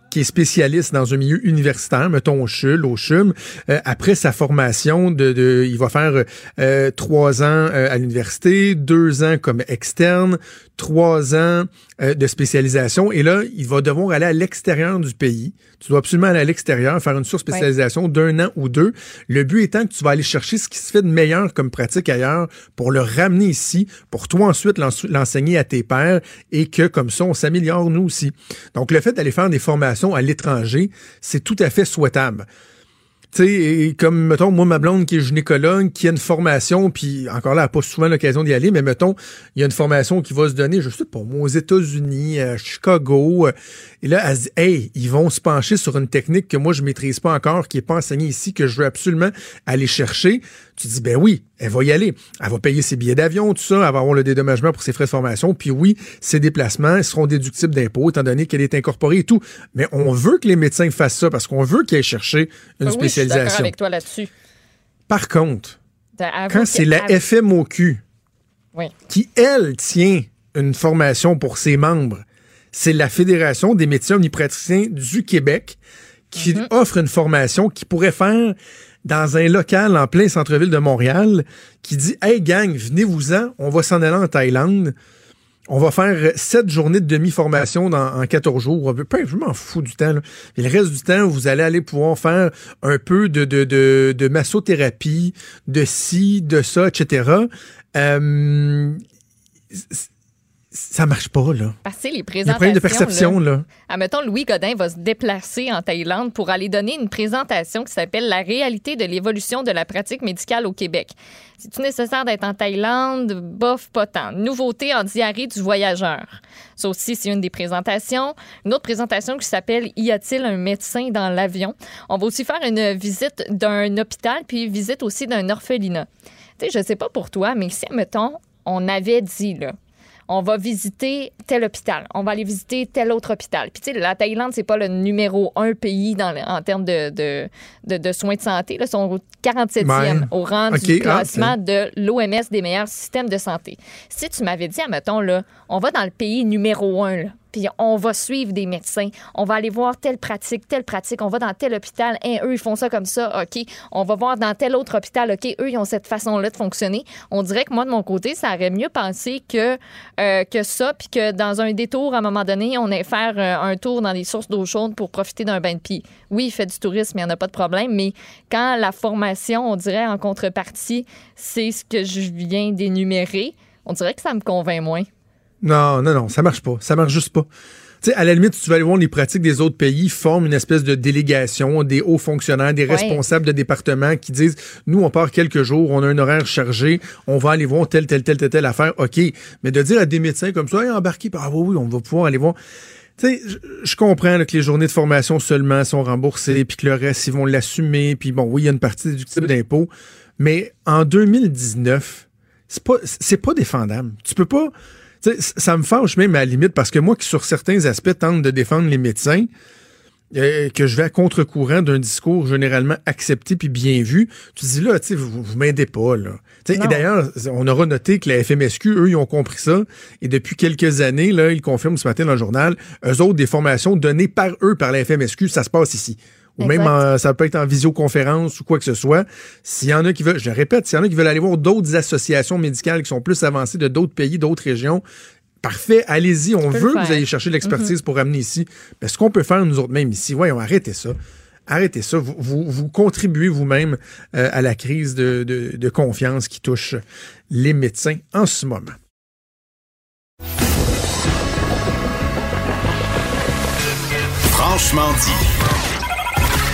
[SPEAKER 3] qui est spécialiste dans un milieu universitaire, mettons au CHUL, au CHUM, euh, après sa formation, de, de- il va faire euh, trois ans euh, à l'université, deux ans comme externe, trois ans euh, de spécialisation, et là, il va devoir aller à l'extérieur du pays. Tu dois absolument aller à l'extérieur, faire une surspécialisation d'un an ou deux. Le but étant que tu vas aller chercher ce qui se fait de meilleur comme pratique ailleurs pour le ramener ici, pour toi ensuite l'en- l'enseigner à tes pairs, et que comme ça, on s'améliore nous aussi. Donc, le fait d'aller faire des formations à l'étranger, c'est tout à fait souhaitable. Tu sais, comme, mettons, moi, ma blonde qui est gynécologue, qui a une formation, puis encore là, elle n'a pas souvent l'occasion d'y aller, mais mettons, il y a une formation qui va se donner, je sais pas, moi, aux États-Unis, à Chicago, euh, et là, elle se dit, hey, ils vont se pencher sur une technique que moi, je maîtrise pas encore, qui est pas enseignée ici, que je veux absolument aller chercher. Tu dis, ben oui, elle va y aller. Elle va payer ses billets d'avion, tout ça, elle va avoir le dédommagement pour ses frais de formation, puis oui, ses déplacements ils seront déductibles d'impôts, étant donné qu'elle est incorporée et tout. Mais on veut que les médecins fassent ça, parce qu'on veut qu'ils aillent chercher une
[SPEAKER 4] Ah oui, je suis d'accord
[SPEAKER 3] spécialisation.
[SPEAKER 4] avec toi là-dessus.
[SPEAKER 3] Par contre, quand c'est la FMOQ
[SPEAKER 4] Oui.
[SPEAKER 3] qui, elle, tient une formation pour ses membres, c'est la Fédération des médecins omnipraticiens du Québec qui
[SPEAKER 4] Mhm.
[SPEAKER 3] offre une formation qui pourrait faire dans un local en plein centre-ville de Montréal qui dit Hey gang, venez-vous-en, on va s'en aller en Thaïlande. On va faire sept journées de demi-formation dans- en 14 jours. Je m'en fous du temps. là. Le reste du temps, vous allez aller pouvoir faire un peu de, de, de, de massothérapie, de ci, de ça, etc. ça marche pas, là.
[SPEAKER 4] Parce que les
[SPEAKER 3] Il y a un
[SPEAKER 4] présentations.
[SPEAKER 3] problème de perception,
[SPEAKER 4] là.
[SPEAKER 3] là.
[SPEAKER 4] Admettons, Louis Godin va se déplacer en Thaïlande pour aller donner une présentation qui s'appelle La réalité de l'évolution de la pratique médicale au Québec. C'est-tu nécessaire d'être en Thaïlande? Bof, pas tant. Nouveauté en diarrhée du voyageur. Ça aussi, c'est une des présentations. Une autre présentation qui s'appelle Y a-t-il un médecin dans l'avion? On va aussi faire une visite d'un hôpital, puis visite aussi d'un orphelinat. Tu sais, je sais pas pour toi, mais si, mettons, on avait dit, là, on va visiter tel hôpital, on va aller visiter tel autre hôpital. Puis tu sais, la Thaïlande, c'est pas le numéro un pays dans, en termes de, de, de- de soins de santé. Là, ils sont au 47e
[SPEAKER 3] Ouais.
[SPEAKER 4] au rang du
[SPEAKER 3] ah,
[SPEAKER 4] classement de l'OMS des meilleurs systèmes de santé. Si tu m'avais dit, admettons, là, on va dans le pays numéro un, là, puis on va suivre des médecins. On va aller voir telle pratique, telle pratique. On va dans tel hôpital, hein, eux, ils font ça comme ça, OK. On va voir dans tel autre hôpital, OK, eux, ils ont cette façon-là de fonctionner. On dirait que moi, de mon côté, ça aurait mieux pensé que, euh, que ça, puis que dans un détour, à un moment donné, on ait faire euh, un tour dans des sources d'eau chaude pour profiter d'un bain de pied. Oui, il fait du tourisme, il n'y en a pas de problème, mais quand la formation, on dirait en contrepartie, c'est ce que je viens d'énumérer, on dirait que ça me convainc moins.
[SPEAKER 3] Non, non, non, ça marche pas. Ça marche juste pas. Tu sais, à la limite, si tu vas aller voir les pratiques des autres pays, ils forment une espèce de délégation, des hauts fonctionnaires, des
[SPEAKER 4] Ouais.
[SPEAKER 3] responsables de départements qui disent, nous, on part quelques jours, on a un horaire chargé, on va aller voir telle, telle, telle, telle, telle affaire, OK. Mais de dire à des médecins comme ça, hey, embarquez, ah oui, oui, on va pouvoir aller voir. Tu sais, je- je comprends là, que les journées de formation seulement sont remboursées, puis que le reste, ils vont l'assumer, puis bon, oui, il y a une partie déductible d'impôt, mais en 2019, c'est pas, c'est pas défendable. Tu peux pas. Ça me fâche même à la limite parce que moi, qui sur certains aspects tente de défendre les médecins, euh, que je vais à contre-courant d'un discours généralement accepté puis bien vu, tu dis là, tu sais, vous, vous m'aidez pas, là. Et d'ailleurs, on aura noté que la FMSQ, eux, ils ont compris ça. Et depuis quelques années, là, ils confirment ce matin dans le journal, eux autres, des formations données par eux, par la FMSQ, ça se passe ici. Ou même, en- ça peut être en visioconférence ou quoi que ce soit. S'il y en a qui veulent, je le répète, s'il y en a qui veulent aller voir d'autres associations médicales qui sont plus avancées de d'autres pays, d'autres régions, parfait, allez-y, on veut que vous ayez chercher de l'expertise pour ramener ici. Mais ce qu'on peut faire nous autres même ici, voyons, arrêtez ça. Arrêtez ça. Vous, vous, vous contribuez vous-même euh, à la crise de, de- de confiance qui touche les médecins en ce moment.
[SPEAKER 2] Franchement dit.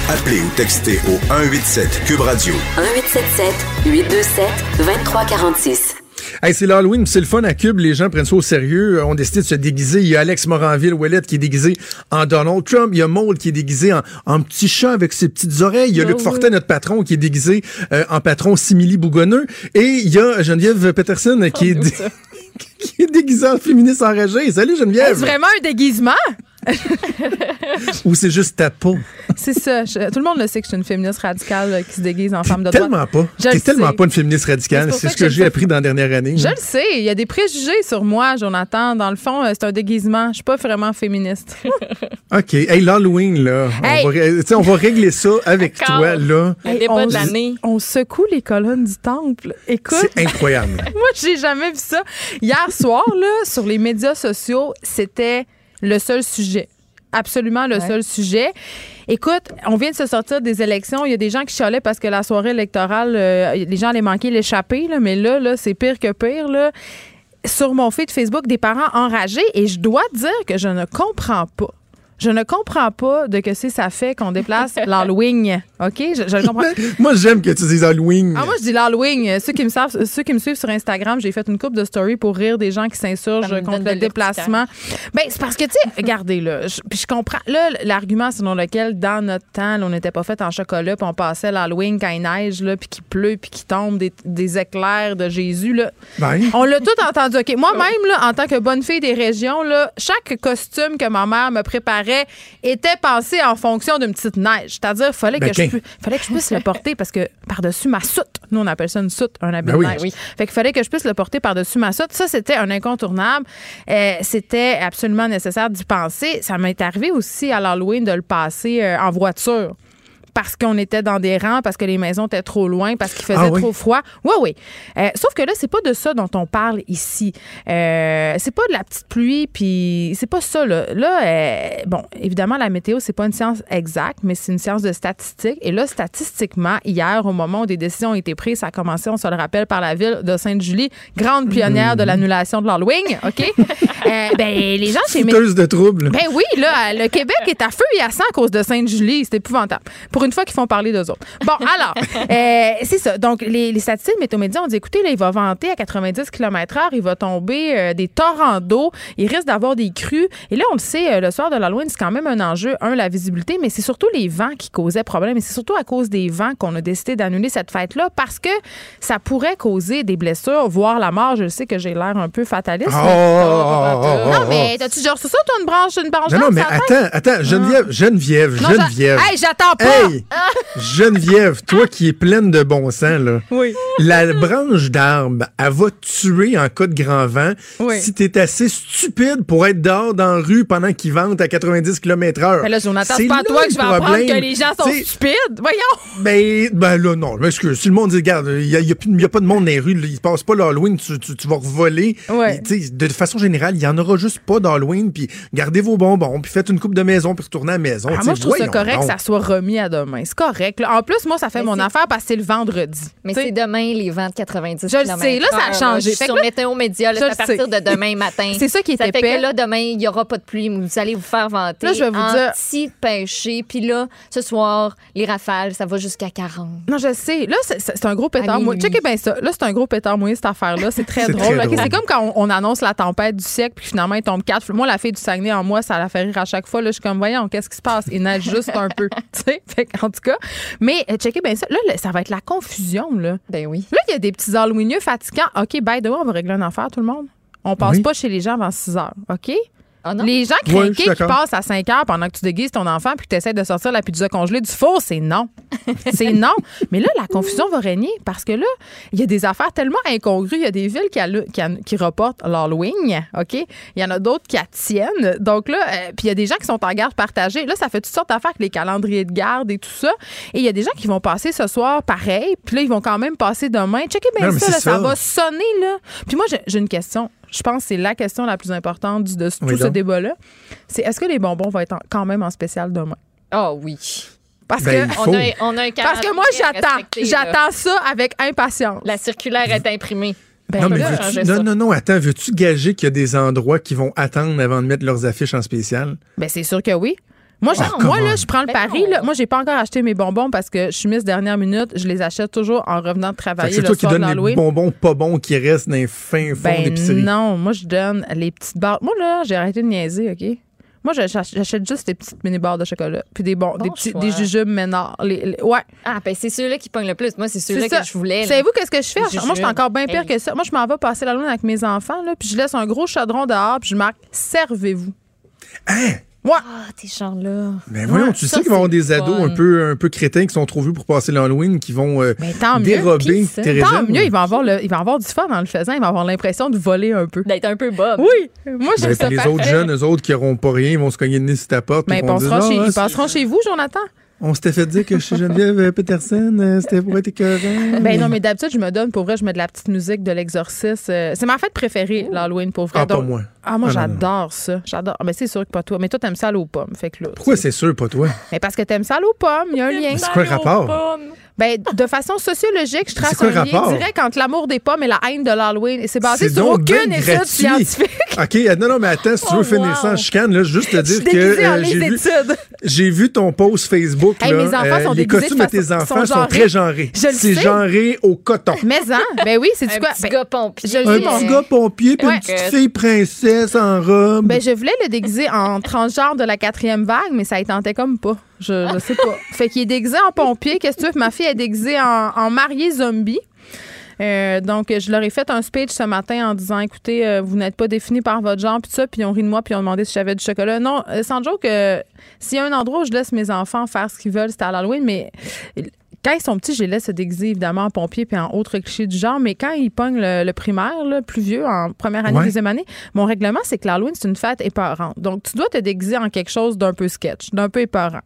[SPEAKER 2] Appelez ou textez au 187 Cube Radio
[SPEAKER 1] 1877 827 2346.
[SPEAKER 3] Hey, c'est l'Halloween, c'est le fun à Cube. Les gens prennent ça au sérieux. Euh, On décide de se déguiser. Il y a Alex Moranville, Ouellette qui est déguisé en Donald Trump. Il y a Maud qui est déguisé en, en petit chat avec ses petites oreilles. Il y a
[SPEAKER 4] Ah
[SPEAKER 3] Luc
[SPEAKER 4] oui.
[SPEAKER 3] Fortin, notre patron, qui est déguisé euh, en patron simili bougonneux. Et il y a Geneviève Peterson qui, est qui est déguisée en féministe enragée. Salut Geneviève!
[SPEAKER 10] Est-ce vraiment un déguisement?
[SPEAKER 3] Ou c'est juste ta peau?
[SPEAKER 10] C'est ça. Je- tout le monde le sait que je suis une féministe radicale euh, qui se déguise en femme de droite.
[SPEAKER 3] Tellement pas.
[SPEAKER 10] Je
[SPEAKER 3] T'es
[SPEAKER 10] le
[SPEAKER 3] tellement
[SPEAKER 10] sais.
[SPEAKER 3] pas une féministe radicale.
[SPEAKER 10] C'est
[SPEAKER 3] ce
[SPEAKER 10] que
[SPEAKER 3] j'ai appris dans la dernière année.
[SPEAKER 10] Je le sais. Il y a des préjugés sur moi, Jonathan. Dans le fond, euh, c'est un déguisement. Je suis pas vraiment féministe.
[SPEAKER 3] OK. Hey, l'Halloween, là.
[SPEAKER 10] Hey!
[SPEAKER 3] On, va, on régler ça avec toi, là.
[SPEAKER 10] On,
[SPEAKER 4] de l'année.
[SPEAKER 10] on secoue les colonnes du temple. Écoute,
[SPEAKER 3] C'est incroyable.
[SPEAKER 10] moi, j'ai jamais vu ça. Hier soir, là, sur les médias sociaux, c'était le seul sujet. Absolument le seul sujet. Écoute, on vient de se sortir des élections. Il y a des gens qui chialaient parce que la soirée électorale, euh, les gens allaient manquer l'échappée. Mais là, là c'est pire que pire. Là. Sur mon feed Facebook, des parents enragés. Et je dois dire que je ne comprends pas. Je ne comprends pas de que c'est ça fait qu'on déplace l'Halloween. OK? Je, je le comprends.
[SPEAKER 3] Moi, j'aime que tu dises Halloween.
[SPEAKER 10] Ah, moi, je dis l'Halloween. Ceux qui me savent, ceux qui me suivent sur Instagram, j'ai fait une coupe de story pour rire des gens qui s'insurgent contre le déplacement. Ben, c'est parce que, tu sais, regardez, là, je- puis je comprends. Là, l'argument selon lequel, dans notre temps, là, on n'était pas fait en chocolat, puis on passait l'Halloween quand il neige, là, puis qu'il pleut, puis qu'il tombe des, des éclairs de Jésus, là.
[SPEAKER 3] Ben,
[SPEAKER 10] On l'a tout entendu. OK. Moi-même, là, en tant que bonne fille des régions, là, chaque costume que ma mère me préparait était pensé en fonction d'une petite neige. C'est-à-dire, il fallait,
[SPEAKER 3] Ben,
[SPEAKER 10] que je fallait que je puisse le porter parce que par-dessus ma soute, nous, on appelle ça une soute, un habit
[SPEAKER 3] Ben
[SPEAKER 10] de
[SPEAKER 3] oui.
[SPEAKER 10] neige.
[SPEAKER 3] Oui.
[SPEAKER 10] Fait qu'il fallait que je puisse le porter par-dessus ma soute. Ça, c'était un incontournable. Euh, c'était absolument nécessaire d'y penser. Ça m'est arrivé aussi à l'Halloween de le passer euh, en voiture. Parce qu'on était dans des rangs, parce que les maisons étaient trop loin, parce qu'il faisait
[SPEAKER 3] Ah oui?
[SPEAKER 10] trop froid. Oui, oui. Euh, sauf que là, c'est pas de ça dont on parle ici. Euh, c'est pas de la petite pluie, puis c'est pas ça. Là, là euh, bon, évidemment, la météo, c'est pas une science exacte, mais c'est une science de statistiques. Et là, statistiquement, hier, au moment où des décisions ont été prises, ça a commencé, on se le rappelle, par la ville de Sainte-Julie, grande pionnière de l'annulation de l'Halloween, OK? Euh, ben, les gens chez
[SPEAKER 3] de trouble.
[SPEAKER 10] ben oui, là, le Québec est à feu et à sang à cause de Sainte-Julie. C'est épouvantable. Pour une fois qu'ils font parler d'eux autres. Bon, alors, euh, c'est ça. Donc, les, les statistiques météo-médias ont dit, écoutez, là, il va vanter à 90 km h il va tomber euh, des torrents d'eau, il risque d'avoir des crues. Et là, on le sait, euh, le soir de l'Halloween, c'est quand même un enjeu, un, la visibilité, mais c'est surtout les vents qui causaient problème. Et c'est surtout à cause des vents qu'on a décidé d'annuler cette fête-là parce que ça pourrait causer des blessures, voire la mort. Je sais que j'ai l'air un peu fataliste.
[SPEAKER 3] Oh, oh, oh, oh,
[SPEAKER 10] Non,
[SPEAKER 3] oh,
[SPEAKER 10] mais Hey, t'as-tu genre sur ça, toi, une branche, une branche
[SPEAKER 3] Non, non, mais
[SPEAKER 10] la
[SPEAKER 3] attends, attends, Geneviève, Geneviève,
[SPEAKER 10] Non, j'a-
[SPEAKER 3] Geneviève.
[SPEAKER 10] Hey, j'attends pas!
[SPEAKER 3] Hey, Geneviève, toi qui es pleine de bon sens, là.
[SPEAKER 10] Oui.
[SPEAKER 3] La branche d'arbre, elle va tuer en cas de grand vent
[SPEAKER 10] Oui.
[SPEAKER 3] si t'es assez stupide pour être dehors dans la rue pendant qu'il vente à 90 km heure.
[SPEAKER 10] Mais là,
[SPEAKER 3] c'est
[SPEAKER 10] pas à toi que je vais apprendre que les gens sont stupides. Voyons!
[SPEAKER 3] Ben, ben là, non. Excuse, si le monde dit, regarde, il n'y a, y a plus- y a pas de monde dans les rues, là, il se passe pas l'Halloween, tu, tu, tu vas voler.
[SPEAKER 10] Ouais.
[SPEAKER 3] De façon générale, il y en aura juste pas d'Halloween, puis gardez vos bonbons, puis faites une coupe de maison, puis retournez à la maison.
[SPEAKER 10] Ah, moi, je trouve ça correct
[SPEAKER 3] donc.
[SPEAKER 10] que ça soit remis à demain. C'est correct. là. En plus, moi, ça fait
[SPEAKER 4] Mais
[SPEAKER 10] mon affaire parce que c'est le vendredi.
[SPEAKER 4] Mais c'est demain les vents de 90
[SPEAKER 10] Je le sais, là, ça a
[SPEAKER 4] heure,
[SPEAKER 10] changé.
[SPEAKER 4] Je suis sur
[SPEAKER 10] là-
[SPEAKER 4] Météo Média, là,
[SPEAKER 10] Je
[SPEAKER 4] c'est à
[SPEAKER 10] le
[SPEAKER 4] partir
[SPEAKER 10] sais.
[SPEAKER 4] de demain matin.
[SPEAKER 10] C'est ça qui est
[SPEAKER 4] Ça fait que là, demain, il n'y aura pas de pluie. Vous allez vous faire vanter.
[SPEAKER 10] Là, je vais vous dire-
[SPEAKER 4] Anti-pêcher. Puis là, ce soir, les rafales, ça va jusqu'à 40.
[SPEAKER 10] Non, je sais. Là, c'est- un gros pétard mouillé. Checkez bien ça. Là, c'est un gros pétard mouillé, cette affaire-là. C'est très
[SPEAKER 3] C'est
[SPEAKER 10] drôle.
[SPEAKER 3] très
[SPEAKER 10] OK,
[SPEAKER 3] drôle.
[SPEAKER 10] C'est comme quand on, on annonce la tempête du siècle, puis finalement, il tombe quatre. Moi, la fille du Saguenay, en moi, ça la fait rire à chaque fois. Là, je suis comme, voyons, qu'est-ce qui se passe? Il neige juste un peu. Tu en tout cas. Mais, euh, checkez bien ça. Là, ça va être la confusion, là.
[SPEAKER 4] Ben oui.
[SPEAKER 10] Là, il y a des petits Halloweenieux fatigants. OK, by the way, on va régler une affaire, tout le monde. On passe
[SPEAKER 3] Oui.
[SPEAKER 10] pas chez les gens avant 6 heures. OK?
[SPEAKER 4] Ah?
[SPEAKER 10] Les gens craqués qui passent à 5 heures pendant que tu déguises ton enfant puis que tu essaies de sortir la pizza congelée du four, c'est non. c'est non. Mais là, la confusion va régner parce que là, il y a des affaires tellement incongrues. Il y a des villes qui, reportent l'Halloween, OK? Il y en a d'autres qui tiennent. Donc là, euh, puis il y a des gens qui sont en garde partagée. Là, ça fait toutes sortes d'affaires avec les calendriers de garde et tout ça. Et il y a des gens qui vont passer ce soir pareil, puis là, ils vont quand même passer demain. Checkez bien
[SPEAKER 3] Non,
[SPEAKER 10] ça, là, ça
[SPEAKER 3] ça.
[SPEAKER 10] va sonner, là. Puis moi, j'ai une question. Je pense que c'est la question la plus importante de
[SPEAKER 3] Oui,
[SPEAKER 10] tout ce débat-là. C'est est-ce que les bonbons vont être en- quand même en spécial demain?
[SPEAKER 4] Ah oui.
[SPEAKER 10] Parce
[SPEAKER 3] Ben,
[SPEAKER 10] que.
[SPEAKER 4] On a, on a un
[SPEAKER 10] Parce que moi, j'attends. J'attends ça avec impatience.
[SPEAKER 4] La circulaire est imprimée.
[SPEAKER 10] Ben
[SPEAKER 3] Non, mais non, non, non, attends, veux-tu gager qu'il y a des endroits qui vont attendre avant de mettre leurs affiches en spécial?
[SPEAKER 10] ben, c'est sûr que oui. Moi,
[SPEAKER 3] Oh,
[SPEAKER 10] je- moi
[SPEAKER 3] come
[SPEAKER 10] là, je prends le
[SPEAKER 4] Ben
[SPEAKER 10] pari. Là. Moi, j'ai pas encore acheté mes bonbons parce que je suis mise dernière minute. Je les achète toujours en revenant de travailler
[SPEAKER 3] c'est
[SPEAKER 10] le
[SPEAKER 3] toi qui
[SPEAKER 10] soir de
[SPEAKER 3] donnes les bonbons pas bons qui restent dans les fins fonds
[SPEAKER 10] Ben
[SPEAKER 3] d'épicerie.
[SPEAKER 10] non, moi, je donne les petites barres. Moi, là, j'ai arrêté de niaiser, OK? Moi, j'ach- j'achète juste des petites mini-barres de chocolat. Puis des, bons,
[SPEAKER 4] Bon
[SPEAKER 10] des, petits,
[SPEAKER 4] choix.
[SPEAKER 10] des jujubes ménards. Les- les- ouais.
[SPEAKER 4] Ah, ben c'est ceux-là qui pognent le plus. Moi, c'est ceux-là que je voulais.
[SPEAKER 10] Savez-vous qu'est-ce que je fais? Moi, je suis encore bien pire
[SPEAKER 4] Hey.
[SPEAKER 10] que ça. Moi, je m'en vais passer la lune avec mes enfants, là, puis je laisse un gros chaudron dehors, puis je marque « Servez-vous
[SPEAKER 3] Hein? ».
[SPEAKER 10] Ouais.
[SPEAKER 4] Ah, tes gens-là.
[SPEAKER 3] Mais voyons,
[SPEAKER 4] Ouais,
[SPEAKER 3] tu
[SPEAKER 4] ça,
[SPEAKER 3] sais qu'il va y avoir des ados un peu, un peu crétins qui sont trop vieux pour passer l'Halloween, qui vont euh,
[SPEAKER 10] tant mieux.
[SPEAKER 3] dérober
[SPEAKER 4] ça.
[SPEAKER 3] tes
[SPEAKER 10] Tant mieux, il va, avoir le, il va avoir du fun en le faisant. Il va avoir l'impression de voler un peu.
[SPEAKER 4] D'être un peu bob.
[SPEAKER 10] Oui, moi, je
[SPEAKER 3] Ben,
[SPEAKER 10] ça
[SPEAKER 3] les
[SPEAKER 10] parfait.
[SPEAKER 3] autres jeunes, eux autres qui n'auront pas rien, ils vont se cogner le nez sur ta porte.
[SPEAKER 10] Mais
[SPEAKER 3] puis
[SPEAKER 10] ils
[SPEAKER 3] vont dire,
[SPEAKER 10] passeront, chez,
[SPEAKER 3] Ah,
[SPEAKER 10] ils passeront chez vous, Jonathan?
[SPEAKER 3] On s'était fait dire que chez Geneviève euh, Peterson, euh, c'était pour être écœurant.
[SPEAKER 10] Ben non, mais d'habitude, je me donne, pour vrai, je mets de la petite musique de l'exorcisme. Euh, C'est ma fête préférée, l'Halloween, pour vrai.
[SPEAKER 3] Ah, pas moi.
[SPEAKER 10] Ah, moi,
[SPEAKER 3] Ah,
[SPEAKER 10] j'adore ça. J'adore. Ah, Ben, c'est sûr que pas toi. Mais toi, t'aimes ça aller aux pommes. Fait que là.
[SPEAKER 3] Pourquoi
[SPEAKER 10] tu sais.
[SPEAKER 3] c'est sûr, pas toi?
[SPEAKER 10] Mais parce que t'aimes ça aller aux pommes. Il y a un lien.
[SPEAKER 3] C'est quoi le rapport?
[SPEAKER 10] Ben, de façon sociologique, je trace
[SPEAKER 3] quoi
[SPEAKER 10] un lien
[SPEAKER 3] rapport?
[SPEAKER 10] direct entre l'amour des pommes et la haine de l'Halloween. Et c'est basé
[SPEAKER 3] C'est
[SPEAKER 10] sur aucune étude
[SPEAKER 3] gratuit.
[SPEAKER 10] scientifique.
[SPEAKER 3] OK, euh, non, non, mais attends, si tu veux
[SPEAKER 4] Oh,
[SPEAKER 3] finir
[SPEAKER 4] wow.
[SPEAKER 3] ça en chicane, là, juste te dire que euh, j'ai vu, j'ai vu ton post Facebook.
[SPEAKER 10] Hey,
[SPEAKER 3] là,
[SPEAKER 10] mes enfants
[SPEAKER 3] euh,
[SPEAKER 10] sont
[SPEAKER 3] les
[SPEAKER 10] déguisés
[SPEAKER 3] costumes
[SPEAKER 10] de
[SPEAKER 3] de tes enfants
[SPEAKER 10] sont
[SPEAKER 3] très genrés.
[SPEAKER 10] Je le
[SPEAKER 3] C'est
[SPEAKER 10] sais.
[SPEAKER 3] genré au coton.
[SPEAKER 10] Mais hein, ben oui, c'est du quoi?
[SPEAKER 4] petit
[SPEAKER 10] Ben,
[SPEAKER 4] gars pompier.
[SPEAKER 10] je le
[SPEAKER 3] Un petit gars pompier puis une petite fille princesse en robe.
[SPEAKER 10] Ben, je voulais le déguiser en transgenre de la quatrième vague, mais ça y tentait comme pas. Je, je sais pas. Fait qu'il est déguisé en pompier. Qu'est-ce que tu veux? Ma fille est déguisée en, en mariée zombie. Euh, donc, je leur ai fait un speech ce matin en disant écoutez, euh, vous n'êtes pas définis par votre genre, puis ça, puis ils ont ri de moi, puis ils ont demandé si j'avais du chocolat. Non, euh, sans joke, euh, s'il y a un endroit où je laisse mes enfants faire ce qu'ils veulent, c'est à l'Halloween, mais quand ils sont petits, je les laisse se déguiser évidemment en pompier puis en autres clichés du genre, mais quand ils pognent le, le primaire, là, plus vieux, en première année,
[SPEAKER 3] Ouais.
[SPEAKER 10] deuxième année, mon règlement, c'est que l'Halloween, c'est une fête épeurante. Donc, tu dois te déguiser en quelque chose d'un peu sketch, d'un peu épeurant.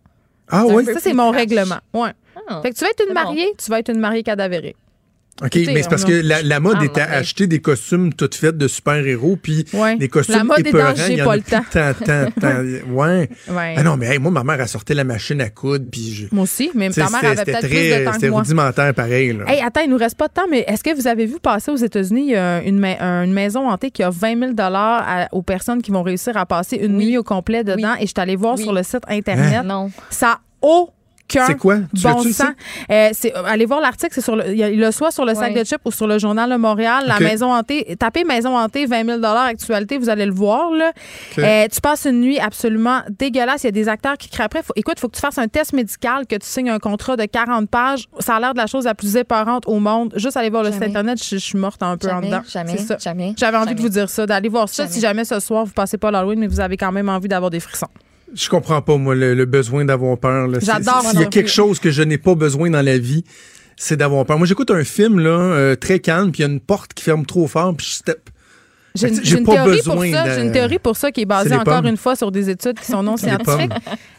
[SPEAKER 3] Ah oui?
[SPEAKER 10] Ça, c'est mon règlement. Ouais.
[SPEAKER 4] Ah.
[SPEAKER 10] Fait que tu vas être une
[SPEAKER 4] bon.
[SPEAKER 10] mariée, tu vas être une mariée cadavérique.
[SPEAKER 3] OK, mais c'est parce que
[SPEAKER 10] a-
[SPEAKER 3] la, la mode
[SPEAKER 4] Ah,
[SPEAKER 3] était à acheter des costumes toutes faites de super-héros, puis
[SPEAKER 10] Ouais.
[SPEAKER 3] des costumes
[SPEAKER 10] La mode
[SPEAKER 3] épeurants, il y en
[SPEAKER 10] pas
[SPEAKER 3] a
[SPEAKER 10] le temps.
[SPEAKER 3] tant, tant, tant. Ouais.
[SPEAKER 10] Ouais.
[SPEAKER 3] Ah non, mais hey, moi, ma mère a sorti la machine à coudre, puis je...
[SPEAKER 10] Moi aussi, mais
[SPEAKER 3] T'sais,
[SPEAKER 10] ta mère
[SPEAKER 3] c'était-
[SPEAKER 10] avait
[SPEAKER 3] c'était
[SPEAKER 10] peut-être plus de temps
[SPEAKER 3] C'était
[SPEAKER 10] que moi.
[SPEAKER 3] rudimentaire, pareil. Là.
[SPEAKER 10] Hey, attends, il nous reste pas de temps, mais est-ce que vous avez vu passer aux États-Unis a une, ma- une maison hantée qui a 20 000 à- aux personnes qui vont réussir à passer une
[SPEAKER 4] Oui.
[SPEAKER 10] nuit au complet dedans? Et je suis allée voir
[SPEAKER 4] Oui.
[SPEAKER 10] sur le site Internet.
[SPEAKER 4] Hein? Non.
[SPEAKER 10] Ça n'a aucun
[SPEAKER 3] C'est quoi? Tu-
[SPEAKER 10] bon
[SPEAKER 3] le
[SPEAKER 10] sens. Euh, c'est- euh, allez voir l'article, c'est sur le, il le soit sur le sac de chips ou sur le journal de Montréal, la maison hantée. Tapez maison hantée 20 000 actualité, vous allez le voir là. Euh, tu passes une nuit absolument dégueulasse. Il y a des acteurs qui crient après. Faut, écoute, il faut que tu fasses un test médical, que tu signes un contrat de 40 pages. Ça a l'air de la chose la plus épeurante au monde. Juste aller voir le site internet, je, je suis morte un peu en dedans.
[SPEAKER 4] jamais,
[SPEAKER 10] C'est ça.
[SPEAKER 4] jamais,
[SPEAKER 10] J'avais envie de vous dire ça, d'aller voir ça.
[SPEAKER 4] Jamais.
[SPEAKER 10] Si jamais ce soir vous passez pas l'Halloween, mais vous avez quand même envie d'avoir des frissons.
[SPEAKER 3] Je comprends pas, moi, le, le besoin d'avoir peur.
[SPEAKER 10] J'adore,
[SPEAKER 3] S'il y a quelque chose que je n'ai pas besoin dans la vie, c'est d'avoir peur. Moi, j'écoute un film là, euh, très calme, puis il y a une porte qui ferme trop fort, puis je step.
[SPEAKER 10] J'ai une, théorie pour ça.
[SPEAKER 3] de-
[SPEAKER 10] J'ai une théorie pour ça qui est basée encore
[SPEAKER 3] pommes.
[SPEAKER 10] une fois sur des études qui sont non
[SPEAKER 3] les
[SPEAKER 10] scientifiques.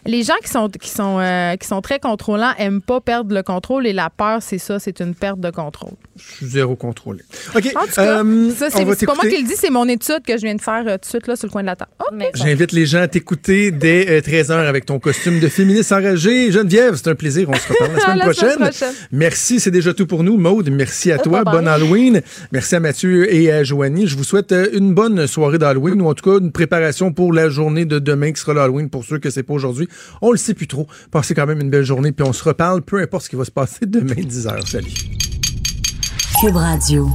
[SPEAKER 10] Les gens qui sont qui sont euh, qui sont très contrôlants aiment pas perdre le contrôle et la peur c'est ça, c'est une perte de contrôle.
[SPEAKER 3] Je suis zéro contrôlé. OK.
[SPEAKER 10] En tout cas,
[SPEAKER 3] euh,
[SPEAKER 10] ça c'est pas moi qui le dis, c'est mon étude que je viens de faire euh, tout de suite là sur le coin de la table.
[SPEAKER 4] Bon.
[SPEAKER 3] J'invite les gens à t'écouter dès euh, 13h avec ton costume de féministe enragé. Geneviève, c'est un plaisir. On se reparle la semaine,
[SPEAKER 10] la
[SPEAKER 3] prochaine.
[SPEAKER 10] prochaine.
[SPEAKER 3] Merci, c'est déjà tout pour nous. Maude, merci à toi. Bonne Halloween. Merci à Mathieu et à Joanie. Je vous souhaite euh, une bonne soirée d'Halloween ou en tout cas une préparation pour la journée de demain qui sera l'Halloween pour ceux que c'est pas aujourd'hui. On le sait plus trop. Passez quand même une belle journée puis on se reparle peu importe ce qui va se passer demain 10h. Salut.
[SPEAKER 1] Cube Radio.